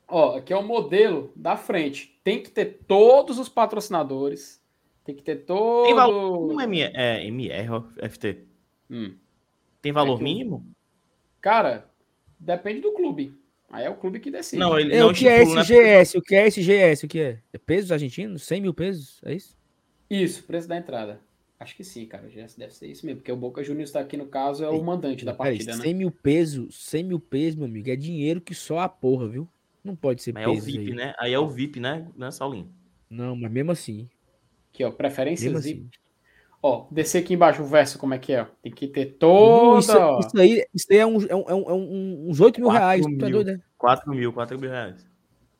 Ó, aqui é o modelo da frente. Tem que ter todos os patrocinadores. Tem que ter todo. Tem valor. Não é, MR, é MR, FT. Hum. Tem valor é mínimo? Cara, depende do clube. Aí é o clube que decide. Não, ele, é, não o que é esse GS? O que é esse GS? O que é? É pesos argentinos? 100 mil pesos? É isso? Isso, preço da entrada. Acho que sim, cara. O GS deve ser isso mesmo, porque o Boca Juniors está aqui no caso, é o mandante da partida, né? 100 mil pesos, 100 mil pesos, meu amigo, é dinheiro que só a porra, viu? Não pode ser mas pesos. É o VIP, aí. né? Aí é o VIP, né, né Saulinho? Não, mas mesmo assim. Aqui, ó, preferências VIP. Assim. Ó, descer aqui embaixo o verso, como é que é? Tem que ter toda. Isso, isso aí, isso aí é, um, é, um, é, um, é uns 8 mil reais. Mil. Tu é doido, né? 4 mil, 4 mil reais.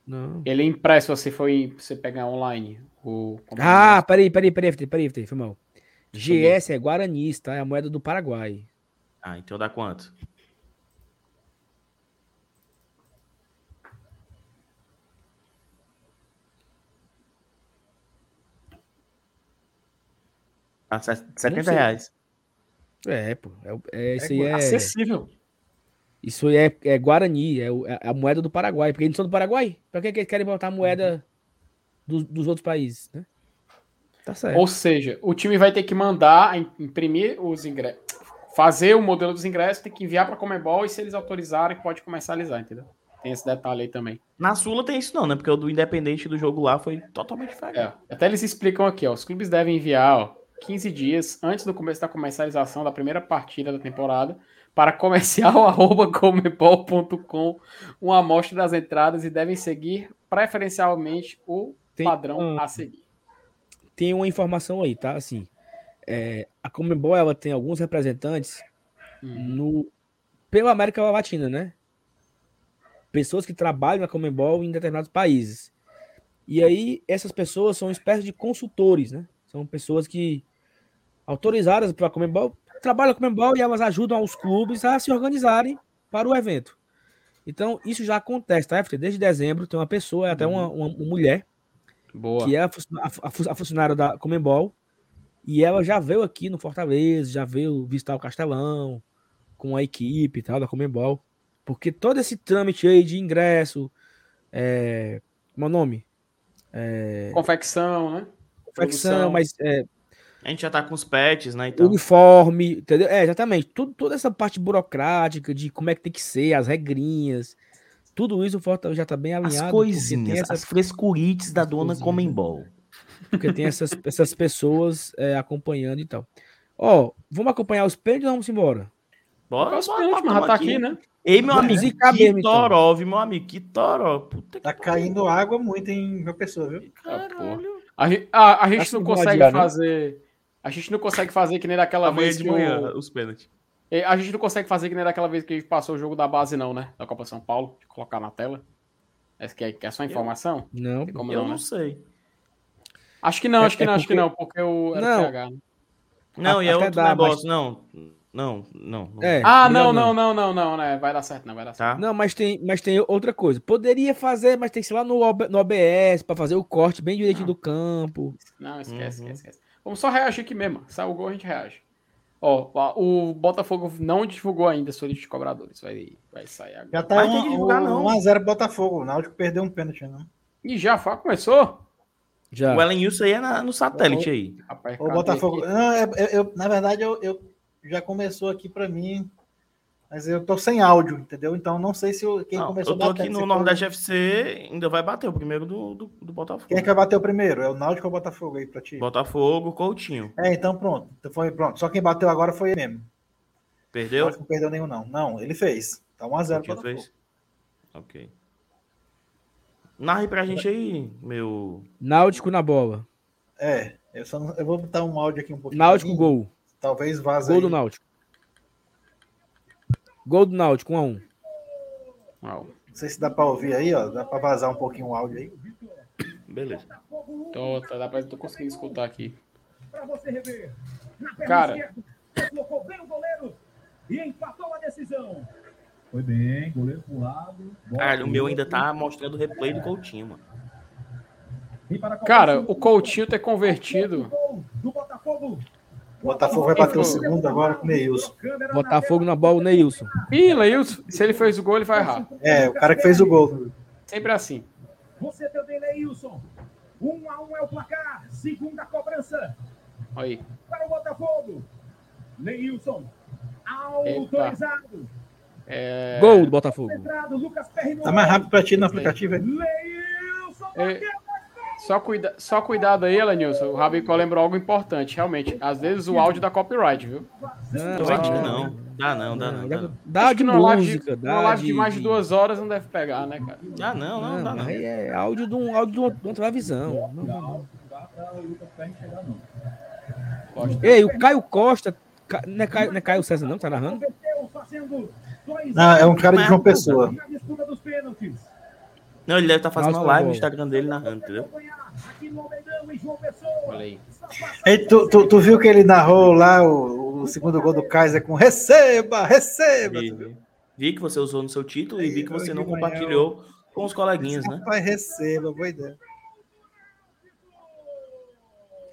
Não. Ele é impresso se você for você pegar online. O... Ah, peraí, peraí, peraí, peraí, peraí, peraí, foi mal. GS é Guarani, tá? É a moeda do Paraguai. Ah, então dá quanto? Ah, 70 reais. É, pô. É, é, isso é aí é. Acessível. Isso é, é Guarani, é, é, a moeda do Paraguai. Porque eles são do Paraguai. Pra que, que eles querem botar a moeda do, dos outros países, né? Tá certo. Ou seja, o time vai ter que mandar imprimir os ingressos. Fazer o modelo dos ingressos, tem que enviar para a Comebol e se eles autorizarem, pode comercializar, entendeu? Tem esse detalhe aí também. Na Sula tem isso não, né? Porque o do Independente do jogo lá foi totalmente diferente. É. Até eles explicam aqui, ó. Os clubes devem enviar, ó, 15 dias antes do começo da comercialização da primeira partida da temporada para comercial.comebol.com uma amostra das entradas e devem seguir preferencialmente o tem, padrão um, a seguir. Tem uma informação aí, tá? Assim, é, a Comebol ela tem alguns representantes uhum. no pela América Latina, né? Pessoas que trabalham na Comebol em determinados países. E aí essas pessoas são espécies de consultores, né? São pessoas que autorizadas pela Comebol trabalham com o Comembol e elas ajudam os clubes a se organizarem para o evento. Então, isso já acontece, tá? Desde dezembro tem uma pessoa, até uma, uma, uma mulher, Boa. que é a, a, a, funcionária da Comembol, e ela já veio aqui no Fortaleza, já veio visitar o Castelão, com a equipe e tal, da Comembol, porque todo esse trâmite aí de ingresso, é, como é o nome? É, confecção, né? Confecção, mas é, a gente já tá com os patches, né? Então. Uniforme, entendeu? É, exatamente. Tudo, toda essa parte burocrática de como é que tem que ser, as regrinhas. Tudo isso o Fortaleza já tá bem alinhado. As coisinhas, essas... as frescurites da dona Comembol. Porque tem essas, essas pessoas é, acompanhando e tal. Ó, vamos acompanhar os pênaltis ou vamos embora? Bora, os pênaltis, mas já tá aqui, né? Ei, meu amigo, que mesmo, toró, então. meu amigo, que toró. Puta tá caindo água muito em meu pessoa, viu? Caralho. A, a, a gente não consegue fazer... Né? A gente não consegue fazer que nem daquela Amanhã vez de manhã, o... os pênaltis. É, A gente não consegue fazer que nem daquela vez que a gente passou o jogo da base, não, né? Da Copa São Paulo, de colocar na tela. Essa que é, que é só informação? Não. Tem como Eu não, não né? sei. Acho que não, É- acho que é não, acho que porque- não, porque o era Não. PH. né? Não, A- e é outro dá, negócio. Não, não, não. não. É, Ah, melhor não, não, não, não, não, né? Vai dar certo, não, vai dar certo. Tá? Não, mas tem, mas tem outra coisa. Poderia fazer, mas tem que ser lá no, OB no OBS para fazer o corte bem direitinho do campo. Não, esquece, Uhum. esquece, esquece. Vamos só reagir aqui mesmo. Sai o gol, a gente reage. Ó, o Botafogo não divulgou ainda sua lista de cobradores. Vai, vai sair agora. Já tá Mas tem que divulgar, 1 não. 1x0 Botafogo. O Náutico perdeu um pênalti, não. E já fa- começou? Já. O Elenilson aí é na- no satélite aí. Rapaz, O Botafogo. aqui? Não, é- é- eu- na verdade, eu, eu- já começou aqui pra mim. Mas eu tô sem áudio, entendeu? Então não sei se o- quem Não, começou eu tô aqui no foi- Nordeste FC, ainda vai bater o primeiro do, do, do Botafogo. Quem é que vai bater o primeiro? É o Náutico ou o Botafogo aí pra ti? Botafogo, Coutinho. É, então pronto. Então foi pronto. Só quem bateu agora foi ele mesmo. Perdeu? Não perdeu nenhum, não. Não, ele fez. Tá 1x0 Coutinho Botafogo. fez? Ok. Narre pra gente aí, meu. Náutico na bola. É, eu, só não- eu vou botar um áudio aqui um pouquinho. Náutico, gol. Talvez vaze Gol aí. do Náutico. Gol do Náutico, 1 a 1 Ó, Não sei se dá pra ouvir aí, ó. Dá pra vazar um pouquinho o áudio aí. Beleza. tô, tá, dá pra tô conseguindo escutar aqui. Pra você rever. Na perna Cara. deslocou bem o goleiro e empatou a decisão. Foi bem, goleiro pro lado. Caralho, o meu ainda tá mostrando o replay do Coutinho, mano. E Cara, o Coutinho ter convertido. gol do Botafogo. Botafogo vai bater o segundo agora com o Neilson. Botafogo na bola, o Neilson. Ih, Leilson, se ele fez o gol, ele vai errar. É, o cara que fez o gol. Sempre assim. Você também, Neilson. Um a um é o placar. Segunda cobrança Aí. para o Botafogo. Neilson. Autorizado. É... Gol do Botafogo. Tá mais rápido pra ti no aplicativo aí. Leilson É. Só, cuida... Só cuidado aí, Elenilson. O Rabicó lembrou algo importante, realmente. Às vezes o áudio dá copyright, viu? Não, Não, não, não. Dá não, dá não. Dá não, Dá Acho de que numa live de- música, numa dá live de mais de de- duas horas não deve pegar, né, cara? dá não, não, dá Não, não. aí é áudio de, um, áudio de uma, de uma televisão. Não, não, não. Não dá não. Ei, o Caio Costa. Não é Caio, não é Caio César, não? Tá narrando? Não, é um cara de João Pessoa. Não, ele deve estar fazendo uma live no. Instagram dele narrando, entendeu? Ei, tu, tu, tu viu que ele narrou lá o, o segundo gol do Kaiser com receba, receba. Vi, vi. Que você usou no seu título e vi que você não compartilhou com os coleguinhas, né? Rapaz, receba, boa ideia.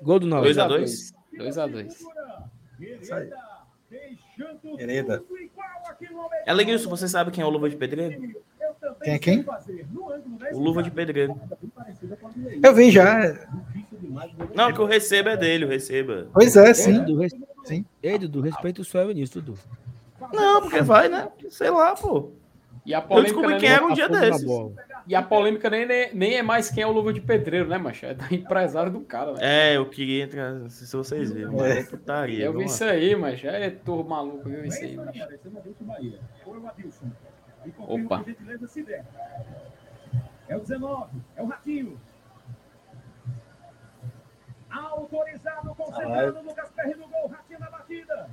Gol do Náutico. 2x2. 2x2. Isso aí. Deixando Hereda. Almeidão. Elenilson, você sabe quem é o Luva de Pedreiro? Eu Quem é quem? da O Luva de Pedreiro. Eu vi já. Não, que o receba é dele, o receba. Pois é, Ei, sim. Dudu, res... Sim. Ei, Dudu, respeita o seu Vinícius, Dudu. Não, porque vai, né? Sei lá, pô. E a Eu polêmica, descobri nem, quem era um dia desses. e a polêmica nem, nem, nem é mais quem é o Luva de Pedreiro, né, macho? É do empresário do cara, né? É, eu queria entrar, se vocês viram. É. É. Putaria. Eu vi isso aí, mas é turro maluco, viu? Isso aí, macho. Opa. É o 19, é o Ratinho. Autorizado, concentrado, Lucas Perry no gol, Ratinho na batida.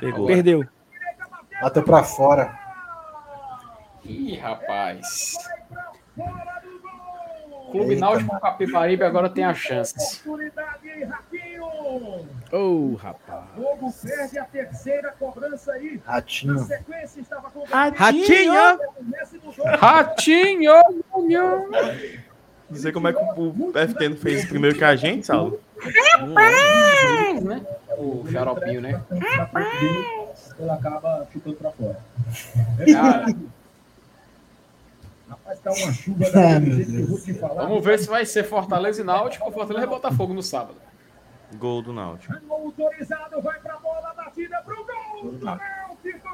Pegou. Perdeu. Bateu. Pra fora. Ih, rapaz. Vai pra fora. Clube Eita, Náutico. Capibaribe agora tem a chance. Oportunidade, Ratinho. Ô, rapaz. Fogo perde a terceira cobrança aí. Na Ratinho. sequência estava com Ratinho! Mudou. Ratinho! Não sei como é que o FT não fez primeiro que a gente, Saulo. né? O xaropinho, né? Dele, Ele acaba chutando pra fora. Cara, Rapaz, tá uma chuva Ah, jeito falar. vamos ver se vai ser Fortaleza e Náutico ou Fortaleza e Botafogo no sábado. Gol do Náutico. Autorizado, vai pra bola, batida pro gol do Náutico!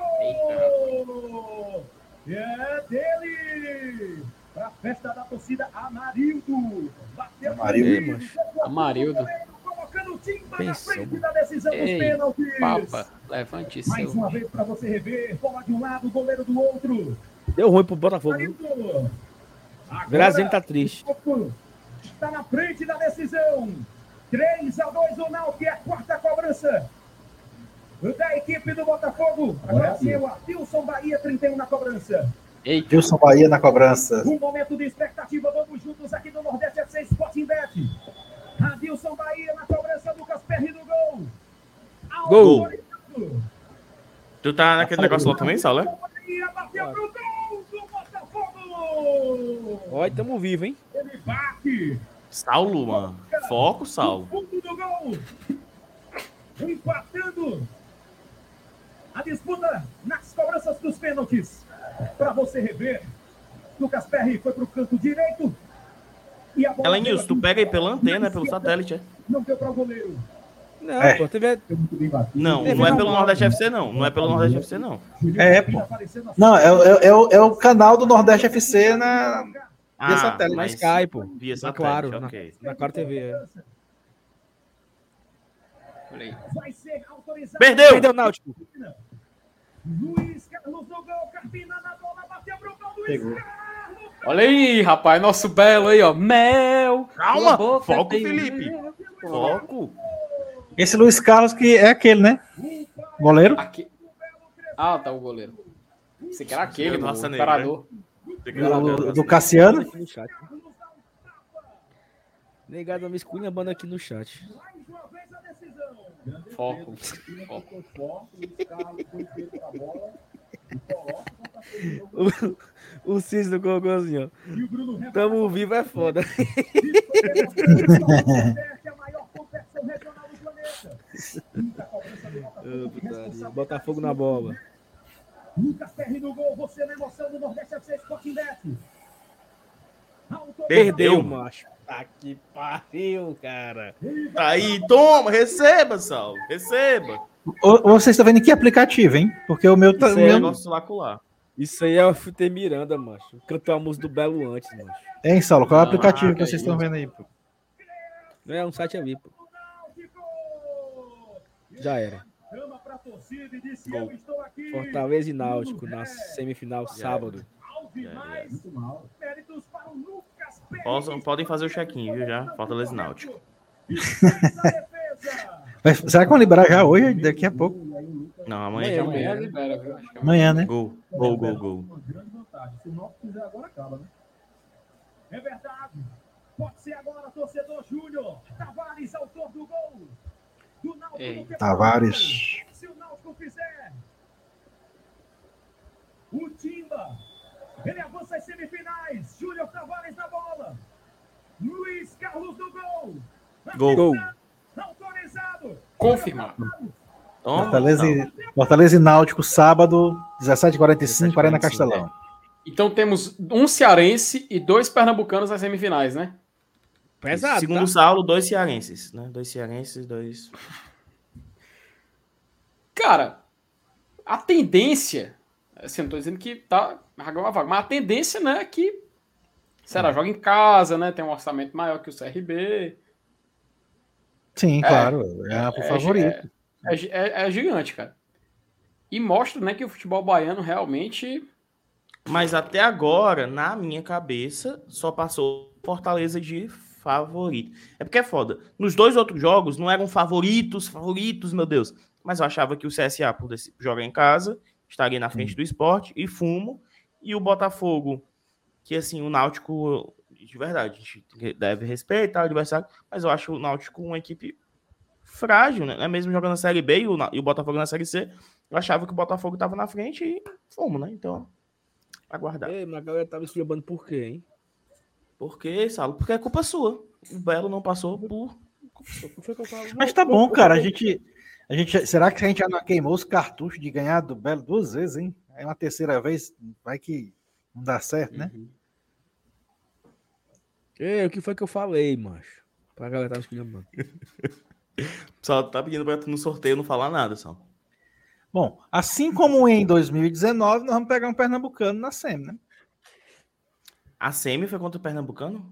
E é dele! Pra festa da torcida, Amarildo! Bateu Amarildo. pro Amarildo. Colocando o time na frente da decisão dos Ei, pênaltis! Papa, levante Mais seu. uma vez pra você rever, bola de um lado, goleiro do outro. Deu ruim pro Botafogo. Grazinho tá triste. Está na frente da decisão. 3 a 2 o Náutico, é a quarta cobrança da equipe do Botafogo. Agora sim, o Adilson Bahia, 31 na cobrança. Eita. Adilson Bahia na cobrança. Um momento de expectativa, vamos juntos aqui no Nordeste FC Sporting Bet. Adilson Bahia na cobrança, Lucas Perry no gol. Gol. Tu tá naquele negócio lá também, Saulo? Bateu pro gol. Olha, tamo vivo, hein? Ele bate. Saulo, mano. Foco, Saulo. Fundo do gol. Empatando a disputa nas cobranças dos pênaltis. Para você rever. Lucas Perry foi para o canto direito. E a bola Ela, Nilson, tu pega aí pela antena, pelo satélite, é? Não deu para o goleiro. Não, é. pô, teve... Não, não é pelo Nordeste FC, não. Não é pelo Nordeste FC, não. É, pô. Não, é, é, é, o, é o canal do Nordeste FC na. Ah, via satélite. Na Sky, pô. Via satélite, claro. Okay. Na, na Claro TV. É. Perdeu! Perdeu o Náutico. Luiz Carlos no gol, Carpina na bola, bateu pro gol, Luiz Pegou. Olha aí, rapaz, nosso belo aí, ó. Mel! Calma! Foco, Felipe! Foco! Esse Luiz Carlos que é aquele, né? Goleiro? Aqui... Ah, tá o goleiro. Você quer aquele, Nossa, o parador. Do, do Cassiano? Negado me esculhambando aqui no chat. Foco. Foco. o, o colocou assim, ó. Tamo vivo é foda. oh, Botafogo na bola. Lucas Perry no gol, você na emoção do Nordeste FC Sporting Bet. Perdeu, macho. Tá que pariu, cara. Tá aí, toma, receba, Sal. Receba. Vocês estão vendo que aplicativo, hein? Porque o meu tá. Isso é nosso lá. Isso aí é o FT Miranda, macho. Cantou a música do Belo antes, macho. Hein, Saulo? Qual é o aplicativo ah, que vocês estão vendo aí, pô? É um site ali, pô. Já era. Gol. Fortaleza e Náutico na semifinal sábado. Podem fazer o check-in, viu? Já. Fortaleza e Náutico. será que vão liberar já hoje? Daqui a pouco? Não, amanhã já amanhã libera, viu? Amanhã, né? Gol, gol, gol, gol. Se o Náutico fizer agora, acaba, né? É verdade. Pode ser agora, torcedor Júnior. Tavares, autor do gol. Do Náutico. Tavares. Se o Náutico fizer. O Timba ele avança às semifinais. Júnior Tavares na bola. Luiz Carlos no gol. Gol. gol. Autorizado. Confirmado. Fortaleza, e, Fortaleza e Náutico, sábado, 17h45, Arena Castelão. É. Então temos um cearense e dois pernambucanos nas semifinais, né? Pesado. Segundo tá? o Saulo, dois cearenses, né? Dois cearenses, dois. Cara, a tendência Assim, não tô dizendo que tá rasgando uma vaga, mas a tendência, né, é que será, joga em casa, né? Tem um orçamento maior que o CRB. Sim, é, claro. É, o é, favorito. É, é, é, gigante, cara. E mostra, né, que o futebol baiano realmente. Mas até agora, na minha cabeça, só passou Fortaleza de favorito. É porque é foda. Nos dois outros jogos não eram favoritos, favoritos, meu Deus. Mas eu achava que o CSA, por jogar em casa, estaria na frente do esporte e fumo. E o Botafogo, que assim, o Náutico, de verdade, a gente deve respeitar o adversário, mas eu acho o Náutico uma equipe frágil, né? Mesmo jogando na Série B e o, e o Botafogo na Série C, eu achava que o Botafogo estava na frente e fumo, né? Então, aguardar. Ei, mas a galera tava esculhambando por quê, hein? Por quê, Salo? Porque é culpa sua. O Belo não passou por. Mas tá bom, cara. A gente, a gente, será que a gente já não queimou os cartuchos de ganhar do Belo duas vezes, hein? É uma terceira vez, vai que não dá certo, né? Uhum. É, o que foi que eu falei, macho? Pra galera tá escolhendo. Só tá pedindo pra tu no sorteio não falar nada, só. Bom, assim como em 2019, nós vamos pegar um pernambucano na SEMI, né? A SEMI foi contra o pernambucano?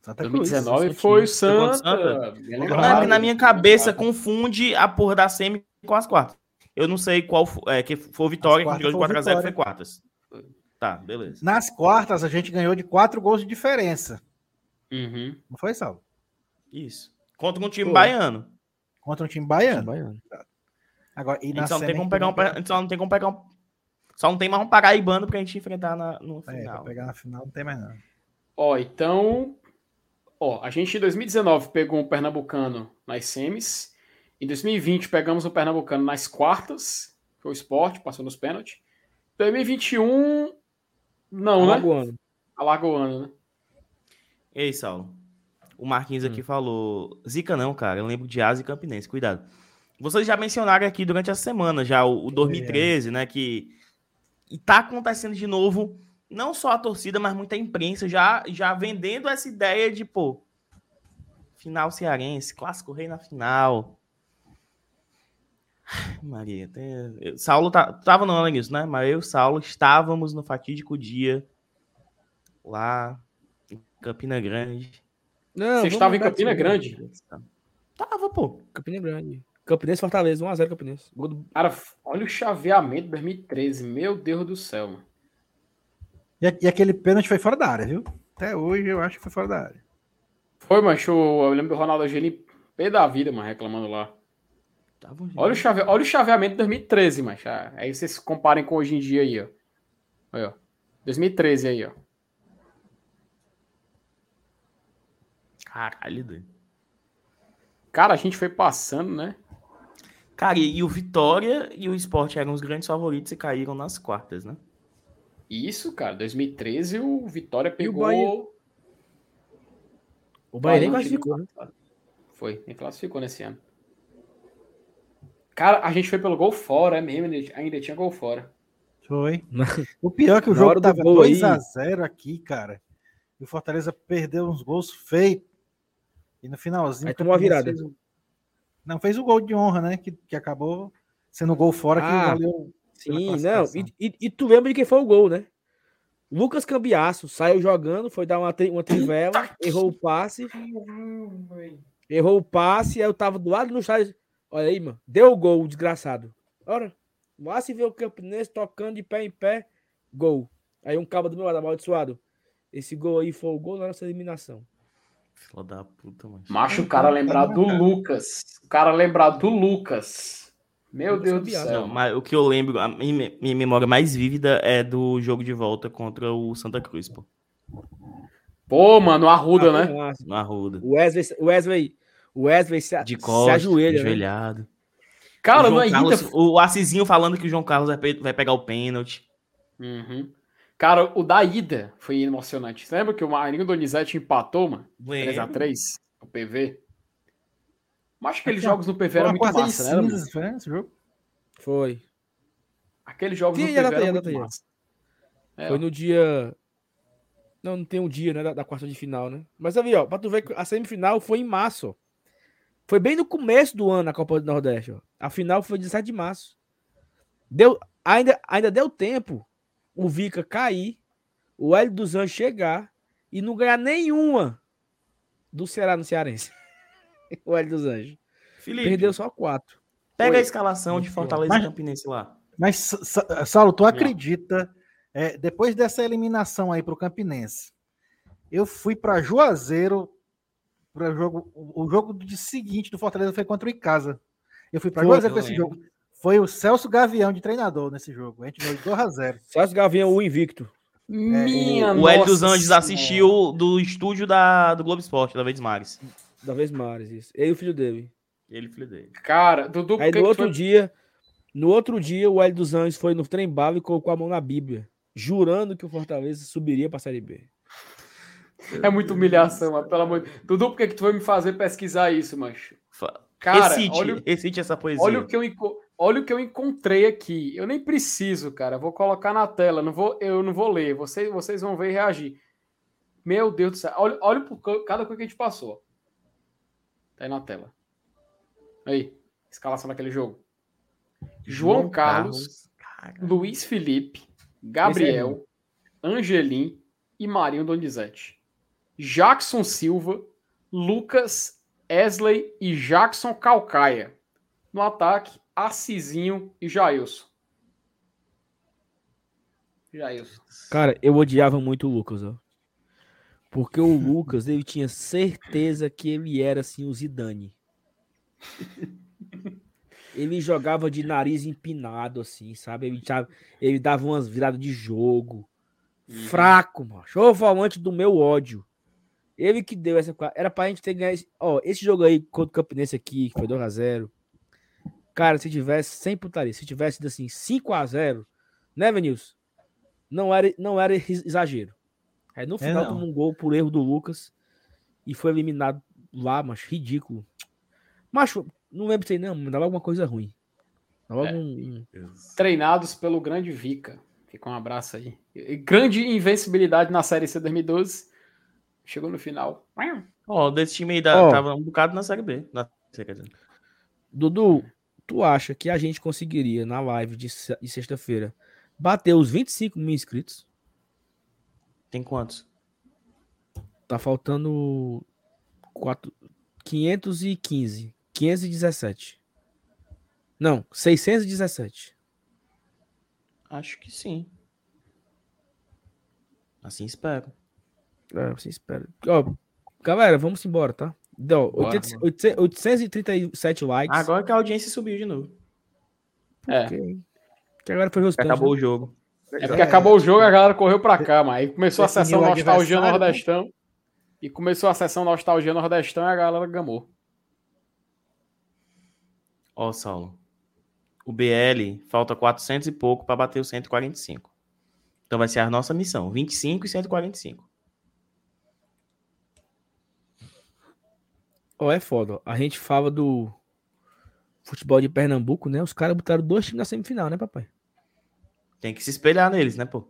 Santa 2019 Cruz. foi o Santa. Santa. É na minha cabeça confunde a porra da semi com as quartas. Eu não sei qual é, que foi Vitória, que ganhou de 4x0 foi quartas. Tá, beleza. Nas quartas a gente ganhou de 4 gols de diferença. Uhum. Não foi, Salvo? Isso. Contra um time Pô. baiano. Contra um time baiano. Time baiano. Agora, e na só não tem como pegar um, só não tem como pegar um, só não tem mais um paraibano pra gente enfrentar na, no é, final. É, pra pegar na final não tem mais nada. Ó, então, ó, a gente em 2019 pegou um pernambucano nas semis. Em 2020 pegamos o pernambucano nas quartas, foi o esporte, passou nos pênaltis. 2021 não, Alagoano. né? Alagoano, né? Ei, Saulo. O Marquinhos hum. aqui falou, Zica não, cara, eu lembro de Asa e Campinense, cuidado. Vocês já mencionaram aqui durante a semana, já o, o 2013, é. né? Que e tá acontecendo de novo, não só a torcida, mas muita imprensa já, já vendendo essa ideia de, pô, final cearense, clássico rei na final. Maria, tem... Saulo tá... tava no ano nisso, né? Mas eu e Saulo estávamos no fatídico dia lá em Campina Grande. Não, Você estava em Campina Grande? Tava, pô. Campina Grande. Campinense Fortaleza, 1x0 Campinense. Do... Cara, olha o chaveamento de 2013. Meu Deus do céu, mano. E, e, aquele pênalti foi fora da área, viu? Até hoje eu acho que foi fora da área. Foi, macho. Eu lembro do Ronaldo Angelim pé da vida, mano, reclamando lá. olha, o chave... olha o chaveamento de 2013, macho. Ah, aí vocês comparem com hoje em dia aí, ó. Aí, ó. 2013 aí, ó. Caralho, doido. Cara, a gente foi passando, né? Cara, e, e o Vitória e o Sport eram os grandes favoritos e caíram nas quartas, né? Isso, cara. 2013 o Vitória pegou. O Bahia, o Bahia nem classificou, né? Foi, nem classificou nesse ano. Cara, a gente foi pelo gol fora, é mesmo, ainda tinha gol fora. Foi. O pior é que o jogo tava 2x0 aqui, cara. E o Fortaleza perdeu uns gols feios. E no finalzinho. Aí tomou a virada. Fez. Não, fez o gol de honra, né? Que, que acabou sendo gol fora que ah, valeu. Sim, não. E, e, e, tu lembra de quem foi o gol, né? Lucas Cambiaço saiu jogando, foi dar uma, uma trivela, errou o passe. Errou o passe, aí eu tava do lado do estádio. Olha aí, mano. Deu o gol, desgraçado. Ora, lá se vê o Campinense tocando de pé em pé, gol. Aí um cabo do meu lado, amaldiçoado. Esse gol aí foi o gol da nossa eliminação. Fila da puta, mano. Macho, o cara lembrar do Lucas. O cara lembrar do Lucas. Meu Deus do céu. Não, mas o que eu lembro, a minha, minha memória mais vívida é do jogo de volta contra o Santa Cruz, pô. Pô, mano, Arruda, ah, né? No Arruda. O Wesley, Wesley, Wesley se, de costas, se ajoelha. Né? Ajoelhado. Né? Cara, o não é Carlos, O Assisinho falando que o João Carlos vai, vai pegar o pênalti. Uhum. Cara, o da ida foi emocionante. Você lembra que o Marinho Donizete empatou, mano? 3x3 o PV. Mas acho que aqueles jogos no PV eram muito massa, né? Foi esse jogo? Foi. Aqueles jogos no PV eram muito massa. É, foi no dia... Não, não tem um dia, né, da, da, quarta de final, né? Mas ali, ó, pra tu ver que a semifinal foi em março. Foi bem no começo do ano na Copa do Nordeste, ó. A final foi 17 de março. Deu, ainda, ainda deu tempo o Vica cair, o Hélio dos Anjos chegar e não ganhar nenhuma do Ceará no Cearense. o Hélio dos Anjos. Felipe, Perdeu só quatro. Pega Foi. a escalação de Fortaleza mas, e Campinense lá. Mas, Saulo, tu acredita, é, depois dessa eliminação aí para o Campinense, eu fui para Juazeiro, para jogo, o jogo de seguinte do Fortaleza foi contra o Icasa. Eu fui para Juazeiro com esse jogo. Foi o Celso Gavião de treinador nesse jogo. A gente ganhou 2 a 0 Celso Gavião, o invicto. Minha o, o Hélio dos Anjos assistiu do estúdio da, do Globo Esporte, da Vez Mares. Da Vez Mares, isso. Ele e o filho dele. Ele e o filho dele. Cara, Dudu... Aí no outro foi... dia, no outro dia, o Hélio dos Anjos foi no trem bala e colocou a mão na Bíblia, jurando que o Fortaleza subiria para a Série B. É muita humilhação, mas pelo amor de Dudu, por que, que tu vai me fazer pesquisar isso, macho? Cara, recite, olha, recite essa poesia. Olha o que eu Olha o que eu encontrei aqui. Eu nem preciso, cara. Vou colocar na tela. Não vou, eu não vou ler. Vocês, vocês vão ver e reagir. Meu Deus do céu. Olha, olha por cada coisa que a gente passou. Tá aí na tela. Aí. Escalação daquele jogo. João, João Carlos, Carlos Luiz Felipe, Gabriel, Angelim e Marinho Donizete. Jackson Silva, Lucas, Esley e Jackson Calcaia. No ataque, Assisinho e Jailson. Jailson. Cara, eu odiava muito o Lucas, ó. Porque o Lucas, ele tinha certeza que ele era assim o Zidane. Ele jogava de nariz empinado, assim, sabe? Ele, ele dava umas viradas de jogo. Fraco, macho. O volante do meu ódio. Ele que deu essa. Era pra gente ter ganhado. Ó, esse jogo aí contra o Campinense aqui, que foi 2x0. Cara, se tivesse, sem putaria, se tivesse sido assim, 5x0, né, Venilson? Não era, não era exagero. Aí no é, final é tomou um gol por erro do Lucas e foi eliminado lá, mas ridículo. Macho, não lembro se não, mas dava alguma coisa ruim. Dava é. algum... Treinados pelo grande Vica. Fica um abraço aí. Grande invencibilidade na Série C 2012. Chegou no final. Ó, oh, desse time aí da, oh. tava um bocado na Série B. Na... Dudu, tu acha que a gente conseguiria na live de, de sexta-feira bater os 25 mil inscritos? Tem quantos? Tá faltando 4, 515. 517. Não, 617. Acho que sim. Assim espero. É, assim espero. Ó, galera, vamos embora, tá? Deu 837 likes. Agora que a audiência subiu de novo. É. Que agora foi os Acabou o jogo. É porque acabou o jogo a galera correu pra cá, mas aí começou a sessão Nostalgia Nordestão. E começou a sessão Nostalgia Nordestão e a galera gamou. Ó, Saulo. O BL falta 400 e pouco para bater o 145. Então vai ser a nossa missão: 25 e 145. Ó, oh, é foda. A gente fala do futebol de Pernambuco, né? Os caras botaram dois times na semifinal, né, papai? Tem que se espelhar neles, né, pô?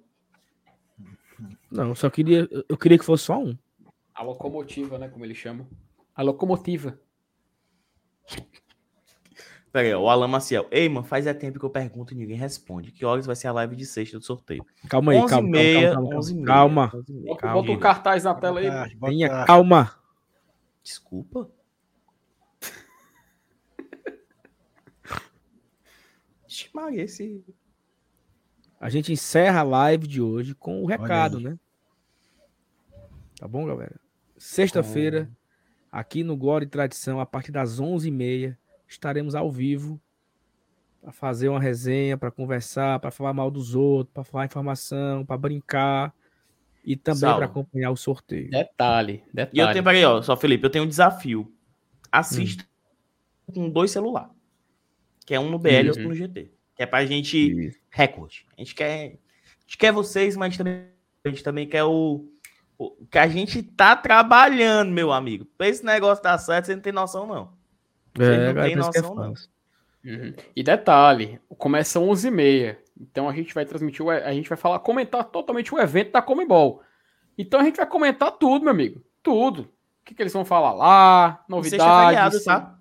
Não, só queria. Eu queria que fosse só um. A locomotiva, né? Como eles chamam. A locomotiva. Pera aí, o Alan Maciel. Ei, mano, faz é tempo que eu pergunto e ninguém responde. Que horas vai ser a live de sexta do sorteio? Calma aí, calma, meia, calma, calma, calma, calma. Bota o cartaz na tela aí. Calma. Desculpa. Maria, esse... A gente encerra a live de hoje com o recado, né? Tá bom, galera? Sexta-feira, aqui no Glória e Tradição, a partir das 11h30, estaremos ao vivo para fazer uma resenha, para conversar, para falar mal dos outros, para falar informação, para brincar e também para acompanhar o sorteio. Detalhe, detalhe. E eu tenho, aí, ó, só Felipe, eu tenho um desafio. Assista hum. com dois celulares. Que é um no BL e outro no GT. Que é pra gente Isso. recorde. A gente quer, a gente quer vocês, mas a gente também, a gente também quer o, o que a gente tá trabalhando, meu amigo. Pra esse negócio dar certo, você não tem noção não. É, não tem é noção, não. Uhum. E detalhe, começa 11h30. Então a gente vai transmitir, o, a gente vai falar, comentar totalmente o evento da Comebol. Então a gente vai comentar tudo, meu amigo. Tudo. O que, que eles vão falar lá, novidades. tá?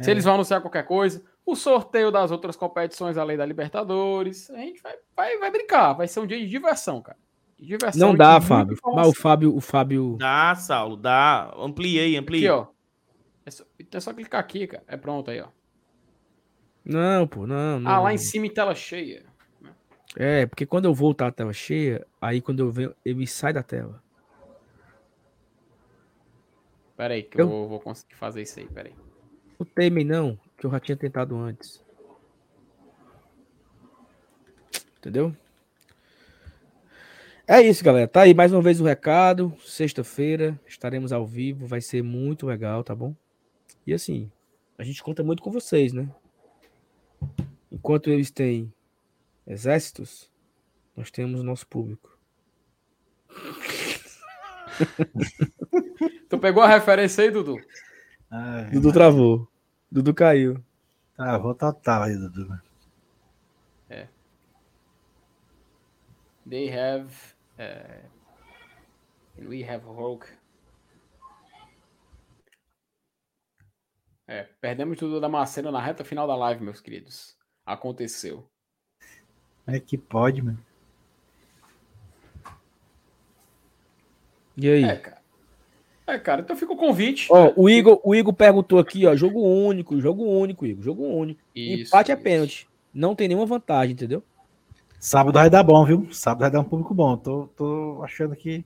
Se é. eles vão anunciar qualquer coisa. O sorteio das outras competições além da Libertadores. A gente vai, vai, vai brincar. Vai ser um dia de diversão, cara. De diversão. Não dá, Fábio. Mas o Fábio, o Fábio. Dá, Saulo, dá. Ampliei, ampliei. Aqui, ó. É só, é só clicar aqui, cara. É pronto aí, ó. Não, pô, não, não. Ah, lá em cima em tela cheia. É, porque quando eu voltar a tela cheia, aí quando eu venho, ele sai da tela. Pera aí, que eu, eu vou conseguir fazer isso aí, pera aí. Não temem não, que eu já tinha tentado antes. Entendeu? É isso, galera. Tá aí mais uma vez o recado. Sexta-feira estaremos ao vivo. Vai ser muito legal, tá bom? E assim, a gente conta muito com vocês, né? Enquanto eles têm exércitos, nós temos nosso público. tu pegou a referência aí, Dudu? Ai, Dudu travou. Dudu caiu. Travou total aí, Dudu. É. They have. Uh, we have Hulk. É, perdemos tudo da Macena na reta final da live, meus queridos. Aconteceu. É que pode, mano. E aí? É, cara. É, cara, então fica o convite. Ó, o Igor, o Igor perguntou aqui, ó, jogo único, jogo único, Igor, jogo único. Isso, Empate é isso. é pênalti. Não tem nenhuma vantagem, entendeu? Sábado vai dar bom, viu? Sábado vai dar um público bom. Tô, tô achando que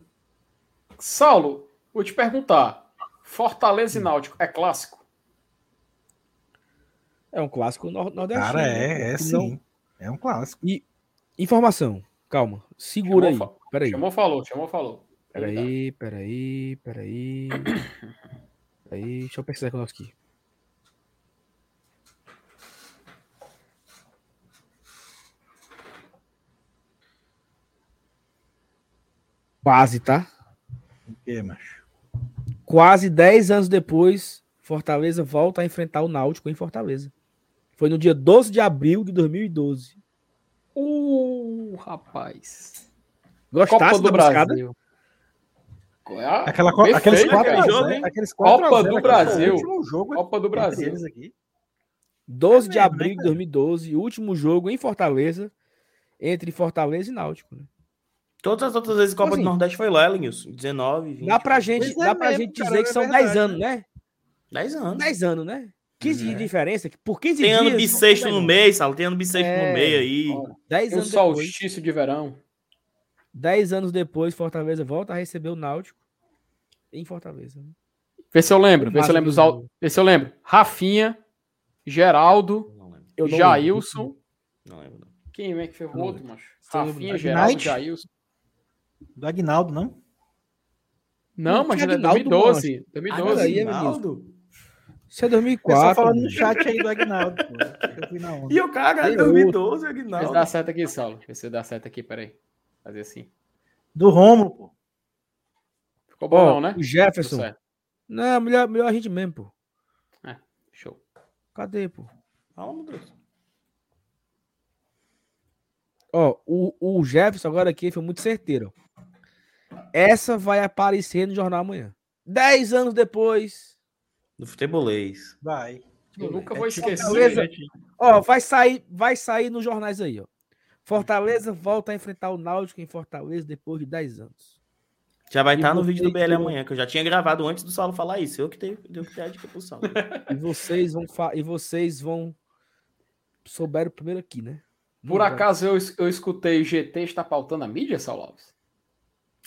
Saulo, vou te perguntar. Fortaleza e Náutico é clássico? É um clássico nordestino. Cara, é, é sim. Não... É um clássico. E informação, calma. Segura chamou, aí. Peraí. Chamou, falou, chamou, falou. Peraí, peraí, peraí. peraí, deixa eu pesquisar com nós aqui. Quase, tá? O que, macho? Quase 10 anos depois, Fortaleza volta a enfrentar o Náutico em Fortaleza. Foi no dia 12 de abril de 2012. Uh, rapaz. Gostasse do Brasil. É Aquela, aqueles quatro jogo, hein? Aqueles quatro Copa do Brasil. Jogo Copa do Brasil. Aqui. 12 de abril de 2012, último jogo em Fortaleza, entre Fortaleza e Náutico. Né? Todas as outras vezes Copa assim, do Nordeste foi lá, Linhos. 19, 20. Dá pra gente, é dá pra mesmo, gente dizer que são é 10 anos, né? 10 anos. 10 anos, né? 15 é. dias de diferença. Por 15 tem dias. Ano bissexto no mês, Salo. Tem ano bissexto é. no meio aí. 10 anos. Um solstício de verão. 10 anos depois, Fortaleza volta a receber o Náutico em Fortaleza. Né? Vê se eu lembro. Vê se eu lembro. Dos... Vê se eu lembro. Rafinha, Geraldo, Jailson. Não lembro. Quem é que foi o outro, macho? Rafinha, Geraldo, Jailson. Do Agnaldo, não? Não, mas é 2012. 2012. Aí, Agnaldo. Isso é 2004. Só falando no chat aí do Agnaldo. e o cara, é 2012, Agnaldo. Vê se dá certo aqui, Saulo. Vê se dá certo aqui, peraí. Fazer assim. Do Romulo, pô. Ficou bom, oh, não, né? O Jefferson. Não, melhor, melhor a gente mesmo, pô. É, show. Cadê, pô? Calma, Deus. Ó, o, o Jefferson agora aqui foi muito certeiro. Essa vai aparecer no jornal amanhã. Dez anos depois. Do futebolês. Vai. Eu nunca vou tipo esquecer. Ó, vai sair, vai sair nos jornais aí, ó. Fortaleza volta a enfrentar o Náutico em Fortaleza depois de 10 anos. Já vai estar tá no vídeo do BL amanhã, que eu já tinha gravado antes do Saulo falar isso. Eu que tenho, tenho que ter a dica pro Saulo. e vocês vão e vocês vão souberam primeiro aqui, né? Por acaso eu, eu escutei o GT está pautando a mídia, Saulo Alves?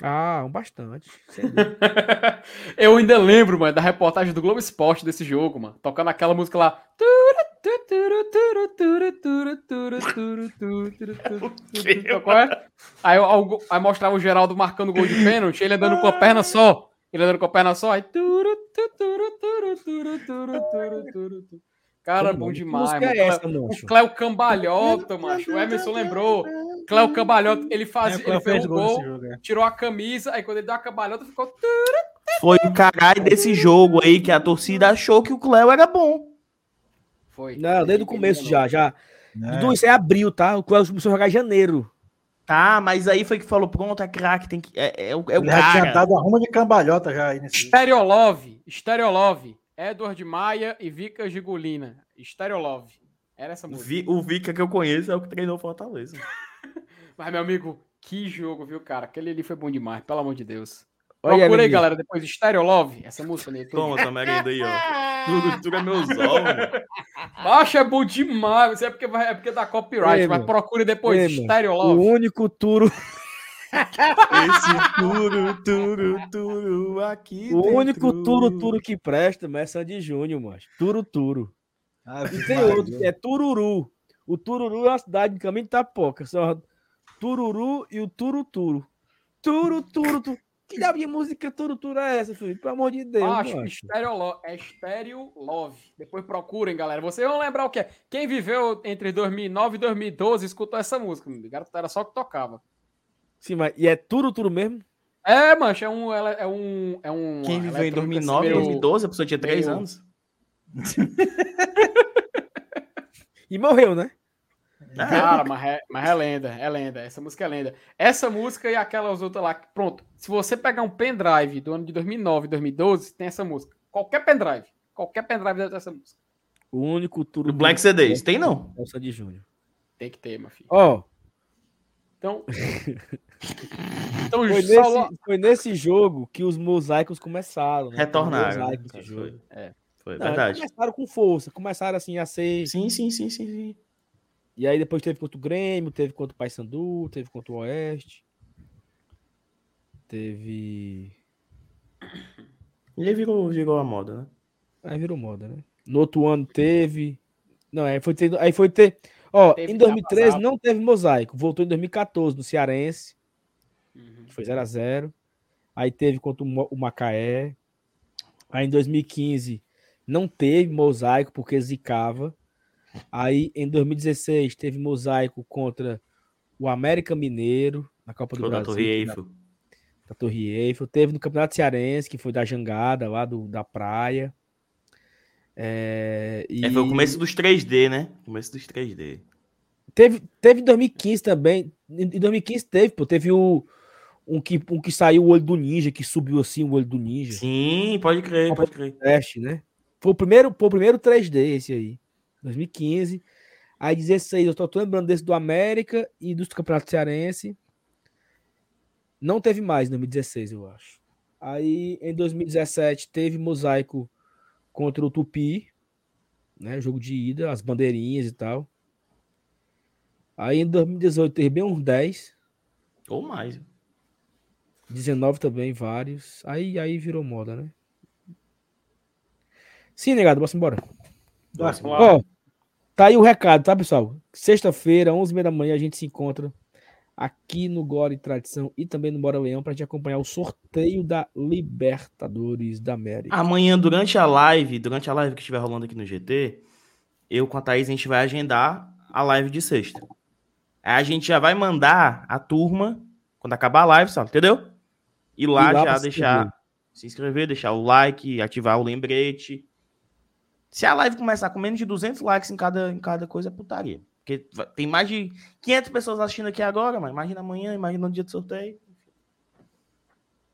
Ah, um bastante. eu ainda lembro, mano, da reportagem do Globo Esporte desse jogo, mano. Tocando aquela música lá. Aí, aí, aí mostrava o Geraldo marcando gol de pênalti, ele andando com a perna só. Ele andando com a perna só. Aí. Cara, bom demais, mano. É essa, o Cléo Cambalhota, macho. O Emerson lembrou. Cléo Cambalhota, ele fazia. É, ele fez um gol, jogo, é. tirou a camisa, aí quando ele deu a cambalhota, ficou. Foi o caralho desse jogo aí que a torcida achou que o Cléo era bom. Foi. Não, desde o começo já. já. É. Dudu, isso é abril, tá? O Cléo começou a jogar em janeiro. Tá, mas aí foi que falou, pronto, é craque, tem que. É, é, é o ele cara. já tinha dado a ruma de cambalhota já aí nesse. Stereolove, Stereolove. Edward Maia e Vika Gigolina. Stereolove. Era essa música. O Vika que eu conheço é o que treinou Fortaleza. Mas, meu amigo, que jogo, viu, cara? Aquele ali foi bom demais, pelo amor de Deus. Olha Procura aí, galera, depois de Stereo Love, essa música no YouTube. Toma essa merenda aí, ó. Tudo, tudo é meus olhos. Acho é bom demais. Isso é porque, vai, é porque dá copyright, Ei, mas procure depois Ei, Stereo Love. O único turo. Esse turo, turo, turo aqui. O dentro. único turo, turo que presta, mas é de Júnior, mas Turo, turo. Ah, e tem outro que é Tururu. O Tururu é uma cidade de caminho de Tapoca. Só Tururu e o Turuturo. Turu, turu, turu. Que diabo de música Turuturo é essa, filho? Pelo amor de Deus. Acho que Stereo é Stereo Love. Depois procurem, galera. Vocês vão lembrar o que é. Quem viveu entre 2009 e 2012 escutou essa música. Era só que tocava. Sim, mas e é Turuturo mesmo? É, mancha, é um. É um, é um Quem viveu em 2009 e 2012, a pessoa tinha 3 anos. e morreu, né? Cara, mas é, mas é lenda, é lenda. Essa música é lenda. Essa música e aquelas outras lá. Pronto. Se você pegar um pendrive do ano de 2009, 2012, tem essa música. Qualquer pendrive. Qualquer pendrive deve ter essa música. O único turno. Do Black CDs. Tem não? Bolsa de Júnior. Tem que ter, meu filho. Ó. Oh. Então. então foi, nesse, foi nesse jogo que os mosaicos começaram. Né? Retornaram. Mosaicos né? Foi. É. Foi, não, verdade. Começaram com força, começaram assim a ser. Sim, sim, sim, sim, sim. E aí depois teve contra o Grêmio, teve contra o Paysandu, teve contra o Oeste. Teve. E aí virou, virou a moda, né? Aí virou moda, né? No outro ano teve. Não, aí foi ter. Aí foi ter. Ó, teve em 2013 não teve mosaico. Voltou em 2014 no Cearense. Uhum. Foi 0x0. Aí teve contra o Macaé. Aí em 2015 não teve mosaico porque zicava. Aí em 2016 teve mosaico contra o América Mineiro na Copa do Brasil. Da Torre Eiffel. Da, da Torre Eiffel. Teve no Campeonato Cearense, que foi da Jangada, lá do, da praia. É, e... é, foi o começo dos 3D, né? Começo dos 3D. Teve, teve em 2015 também. Em 2015 teve, pô. Teve o, um, que, um que saiu o olho do ninja, que subiu assim o olho do ninja. Sim, pode crer, pode crer. Teste, né? Foi o primeiro, foi o primeiro 3D esse aí. 2015. Aí 16, eu tô, tô lembrando desse do América e do Campeonato Cearense. Não teve mais em 2016, eu acho. Aí em 2017 teve mosaico contra o Tupi, né? Jogo de ida, as bandeirinhas e tal. Aí em 2018 teve bem uns 10. Ou mais. 19 também, vários. Aí, aí virou moda, né? Sim, negado, bora embora. Ó, tá aí o recado, tá, pessoal? Sexta-feira, 11h30 da manhã, a gente se encontra aqui no Gore Tradição e também no Bora Leão para gente acompanhar o sorteio da Libertadores da América. Amanhã, durante a live, durante a live que estiver rolando aqui no GT, eu com a Thaís, a gente vai agendar a live de sexta. Aí a gente já vai mandar a turma, quando acabar a live, sabe? Entendeu? E lá, lá já deixar se inscrever, deixar o like, ativar o lembrete. Se a live começar com menos de 200 likes em cada, em cada coisa, é putaria. Porque tem mais de 500 pessoas assistindo aqui agora, mas imagina amanhã, imagina no dia do sorteio.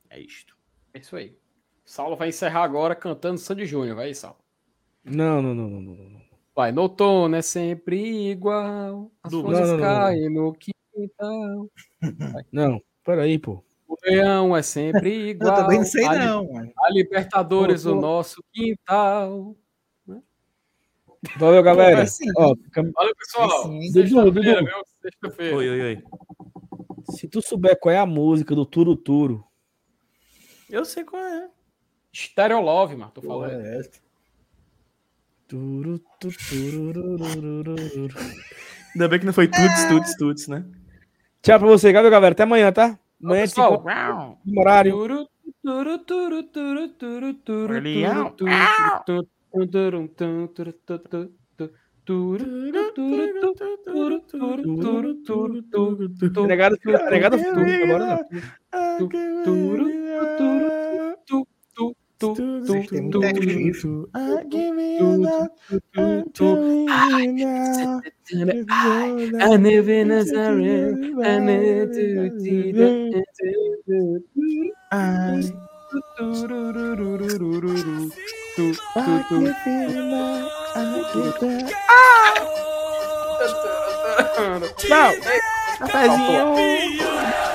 É isto. É isso aí. Saulo vai encerrar agora cantando Sandy Júnior. Vai aí, Saulo. Não, não, não, não, não. Vai, no outono é sempre igual. As Do... flores não, não, caem não, no quintal. Não, peraí, pô. O leão é sempre igual. Eu também não sei, a, não. A Libertadores, pô, pô. o nosso quintal. Valeu, galera. Pô, assim, Ó, Valeu, pessoal. Dudu, Dudu. Oi, oi, oi. Se tu souber qual é a música do Turo Turo. Eu sei qual é. Stereo Love, mano. Tô falando. É essa. Turu, turu, turu, Ainda bem que não foi tuts, tuts, tuts, né? Tchau pra você, galera. Até amanhã, tá? Amanhã no horário. Negado, negado agora não. tu, tu, tu, tu, tu, I give you love until I never Nazareth, I never to I Tchau! Cafézinho!